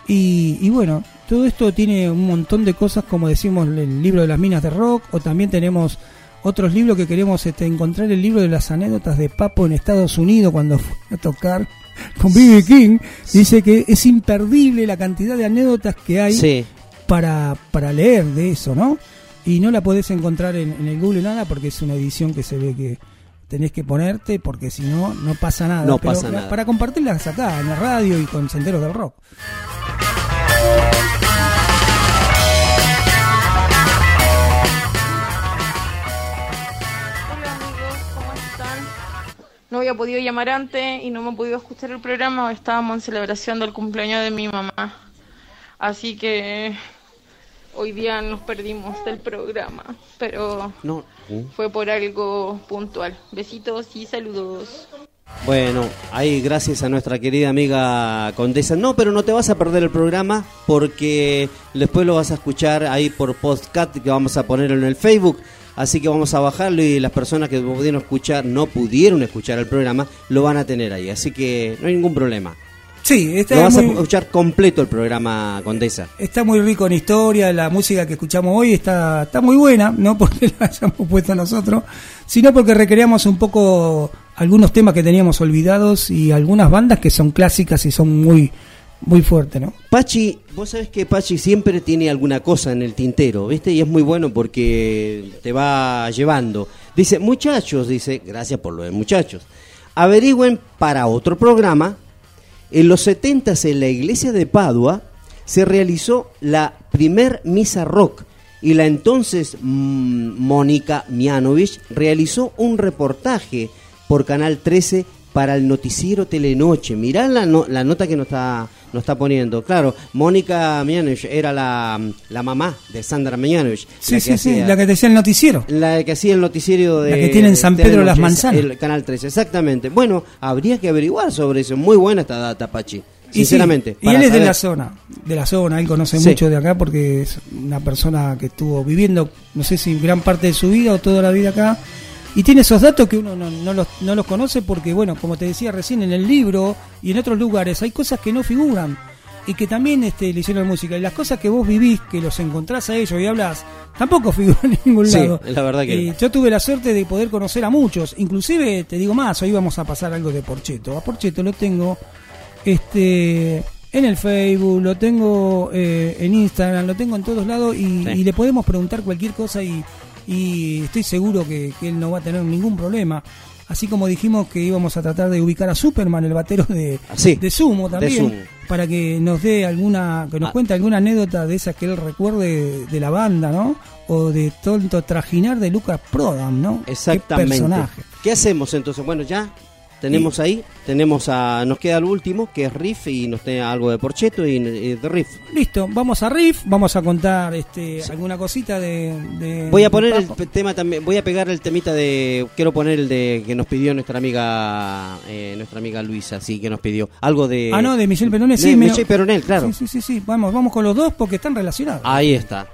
y, y bueno, todo esto tiene un montón de cosas como decimos el libro de las minas de rock o también tenemos otros libros que queremos este, encontrar el libro de las anécdotas de Papo en Estados Unidos cuando fue a tocar con B.B. King dice que es imperdible la cantidad de anécdotas que hay Sí. para, para leer de eso, ¿no? Y no la podés encontrar en, en el Google nada porque es una edición que se ve que tenés que ponerte porque si no, no pasa nada. No Pero pasa nada. Para compartirlas acá en la radio y con Senderos del Rock. Hola amigos, ¿cómo están? No había podido llamar antes y no me he podido escuchar el programa. Estábamos en celebración del cumpleaños de mi mamá. Así que hoy día nos perdimos del programa. Pero No. fue por algo puntual. Besitos y saludos. Bueno, ahí gracias a nuestra querida amiga Condesa. No, pero no te vas a perder el programa porque después lo vas a escuchar ahí por podcast que vamos a poner en el Facebook. Así que vamos a bajarlo y las personas que pudieron escuchar, no pudieron escuchar el programa, lo van a tener ahí. Así que no hay ningún problema. Sí, está Lo vas muy- a escuchar completo el programa Condesa. Está muy rico en historia, la música que escuchamos hoy está, está muy buena, no porque la hayamos puesto nosotros, sino porque recreamos un poco algunos temas que teníamos olvidados y algunas bandas que son clásicas y son muy, muy fuertes, ¿no? Pachi, vos sabés que Pachi siempre tiene alguna cosa en el tintero, ¿viste? Y es muy bueno porque te va llevando. Dice, muchachos, dice, gracias por lo de muchachos, averigüen para otro programa. En los 70 en la iglesia de Padua se realizó la primer misa rock y la entonces mm, Mónica Mianovich realizó un reportaje por Canal 13 para el noticiero Telenoche. Mirá la, no- la nota que nos está, nos está poniendo. Claro, Mónica Mianovich era la, la mamá de Sandra Mianovich. Sí, la sí, sí, la que decía el noticiero. la que hacía el noticiero de... La que tiene en San Pedro Las Manzanas. El Canal 13, exactamente. Bueno, habría que averiguar sobre eso. Muy buena esta data, Pachi. Y sí, Sinceramente. Y, él es de la zona, de la zona, él conoce Sí. mucho de acá porque es una persona que estuvo viviendo, no sé si gran parte de su vida o toda la vida acá, y tiene esos datos que uno no, no los, no los conoce porque, bueno, como te decía recién, en el libro y en otros lugares hay cosas que no figuran y que también este, le hicieron música. Y las cosas que vos vivís, que los encontrás a ellos y hablas, tampoco figuran en ningún Sí, lado. la verdad que Eh, yo tuve la suerte de poder conocer a muchos, inclusive te digo más, hoy vamos a pasar algo de Porcheto. A Porcheto lo tengo este en el Facebook, lo tengo eh, en Instagram, lo tengo en todos lados y, Sí. y le podemos preguntar cualquier cosa y, y estoy seguro que, que él no va a tener ningún problema. Así como dijimos que íbamos a tratar de ubicar a Superman, el batero de, Sí, de Sumo de también, Sumo. para que nos dé alguna, que nos Ah. cuente alguna anécdota de esas que él recuerde de la banda, ¿no? O de tonto trajinar de Lucas Prodam, ¿no? Qué Exactamente. personaje. ¿Qué hacemos entonces? Bueno, ya tenemos ahí, tenemos a, nos queda el último, que es Riff, y nos queda algo de Porcheto y, y de Riff. Listo, vamos a Riff, vamos a contar este, alguna cosita de, de- Voy a poner el tema también, voy a pegar el temita de, quiero poner el de que nos pidió nuestra amiga, eh, nuestra amiga Luisa, sí, que nos pidió algo de... Ah, no, de Michelle Peronel, sí. de me- Michelle Peronel, claro. Sí, sí, sí, sí, vamos, vamos con los dos porque están relacionados. Ahí está.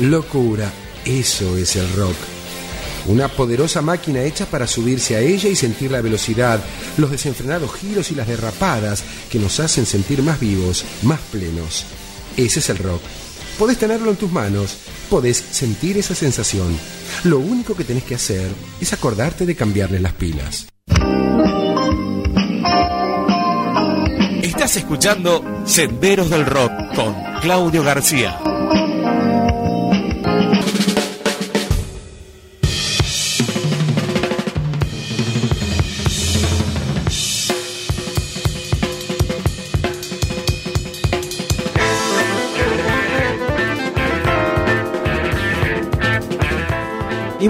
Locura, eso es el rock. Una poderosa máquina hecha para subirse a ella y sentir la velocidad, los desenfrenados giros y las derrapadas que nos hacen sentir más vivos, más plenos. Ese es el rock. Podés tenerlo en tus manos, podés sentir esa sensación. Lo único que tenés que hacer es acordarte de cambiarle las pilas. Estás escuchando Senderos del Rock con Claudio García.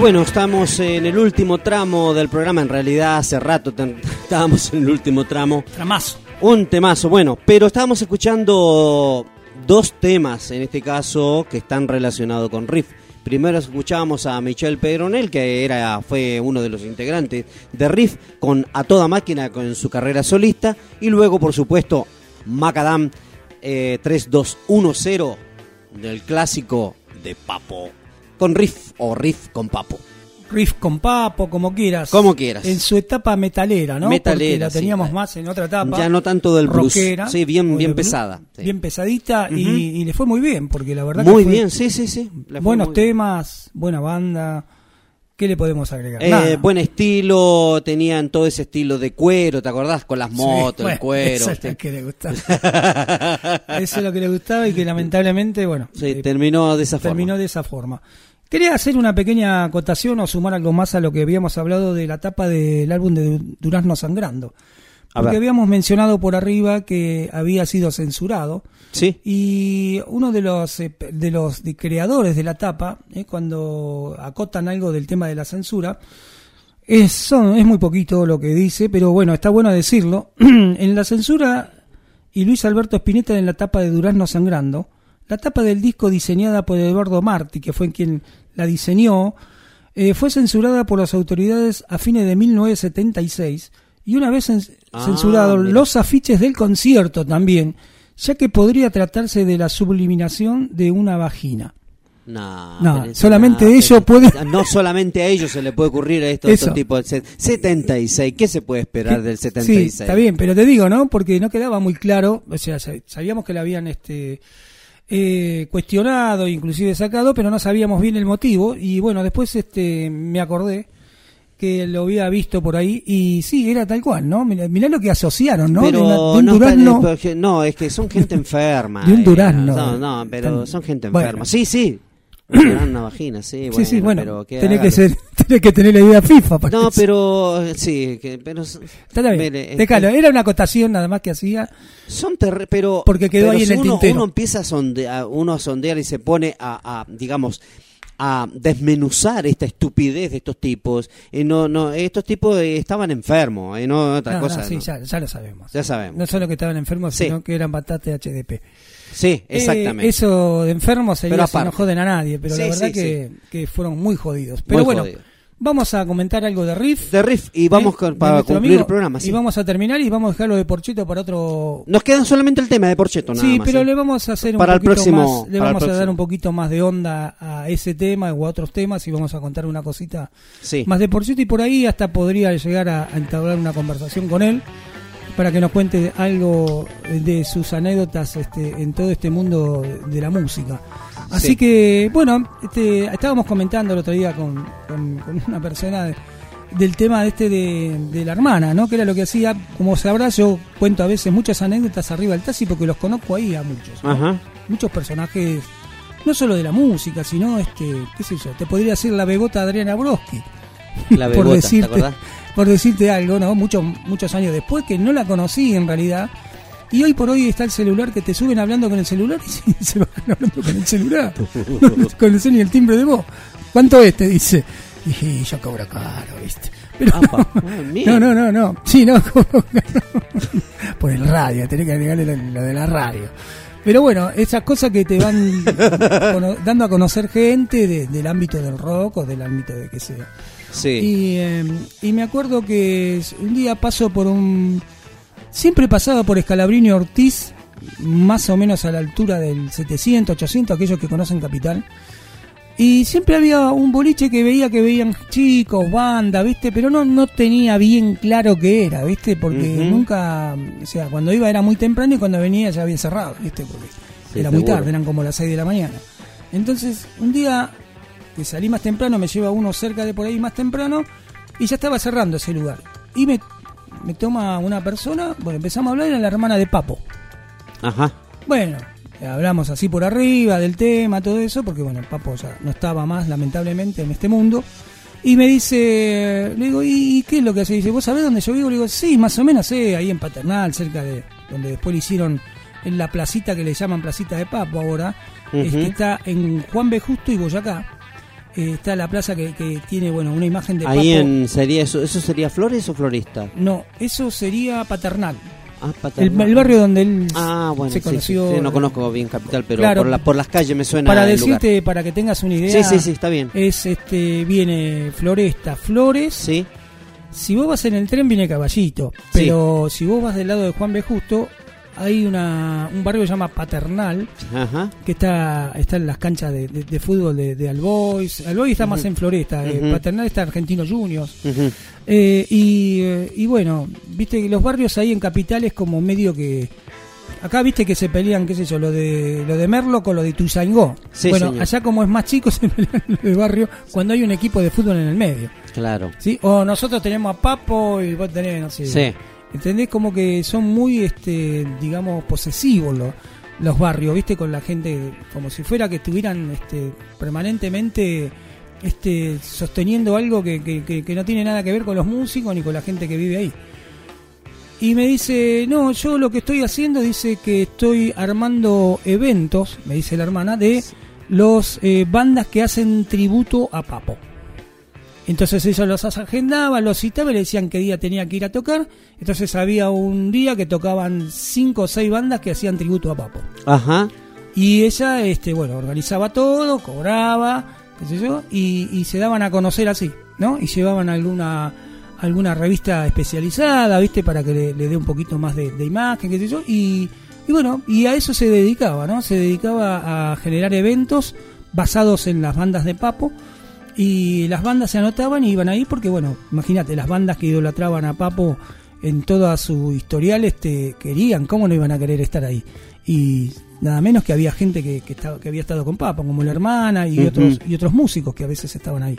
Bueno, estamos en el último tramo del programa. En realidad, hace rato estábamos en el último tramo. Tramazo. Un temazo, bueno, pero estábamos escuchando dos temas, en este caso, que están relacionados con Riff. Primero escuchábamos a Michel Pedronel, que era, fue uno de los integrantes de Riff, con A Toda Máquina con su carrera solista. Y luego, por supuesto, Macadam eh, 3210, del clásico de Papo. Con Riff o Riff con Papo. Riff con papo, como quieras. Como quieras. En su etapa metalera, ¿no? Metalera, Porque la teníamos más en otra etapa. Ya no tanto del blues. rockera, Sí, bien- bien blues, pesada, sí. Bien pesadita y, le fue muy bien, porque la verdad Muy que fue bien, sí, sí, sí. Buenos bien. temas, buena banda. ¿Qué le podemos agregar? Eh, buen estilo, tenían todo ese estilo de cuero, ¿te acordás? Con las Sí, motos, bueno, el cuero. Eso es ¿viste? lo que le gustaba. eso es lo que le gustaba y que lamentablemente, bueno, Sí, eh, terminó de esa terminó de esa forma. Quería hacer una pequeña acotación o sumar algo más a lo que habíamos hablado de la tapa del álbum de Du- Durazno Sangrando. Porque habíamos mencionado por arriba que había sido censurado. Sí. Y uno de los eh, de los creadores de la tapa, eh, cuando acotan algo del tema de la censura, es, son- es muy poquito lo que dice, pero bueno, está bueno decirlo. en la censura, y Luis Alberto Spinetta en la tapa de Durazno Sangrando, la tapa del disco diseñada por Eduardo Marti, que fue quien la diseñó, eh, fue censurada por las autoridades a fines de 1976 y una vez Ah, censurado mira. los afiches del concierto también, ya que podría tratarse de la subliminación de una vagina. No, No, solamente no, ellos pueden- No solamente a ellos se le puede ocurrir esto, Eso. estos tipos de set- 76. ¿Qué se puede esperar del 76? Sí, está bien, pero te digo, ¿no? Porque no quedaba muy claro, o sea, sa- sabíamos que la habían este eh, cuestionado, inclusive sacado, pero no sabíamos bien el motivo y bueno, después este me acordé que lo había visto por ahí y sí, era tal cual, ¿no? Mirá, mirá lo que asociaron, ¿no? Pero de, una- de un no, durazno, no, es que son gente enferma. De un eh, durazno. No, no, pero son gente Bueno. enferma. Sí, sí. Una vagina, sí. sí, sí, bueno, pero ¿qué tenés que, ser, tenés que tener la idea FIFA. para No, eso. pero eh, sí, que, pero Está bien, mire, déjalo, este, era una acotación nada más que hacía. son pero Porque quedó pero ahí en si el uno, tintero. uno empieza a sondear, uno a sondear y se pone a, a, digamos a desmenuzar esta estupidez de estos tipos y no no estos tipos eh, estaban enfermos y no otra No, no, cosa sí, ¿no? ya, ya lo sabemos. ya sabemos No solo que estaban enfermos, Sí. sino que eran batatas HDP. Sí exactamente Eh, eso de enfermos sería si no joden a nadie, pero la verdad sí, que, que fueron muy jodidos. Pero Muy bueno, vamos a comentar algo de Riff. de riff y vamos con- para amigo, el programa. Y vamos a terminar y vamos a dejarlo de Porchito para otro... nos quedan solamente el tema de Porcheto nada sí, más, pero ¿eh? le vamos a hacer un Para el poquito próximo- más, le el vamos a dar un poquito más de onda a ese tema o a otros temas y vamos a contar una cosita más de Porchito y por ahí hasta podría llegar a, a entablar una conversación con él para que nos cuente algo de sus anécdotas este, en todo este mundo de la música. Así Sí. que, bueno, este, estábamos comentando el otro día con, con- con una persona de- del tema este de, de la hermana, ¿no? Que era lo que hacía, como sabrás, yo cuento a veces muchas anécdotas arriba del taxi porque los conozco ahí a muchos. ¿no? Ajá. Muchos personajes, no solo de la música, sino, este, qué sé yo, te podría decir la bebota Adriana Broski la por bebota, ¿te decirte acordás? Por decirte algo no muchos muchos años después que no la conocí en realidad y hoy por hoy está el celular que te suben hablando con el celular y se, se van hablando con el celular no, no te conocés ni el timbre de voz ¿cuánto es? te dice y yo cobro caro ¿viste? pero Apa, ah, no no no no sí no cobro caro. por el radio tenés que agregarle lo, lo de la radio pero bueno, esas cosas que te van dando a conocer gente de- del ámbito del rock o del ámbito de que sea. Sí Y, eh, y me acuerdo que un día paso por un... Siempre pasaba por Escalabrini Ortiz más o menos a la altura del 700, 800, aquellos que conocen Capital. Y siempre había un boliche que veía que veían chicos, banda, ¿viste? Pero no, no tenía bien claro qué era, ¿viste? Porque nunca, o sea, cuando iba era muy temprano y cuando venía ya había cerrado, ¿viste? Porque Sí, era muy tarde, eran como las 6 de la mañana. Entonces, un día que salí más temprano, me lleva uno cerca de por ahí más temprano y ya estaba cerrando ese lugar. Y me, me toma una persona, bueno, empezamos a hablar, era la hermana de Papo. Ajá. Bueno, hablamos así por arriba del tema, todo eso, porque bueno, Papo ya no estaba más, lamentablemente, en este mundo. Y me dice, le digo, ¿y qué es lo que hace? Dice, ¿vos sabés dónde yo vivo? Le digo, sí, más o menos, sé, ahí en Paternal, cerca de donde después le hicieron en la placita que le llaman Placita de Papo ahora, es Ujú. que está en Juan B. Justo y Boyacá. Eh, está la plaza que, que tiene, bueno, una imagen de Ahí Papo. en sería eso, eso sería Flores o Florista. No, eso sería Paternal. Ah, El, el barrio donde él Ah, bueno, se sí, sí, conoció. sí, no conozco bien Capital, pero Claro. por, la- por las calles me suena para lugar. decirte, para que tengas una idea. Sí, sí, sí, está bien. Es este, viene Floresta, Flores. Sí. Si vos vas en el tren viene Caballito, pero si vos vas del lado de Juan B. Justo, hay una, un barrio que se llama Paternal, Ajá. que está, está en las canchas de, de- de fútbol de, de Albois. Albois está más en Floresta, eh. Paternal está Argentino Juniors. Eh, y, eh, y bueno, viste que los barrios ahí en Capital es como medio que. Acá viste que se pelean, qué sé yo, lo de lo de Merlo con lo de Tuzaingó. Sí, bueno, señor. allá como es más chico se pelean lo de barrio cuando hay un equipo de fútbol en el medio. Claro. ¿sí? O nosotros tenemos a Papo y vos tenés, no sé. Sí. ¿Entendés? Como que son muy, este, digamos, posesivos los, los barrios, ¿viste? Con la gente, como si fuera que estuvieran este, permanentemente este, sosteniendo algo que, que- no tiene nada que ver con los músicos ni con la gente que vive ahí. Y me dice, no, yo lo que estoy haciendo, dice que estoy armando eventos, me dice la hermana, de los eh, bandas que hacen tributo a Papo. Entonces ellos los agendaban, los citaban y le decían qué día tenía que ir a tocar. Entonces había un día que tocaban cinco o seis bandas que hacían tributo a Papo. Ajá. Y ella, este, bueno, organizaba todo, cobraba, qué sé yo, y, y se daban a conocer así, ¿no? Y llevaban alguna alguna revista especializada, ¿viste? Para que le, le dé un poquito más de, de imagen, qué sé yo. Y, y bueno, y a eso se dedicaba, ¿no? Se dedicaba a generar eventos basados en las bandas de Papo. Y las bandas se anotaban y iban ahí porque, bueno, imagínate, las bandas que idolatraban a Papo en toda su historial este, querían, ¿cómo no iban a querer estar ahí? Y nada menos que había gente que, que, estaba, que había estado con Papo, como la hermana y, otros, y otros músicos que a veces estaban ahí.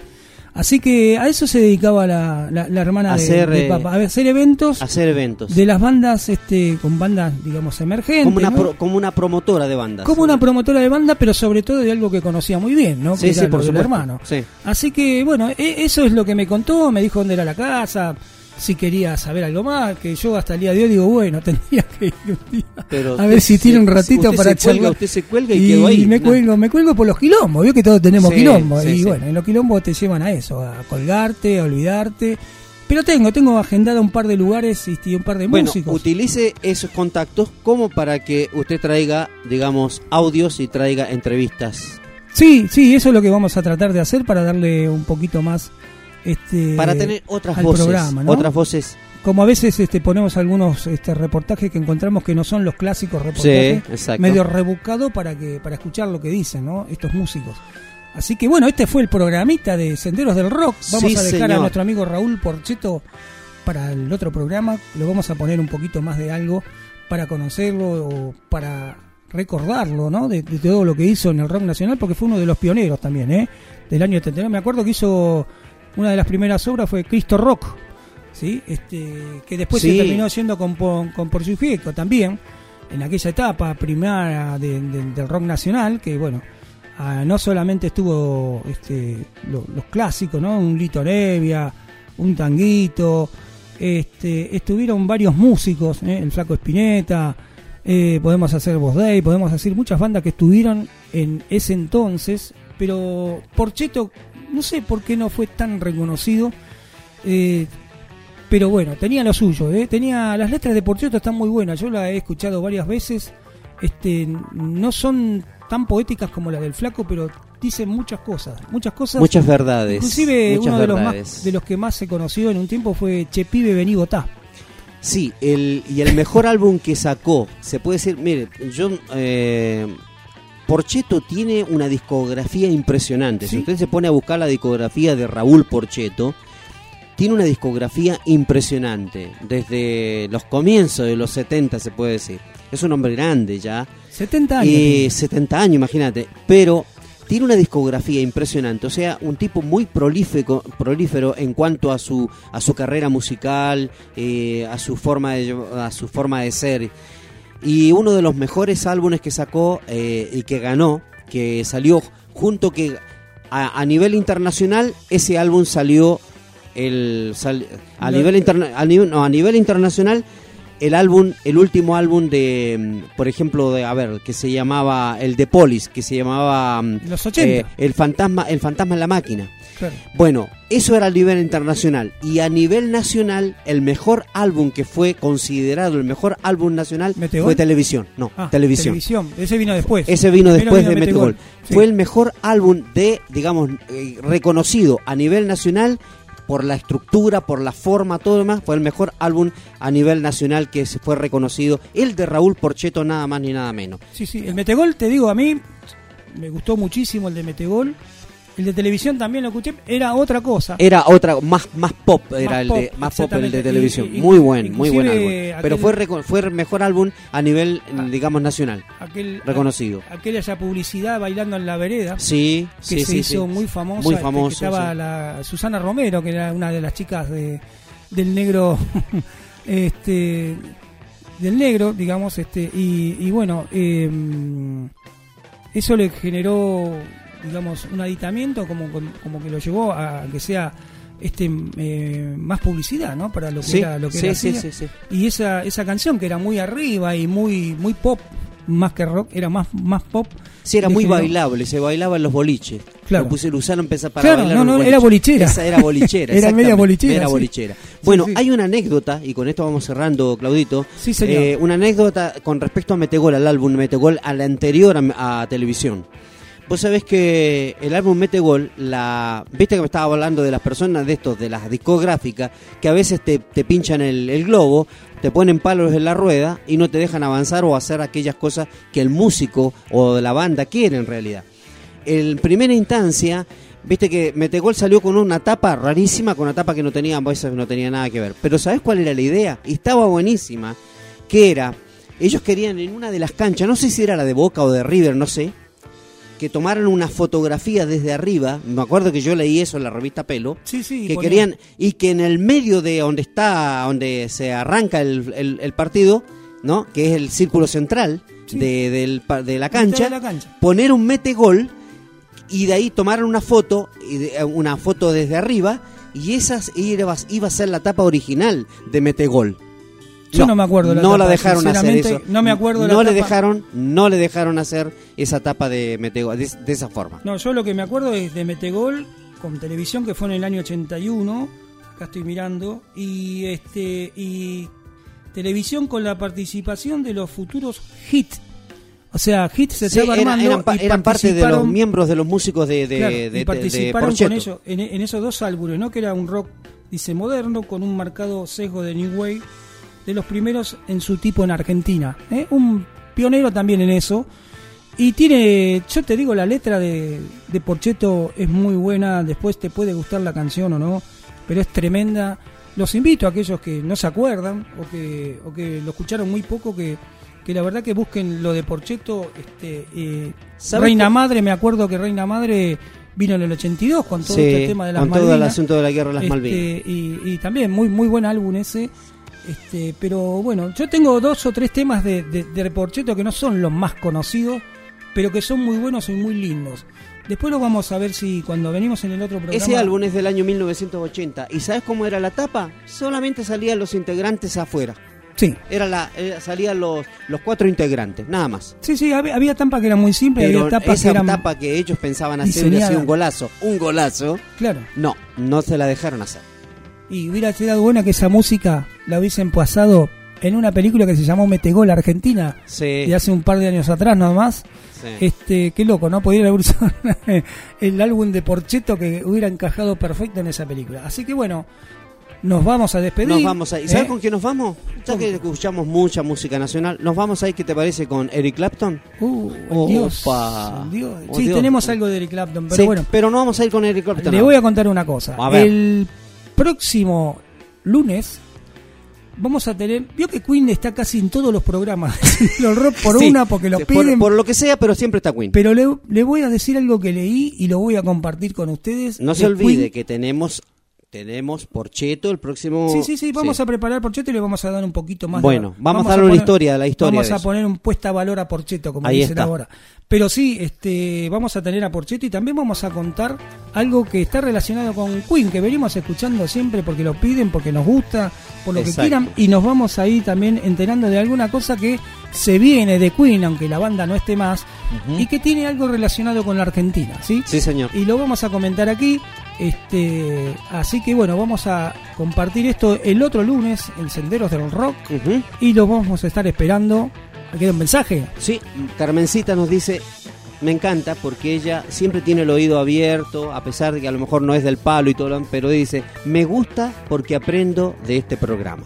Así que a eso se dedicaba la, la, la hermana de- Hacer, de, eh, Papa, a hacer eventos Hacer eventos. de las bandas este, con bandas, digamos, emergentes. como, una ¿no? pro- como una promotora de bandas. como una promotora de banda, pero sobre todo de algo que conocía muy bien, ¿no? Sí, que sí, era por supuesto. hermano. Sí. Así que, bueno, e- eso es lo que me contó, me dijo dónde era la casa, si quería saber algo más, que yo hasta el día de hoy digo, bueno, tendría que ir un día Pero a ver si se- tiene un ratito usted para cuelga, charlar. usted se cuelga y quedó ahí. me No. cuelgo, me cuelgo por los quilombos, vio que todos tenemos Sí, quilombos. sí, y sí. bueno, en los quilombos te llevan a eso, a colgarte, a olvidarte. Pero tengo, tengo agendado un par de lugares y, y un par de Bueno, músicos. utilice esos contactos como para que usted traiga, digamos, audios y traiga entrevistas. Sí, sí, eso es lo que vamos a tratar de hacer para darle un poquito más este Para tener otras voces, programa, ¿no? otras voces. Como a veces este ponemos algunos este reportajes que encontramos que no son los clásicos reportajes, Sí, medio rebuscado para que para escuchar lo que dicen, ¿no? Estos músicos. Así que bueno, este fue el programita de Senderos del Rock. Vamos Sí, a dejar a nuestro amigo Raúl Porcheto para el otro programa. Le vamos a poner un poquito más de algo para conocerlo o para recordarlo, ¿no? De, de todo lo que hizo en el rock nacional, porque fue uno de los pioneros también, ¿eh? Del año 79. Me acuerdo que hizo una de las primeras obras fue Cristo Rock, ¿sí? Este, que después Sí. se terminó yendo con, con, con Por su Fieco también, en aquella etapa primera de- de- del rock nacional, que bueno, ah, no solamente estuvo este, lo- los clásicos, ¿no? Un Lito Nevia, un Tanguito, este, estuvieron varios músicos, ¿eh? el Flaco Espineta, eh, podemos hacer Voz Day, podemos hacer muchas bandas que estuvieron en ese entonces, pero Porcheto, no sé por qué no fue tan reconocido, eh, pero bueno, tenía lo suyo, ¿eh? tenía las letras de Porcheto están muy buenas, yo las he escuchado varias veces, este, no son tan poéticas como las del Flaco, pero dicen muchas cosas, muchas cosas. Muchas verdades, Inclusive muchas uno de los, más, de los que más se conoció en un tiempo fue Che Pibe Vení. Sí, el, y el mejor álbum que sacó, se puede decir, mire, yo... Eh, Porcheto tiene una discografía impresionante. Si usted se pone a buscar la discografía de Raúl Porcheto, tiene una discografía impresionante. Desde los comienzos de los 70, se puede decir. Es un hombre grande ya. 70 años. Eh, tiene. 70 años, imagínate. Pero tiene una discografía impresionante. O sea, un tipo muy prolífico, prolífero en cuanto a su, a su carrera musical, eh, a, su forma de, a su forma de ser. Y uno de los mejores álbumes que sacó eh, y que ganó, que salió junto que a, a nivel internacional, ese álbum salió el sal- a nivel interna- a nivel, no, a nivel internacional el álbum el último álbum de mm, por ejemplo de a ver que se llamaba el de Polis que se llamaba mm, Los 80. eh, el fantasma el fantasma en la máquina Claro. bueno, eso era a nivel internacional. Y a nivel nacional, el mejor álbum que fue considerado el mejor álbum nacional ¿Metegol? fue Televisión. No, Ah, Televisión. Ese vino después. Ese vino después de Metegol. Metegol. Sí. Fue el mejor álbum de, digamos, eh, reconocido a nivel nacional por la estructura, por la forma, todo lo demás. Fue el mejor álbum a nivel nacional que se fue reconocido. El de Raúl Porcheto, nada más ni nada menos. Sí, sí. El Metegol, te digo, a mí me gustó muchísimo el de Metegol. El de televisión también lo escuché. Era otra cosa. Era otra, más, más pop, era Más el pop, de, más pop el de televisión. Y- y- muy buen, muy buen álbum. Pero aquel- fue, fue el mejor álbum a nivel, digamos, nacional. Aquel, reconocido. aquella ya publicidad bailando en la vereda. Sí, que sí, se sí, hizo sí. muy famosa. Muy este, famoso, que estaba la Susana Romero, que era una de las chicas de, del negro. este del negro, digamos, este y, y bueno, eh, eso le generó, digamos, un aditamiento como, como que lo llevó a que sea este eh, más publicidad, ¿no? Para lo que Sí, era lo que sí, era sí, hacía. sí, sí. Y esa esa canción que era muy arriba y muy muy pop, más que rock, era más más pop. Sí, era muy generó- bailable, se bailaba en los boliches. Claro. Lo, puse, lo usaron empezar para Claro, bailar no, no, era bolichera. Esa era bolichera. Era media bolichera, Era bolichera. Bueno, hay una anécdota, y con esto vamos cerrando, Claudito. Sí, señor. Eh, una anécdota con respecto a Metegol, al álbum Metegol, a la anterior a, a televisión. Vos sabés que el álbum Metegol, la, viste que me estaba hablando de las personas de estos, de las discográficas, que a veces te, pinchan el, globo, te ponen palos en la rueda y no te dejan avanzar o hacer aquellas cosas que el músico o la banda quiere en realidad. En primera instancia, viste que Metegol salió con una tapa rarísima, con una tapa que no tenía, veces no tenía nada que ver. Pero ¿sabés cuál era la idea? Y estaba buenísima, que era, ellos querían en una de las canchas, no sé si era la de Boca o de River, no sé, que tomaran una fotografía desde arriba, me acuerdo que yo leí eso en la revista Pelo, Sí, sí, que ponía- querían, y que en el medio de donde está, donde se arranca el, el- el partido, ¿no? Que es el círculo central de, del de la cancha, de la cancha. poner un metegol y de ahí tomaron una foto, eh, una foto desde arriba, y esas iba, iba a ser la tapa original de Metegol. Yo no me acuerdo la no la tapa, dejaron hacer eso. no me acuerdo la No le tapa. dejaron, no le dejaron hacer esa tapa de Metegol de, de esa forma. No, yo lo que me acuerdo es de Metegol con televisión que fue en el año 81, acá estoy mirando, y este y televisión con la participación de los futuros hits. O sea, hits se Sí, estaba era- armando eran, pa- y eran parte de los participaron- miembros de los músicos de, de, Claro, de- y de- de participaron con ellos en, en esos dos álbumes, ¿no? Que era un rock, dice, moderno, con un marcado sesgo de New Wave, de los primeros en su tipo en Argentina. ¿eh? Un pionero también en eso. Y tiene, yo te digo, la letra de, de Porcheto es muy buena, después te puede gustar la canción o no, pero es tremenda. Los invito a aquellos que no se acuerdan o que, o que lo escucharon muy poco, que, que la verdad que busquen lo de Porcheto. Este, eh, ¿Sabes Reina Madre, me acuerdo que Reina Madre vino en el 82 con todo Sí, este tema de las con todo el Malvinas. asunto de la guerra de las Este, Malvinas. Y, y también muy muy buen álbum ese. Este, pero bueno, yo tengo dos o tres temas de, de, de Porcheto que no son los más conocidos, pero que son muy buenos y muy lindos. Después lo vamos a ver si cuando venimos en el otro programa. Ese álbum es del año 1980. ¿Y sabes cómo era la tapa? Solamente salían los integrantes afuera. Sí. Era la, era- salían los, los cuatro integrantes, nada más. Sí, sí, había, había tapa que era muy simple, Pero había tapas esa que eran tapa que ellos pensaban hacer hubiera sido un golazo. Un golazo. Claro. No, no se la dejaron hacer. Y hubiera sido buena que esa música la hubiesen pasado en una película que se llamó Metegol Argentina. Sí. De hace un par de años atrás nada más. Sí. Este, qué loco, ¿no? Podría haber usado el álbum de Porcheto que hubiera encajado perfecto en esa película. Así que bueno, nos vamos a despedir. Nos vamos a. ¿Sabes ¿eh? con quién nos vamos? Ya que escuchamos mucha música nacional, nos vamos a ir, ¿qué te parece con Eric Clapton? Uh, Dios, Opa. Dios. Oh, Sí, Dios. tenemos algo de Eric Clapton, pero Sí, bueno. pero no vamos a ir con Eric Clapton. Le voy a contar una cosa. A ver. El próximo lunes vamos a tener. Vio que Queen está casi en todos los programas. Los rock por Sí, una, porque lo por- piden. Por, lo que sea, pero siempre está Queen. Pero le, le voy a decir algo que leí y lo voy a compartir con ustedes. no se de olvide Queen. que tenemos tenemos Porcheto el próximo. Sí, sí, sí, vamos sí. a preparar Porcheto y le vamos a dar un poquito más Bueno, de, vamos a darle una historia, la historia Vamos a eso. poner un puesta valor a Porcheto, como Ahí dicen está. ahora. Pero sí, este, vamos a tener a Porcheto y también vamos a contar algo que está relacionado con Queen, que venimos escuchando siempre porque lo piden, porque nos gusta, por lo Exacto. que quieran, y nos vamos ahí también enterando de alguna cosa que se viene de Queen, aunque la banda no esté más, y que tiene algo relacionado con la Argentina, ¿sí? Sí, señor. y lo vamos a comentar aquí. Este, así que bueno, vamos a compartir esto el otro lunes en Senderos del Rock y lo vamos a estar esperando. ¿Me queda un mensaje? Sí, Carmencita nos dice, me encanta porque ella siempre tiene el oído abierto, a pesar de que a lo mejor no es del palo y todo, lo- pero dice, me gusta porque aprendo de este programa.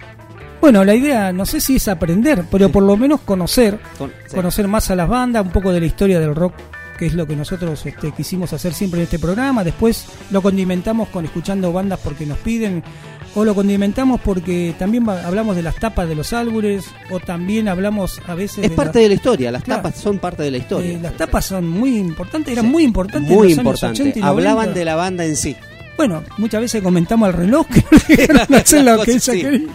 Bueno, la idea no sé si es aprender, pero por lo menos conocer, Con- sí. conocer más a las bandas, un poco de la historia del rock, que es lo que nosotros este, quisimos hacer siempre en este programa. Después lo condimentamos con escuchando bandas porque nos piden, o lo condimentamos porque también hablamos de las tapas de los álbumes, o también hablamos a veces Es de parte la- de la historia, las Claro. tapas son parte de la historia. Eh, las tapas son muy importantes, eran muy importantes. en Muy los años importante. 80 y Hablaban 90. de la banda en sí. Bueno, muchas veces comentamos al reloj que no lo que Sí.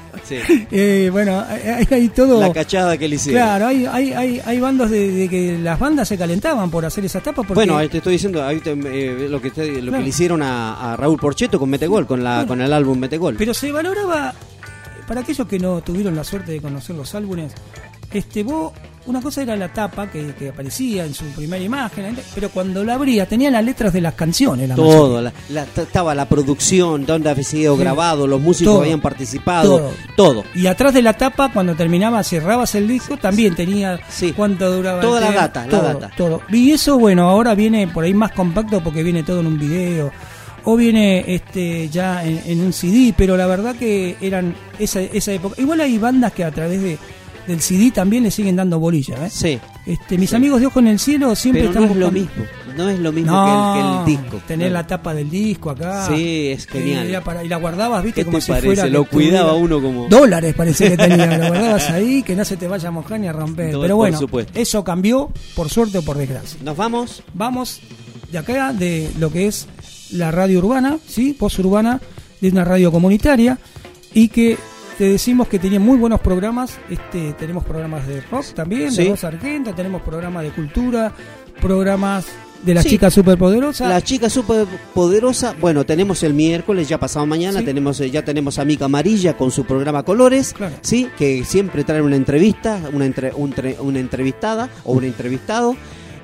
Sí. Eh, bueno, hay, hay todo. La cachada que le hicieron. Claro, hay, hay, hay, hay bandos de, de que las bandas se calentaban por hacer esas tapas. Porque, Bueno, te estoy diciendo ahí te- eh, lo, que, te- lo que Claro. le hicieron a, a Raúl Porcheto con Metegol, con, la, Bueno. con el álbum Metegol. Pero se valoraba, para aquellos que no tuvieron la suerte de conocer los álbumes, este, vos, una cosa era la tapa que, que aparecía en su primera imagen, pero cuando la abría tenía las letras de las canciones. La Todo, la- la- estaba la producción, dónde había sido Sí. grabado, los músicos Todo. habían participado, Todo. todo. Y atrás de la tapa, cuando terminaba, cerrabas el disco, también tenía cuánto duraba. Toda la data, la todo, data. todo. Y eso, bueno, ahora viene por ahí más compacto porque viene todo en un video. O viene este ya en, en un CD, pero la verdad que eran esa, esa época. Igual hay bandas que a través de, del CD también le siguen dando bolilla. ¿eh? Sí. Este, mis amigos de Ojo en el Cielo siempre Pero están no es lo mismo, no es lo mismo No, que, el, que el disco. Tener No. la tapa del disco acá. Sí, es genial. Eh, para- y la guardabas, viste, ¿Qué como te si parece? fuera. Lo cuidaba uno como- Dólares parece que tenía. lo guardabas ahí, que no se te vaya a mojar ni a romper. No, Pero bueno, supuesto. eso cambió, por suerte o por desgracia. ¿Nos vamos? Vamos de acá, de lo que es la radio urbana, ¿sí? Post urbana, de una radio comunitaria, y que te decimos que tenía muy buenos programas. Este, tenemos programas de rock también, Sí. de voz argenta, tenemos programas de cultura, programas de las Sí. chicas superpoderosas. La chica súper poderosa, bueno, tenemos el miércoles, ya pasado mañana, Sí. tenemos eh, ya tenemos a Mica Amarilla con su programa Colores, sí, que siempre trae una entrevista, una entre- un tre- una entrevistada o un entrevistado.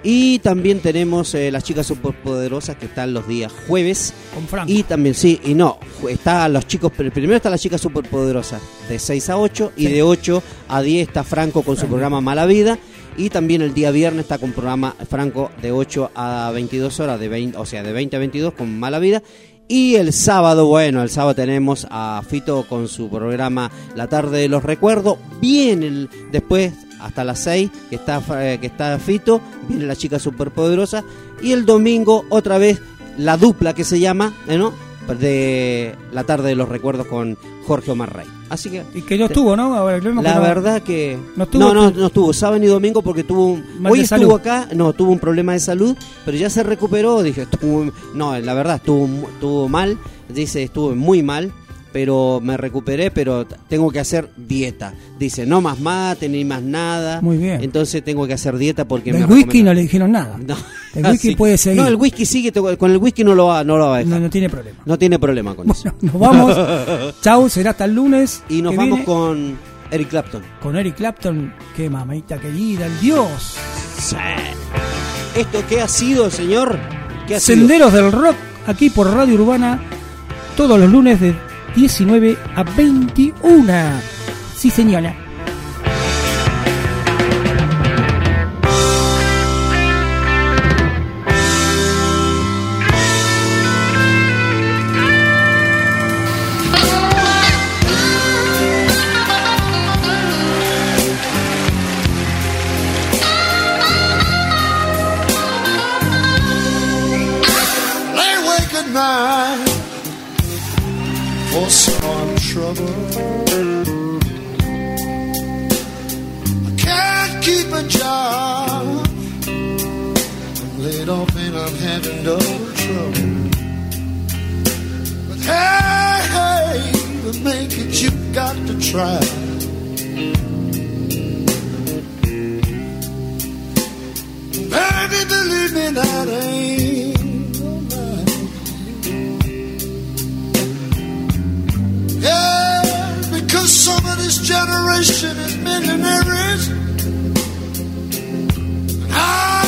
Y también tenemos eh, las chicas superpoderosas que están los días jueves. Con Franco. Y también, sí, y no, está los chicos, pero primero está la chica superpoderosa de 6 a 8 y Sí. de 8 a 10 está Franco con su programa Mala Vida. Y también el día viernes está con programa Franco de 8 a 22 horas, de 20, o sea, de 20 a 22 con Mala Vida. Y el sábado, bueno, el sábado tenemos a Fito con su programa La tarde de los recuerdos. Viene después, hasta las 6, que está, eh, que está Fito, viene la chica superpoderosa. Y el domingo, otra vez, la dupla que se llama, ¿eh, ¿no? De La tarde de los recuerdos con Jorge Omar Rey. Así que. Y que no estuvo, ¿no? Ahora, que La no- verdad que. no estuvo. no, no, no estuvo. Sábado ni domingo porque tuvo. un- Hoy estuvo salud. acá, no, tuvo un problema de salud, pero ya se recuperó. Dije, estuvo- no, la verdad, estuvo, estuvo mal. Dice, estuve muy mal, pero me recuperé, pero tengo que hacer dieta. Dice, no más mate ni más nada. Muy bien. Entonces tengo que hacer dieta porque Del me whisky no le dijeron nada. No. El whisky sí. puede seguir. No, el whisky sigue, con el whisky no lo va, no lo va a dejar. No, no tiene problema. No tiene problema con eso. Nos vamos. Chau, será hasta el lunes. Y nos vamos viene con Eric Clapton. con Eric Clapton. Qué mamita querida, el Dios. ¿Esto qué ha sido, señor? ¿Qué ha sido? Senderos del Rock, aquí por Radio Urbana, todos los lunes de 19 a 21. Sí, señora. I'm trouble. But hey, hey, to make it, you've got to try. Baby, believe me, that ain't no lie. Yeah, because some of this generation is millionaires. And I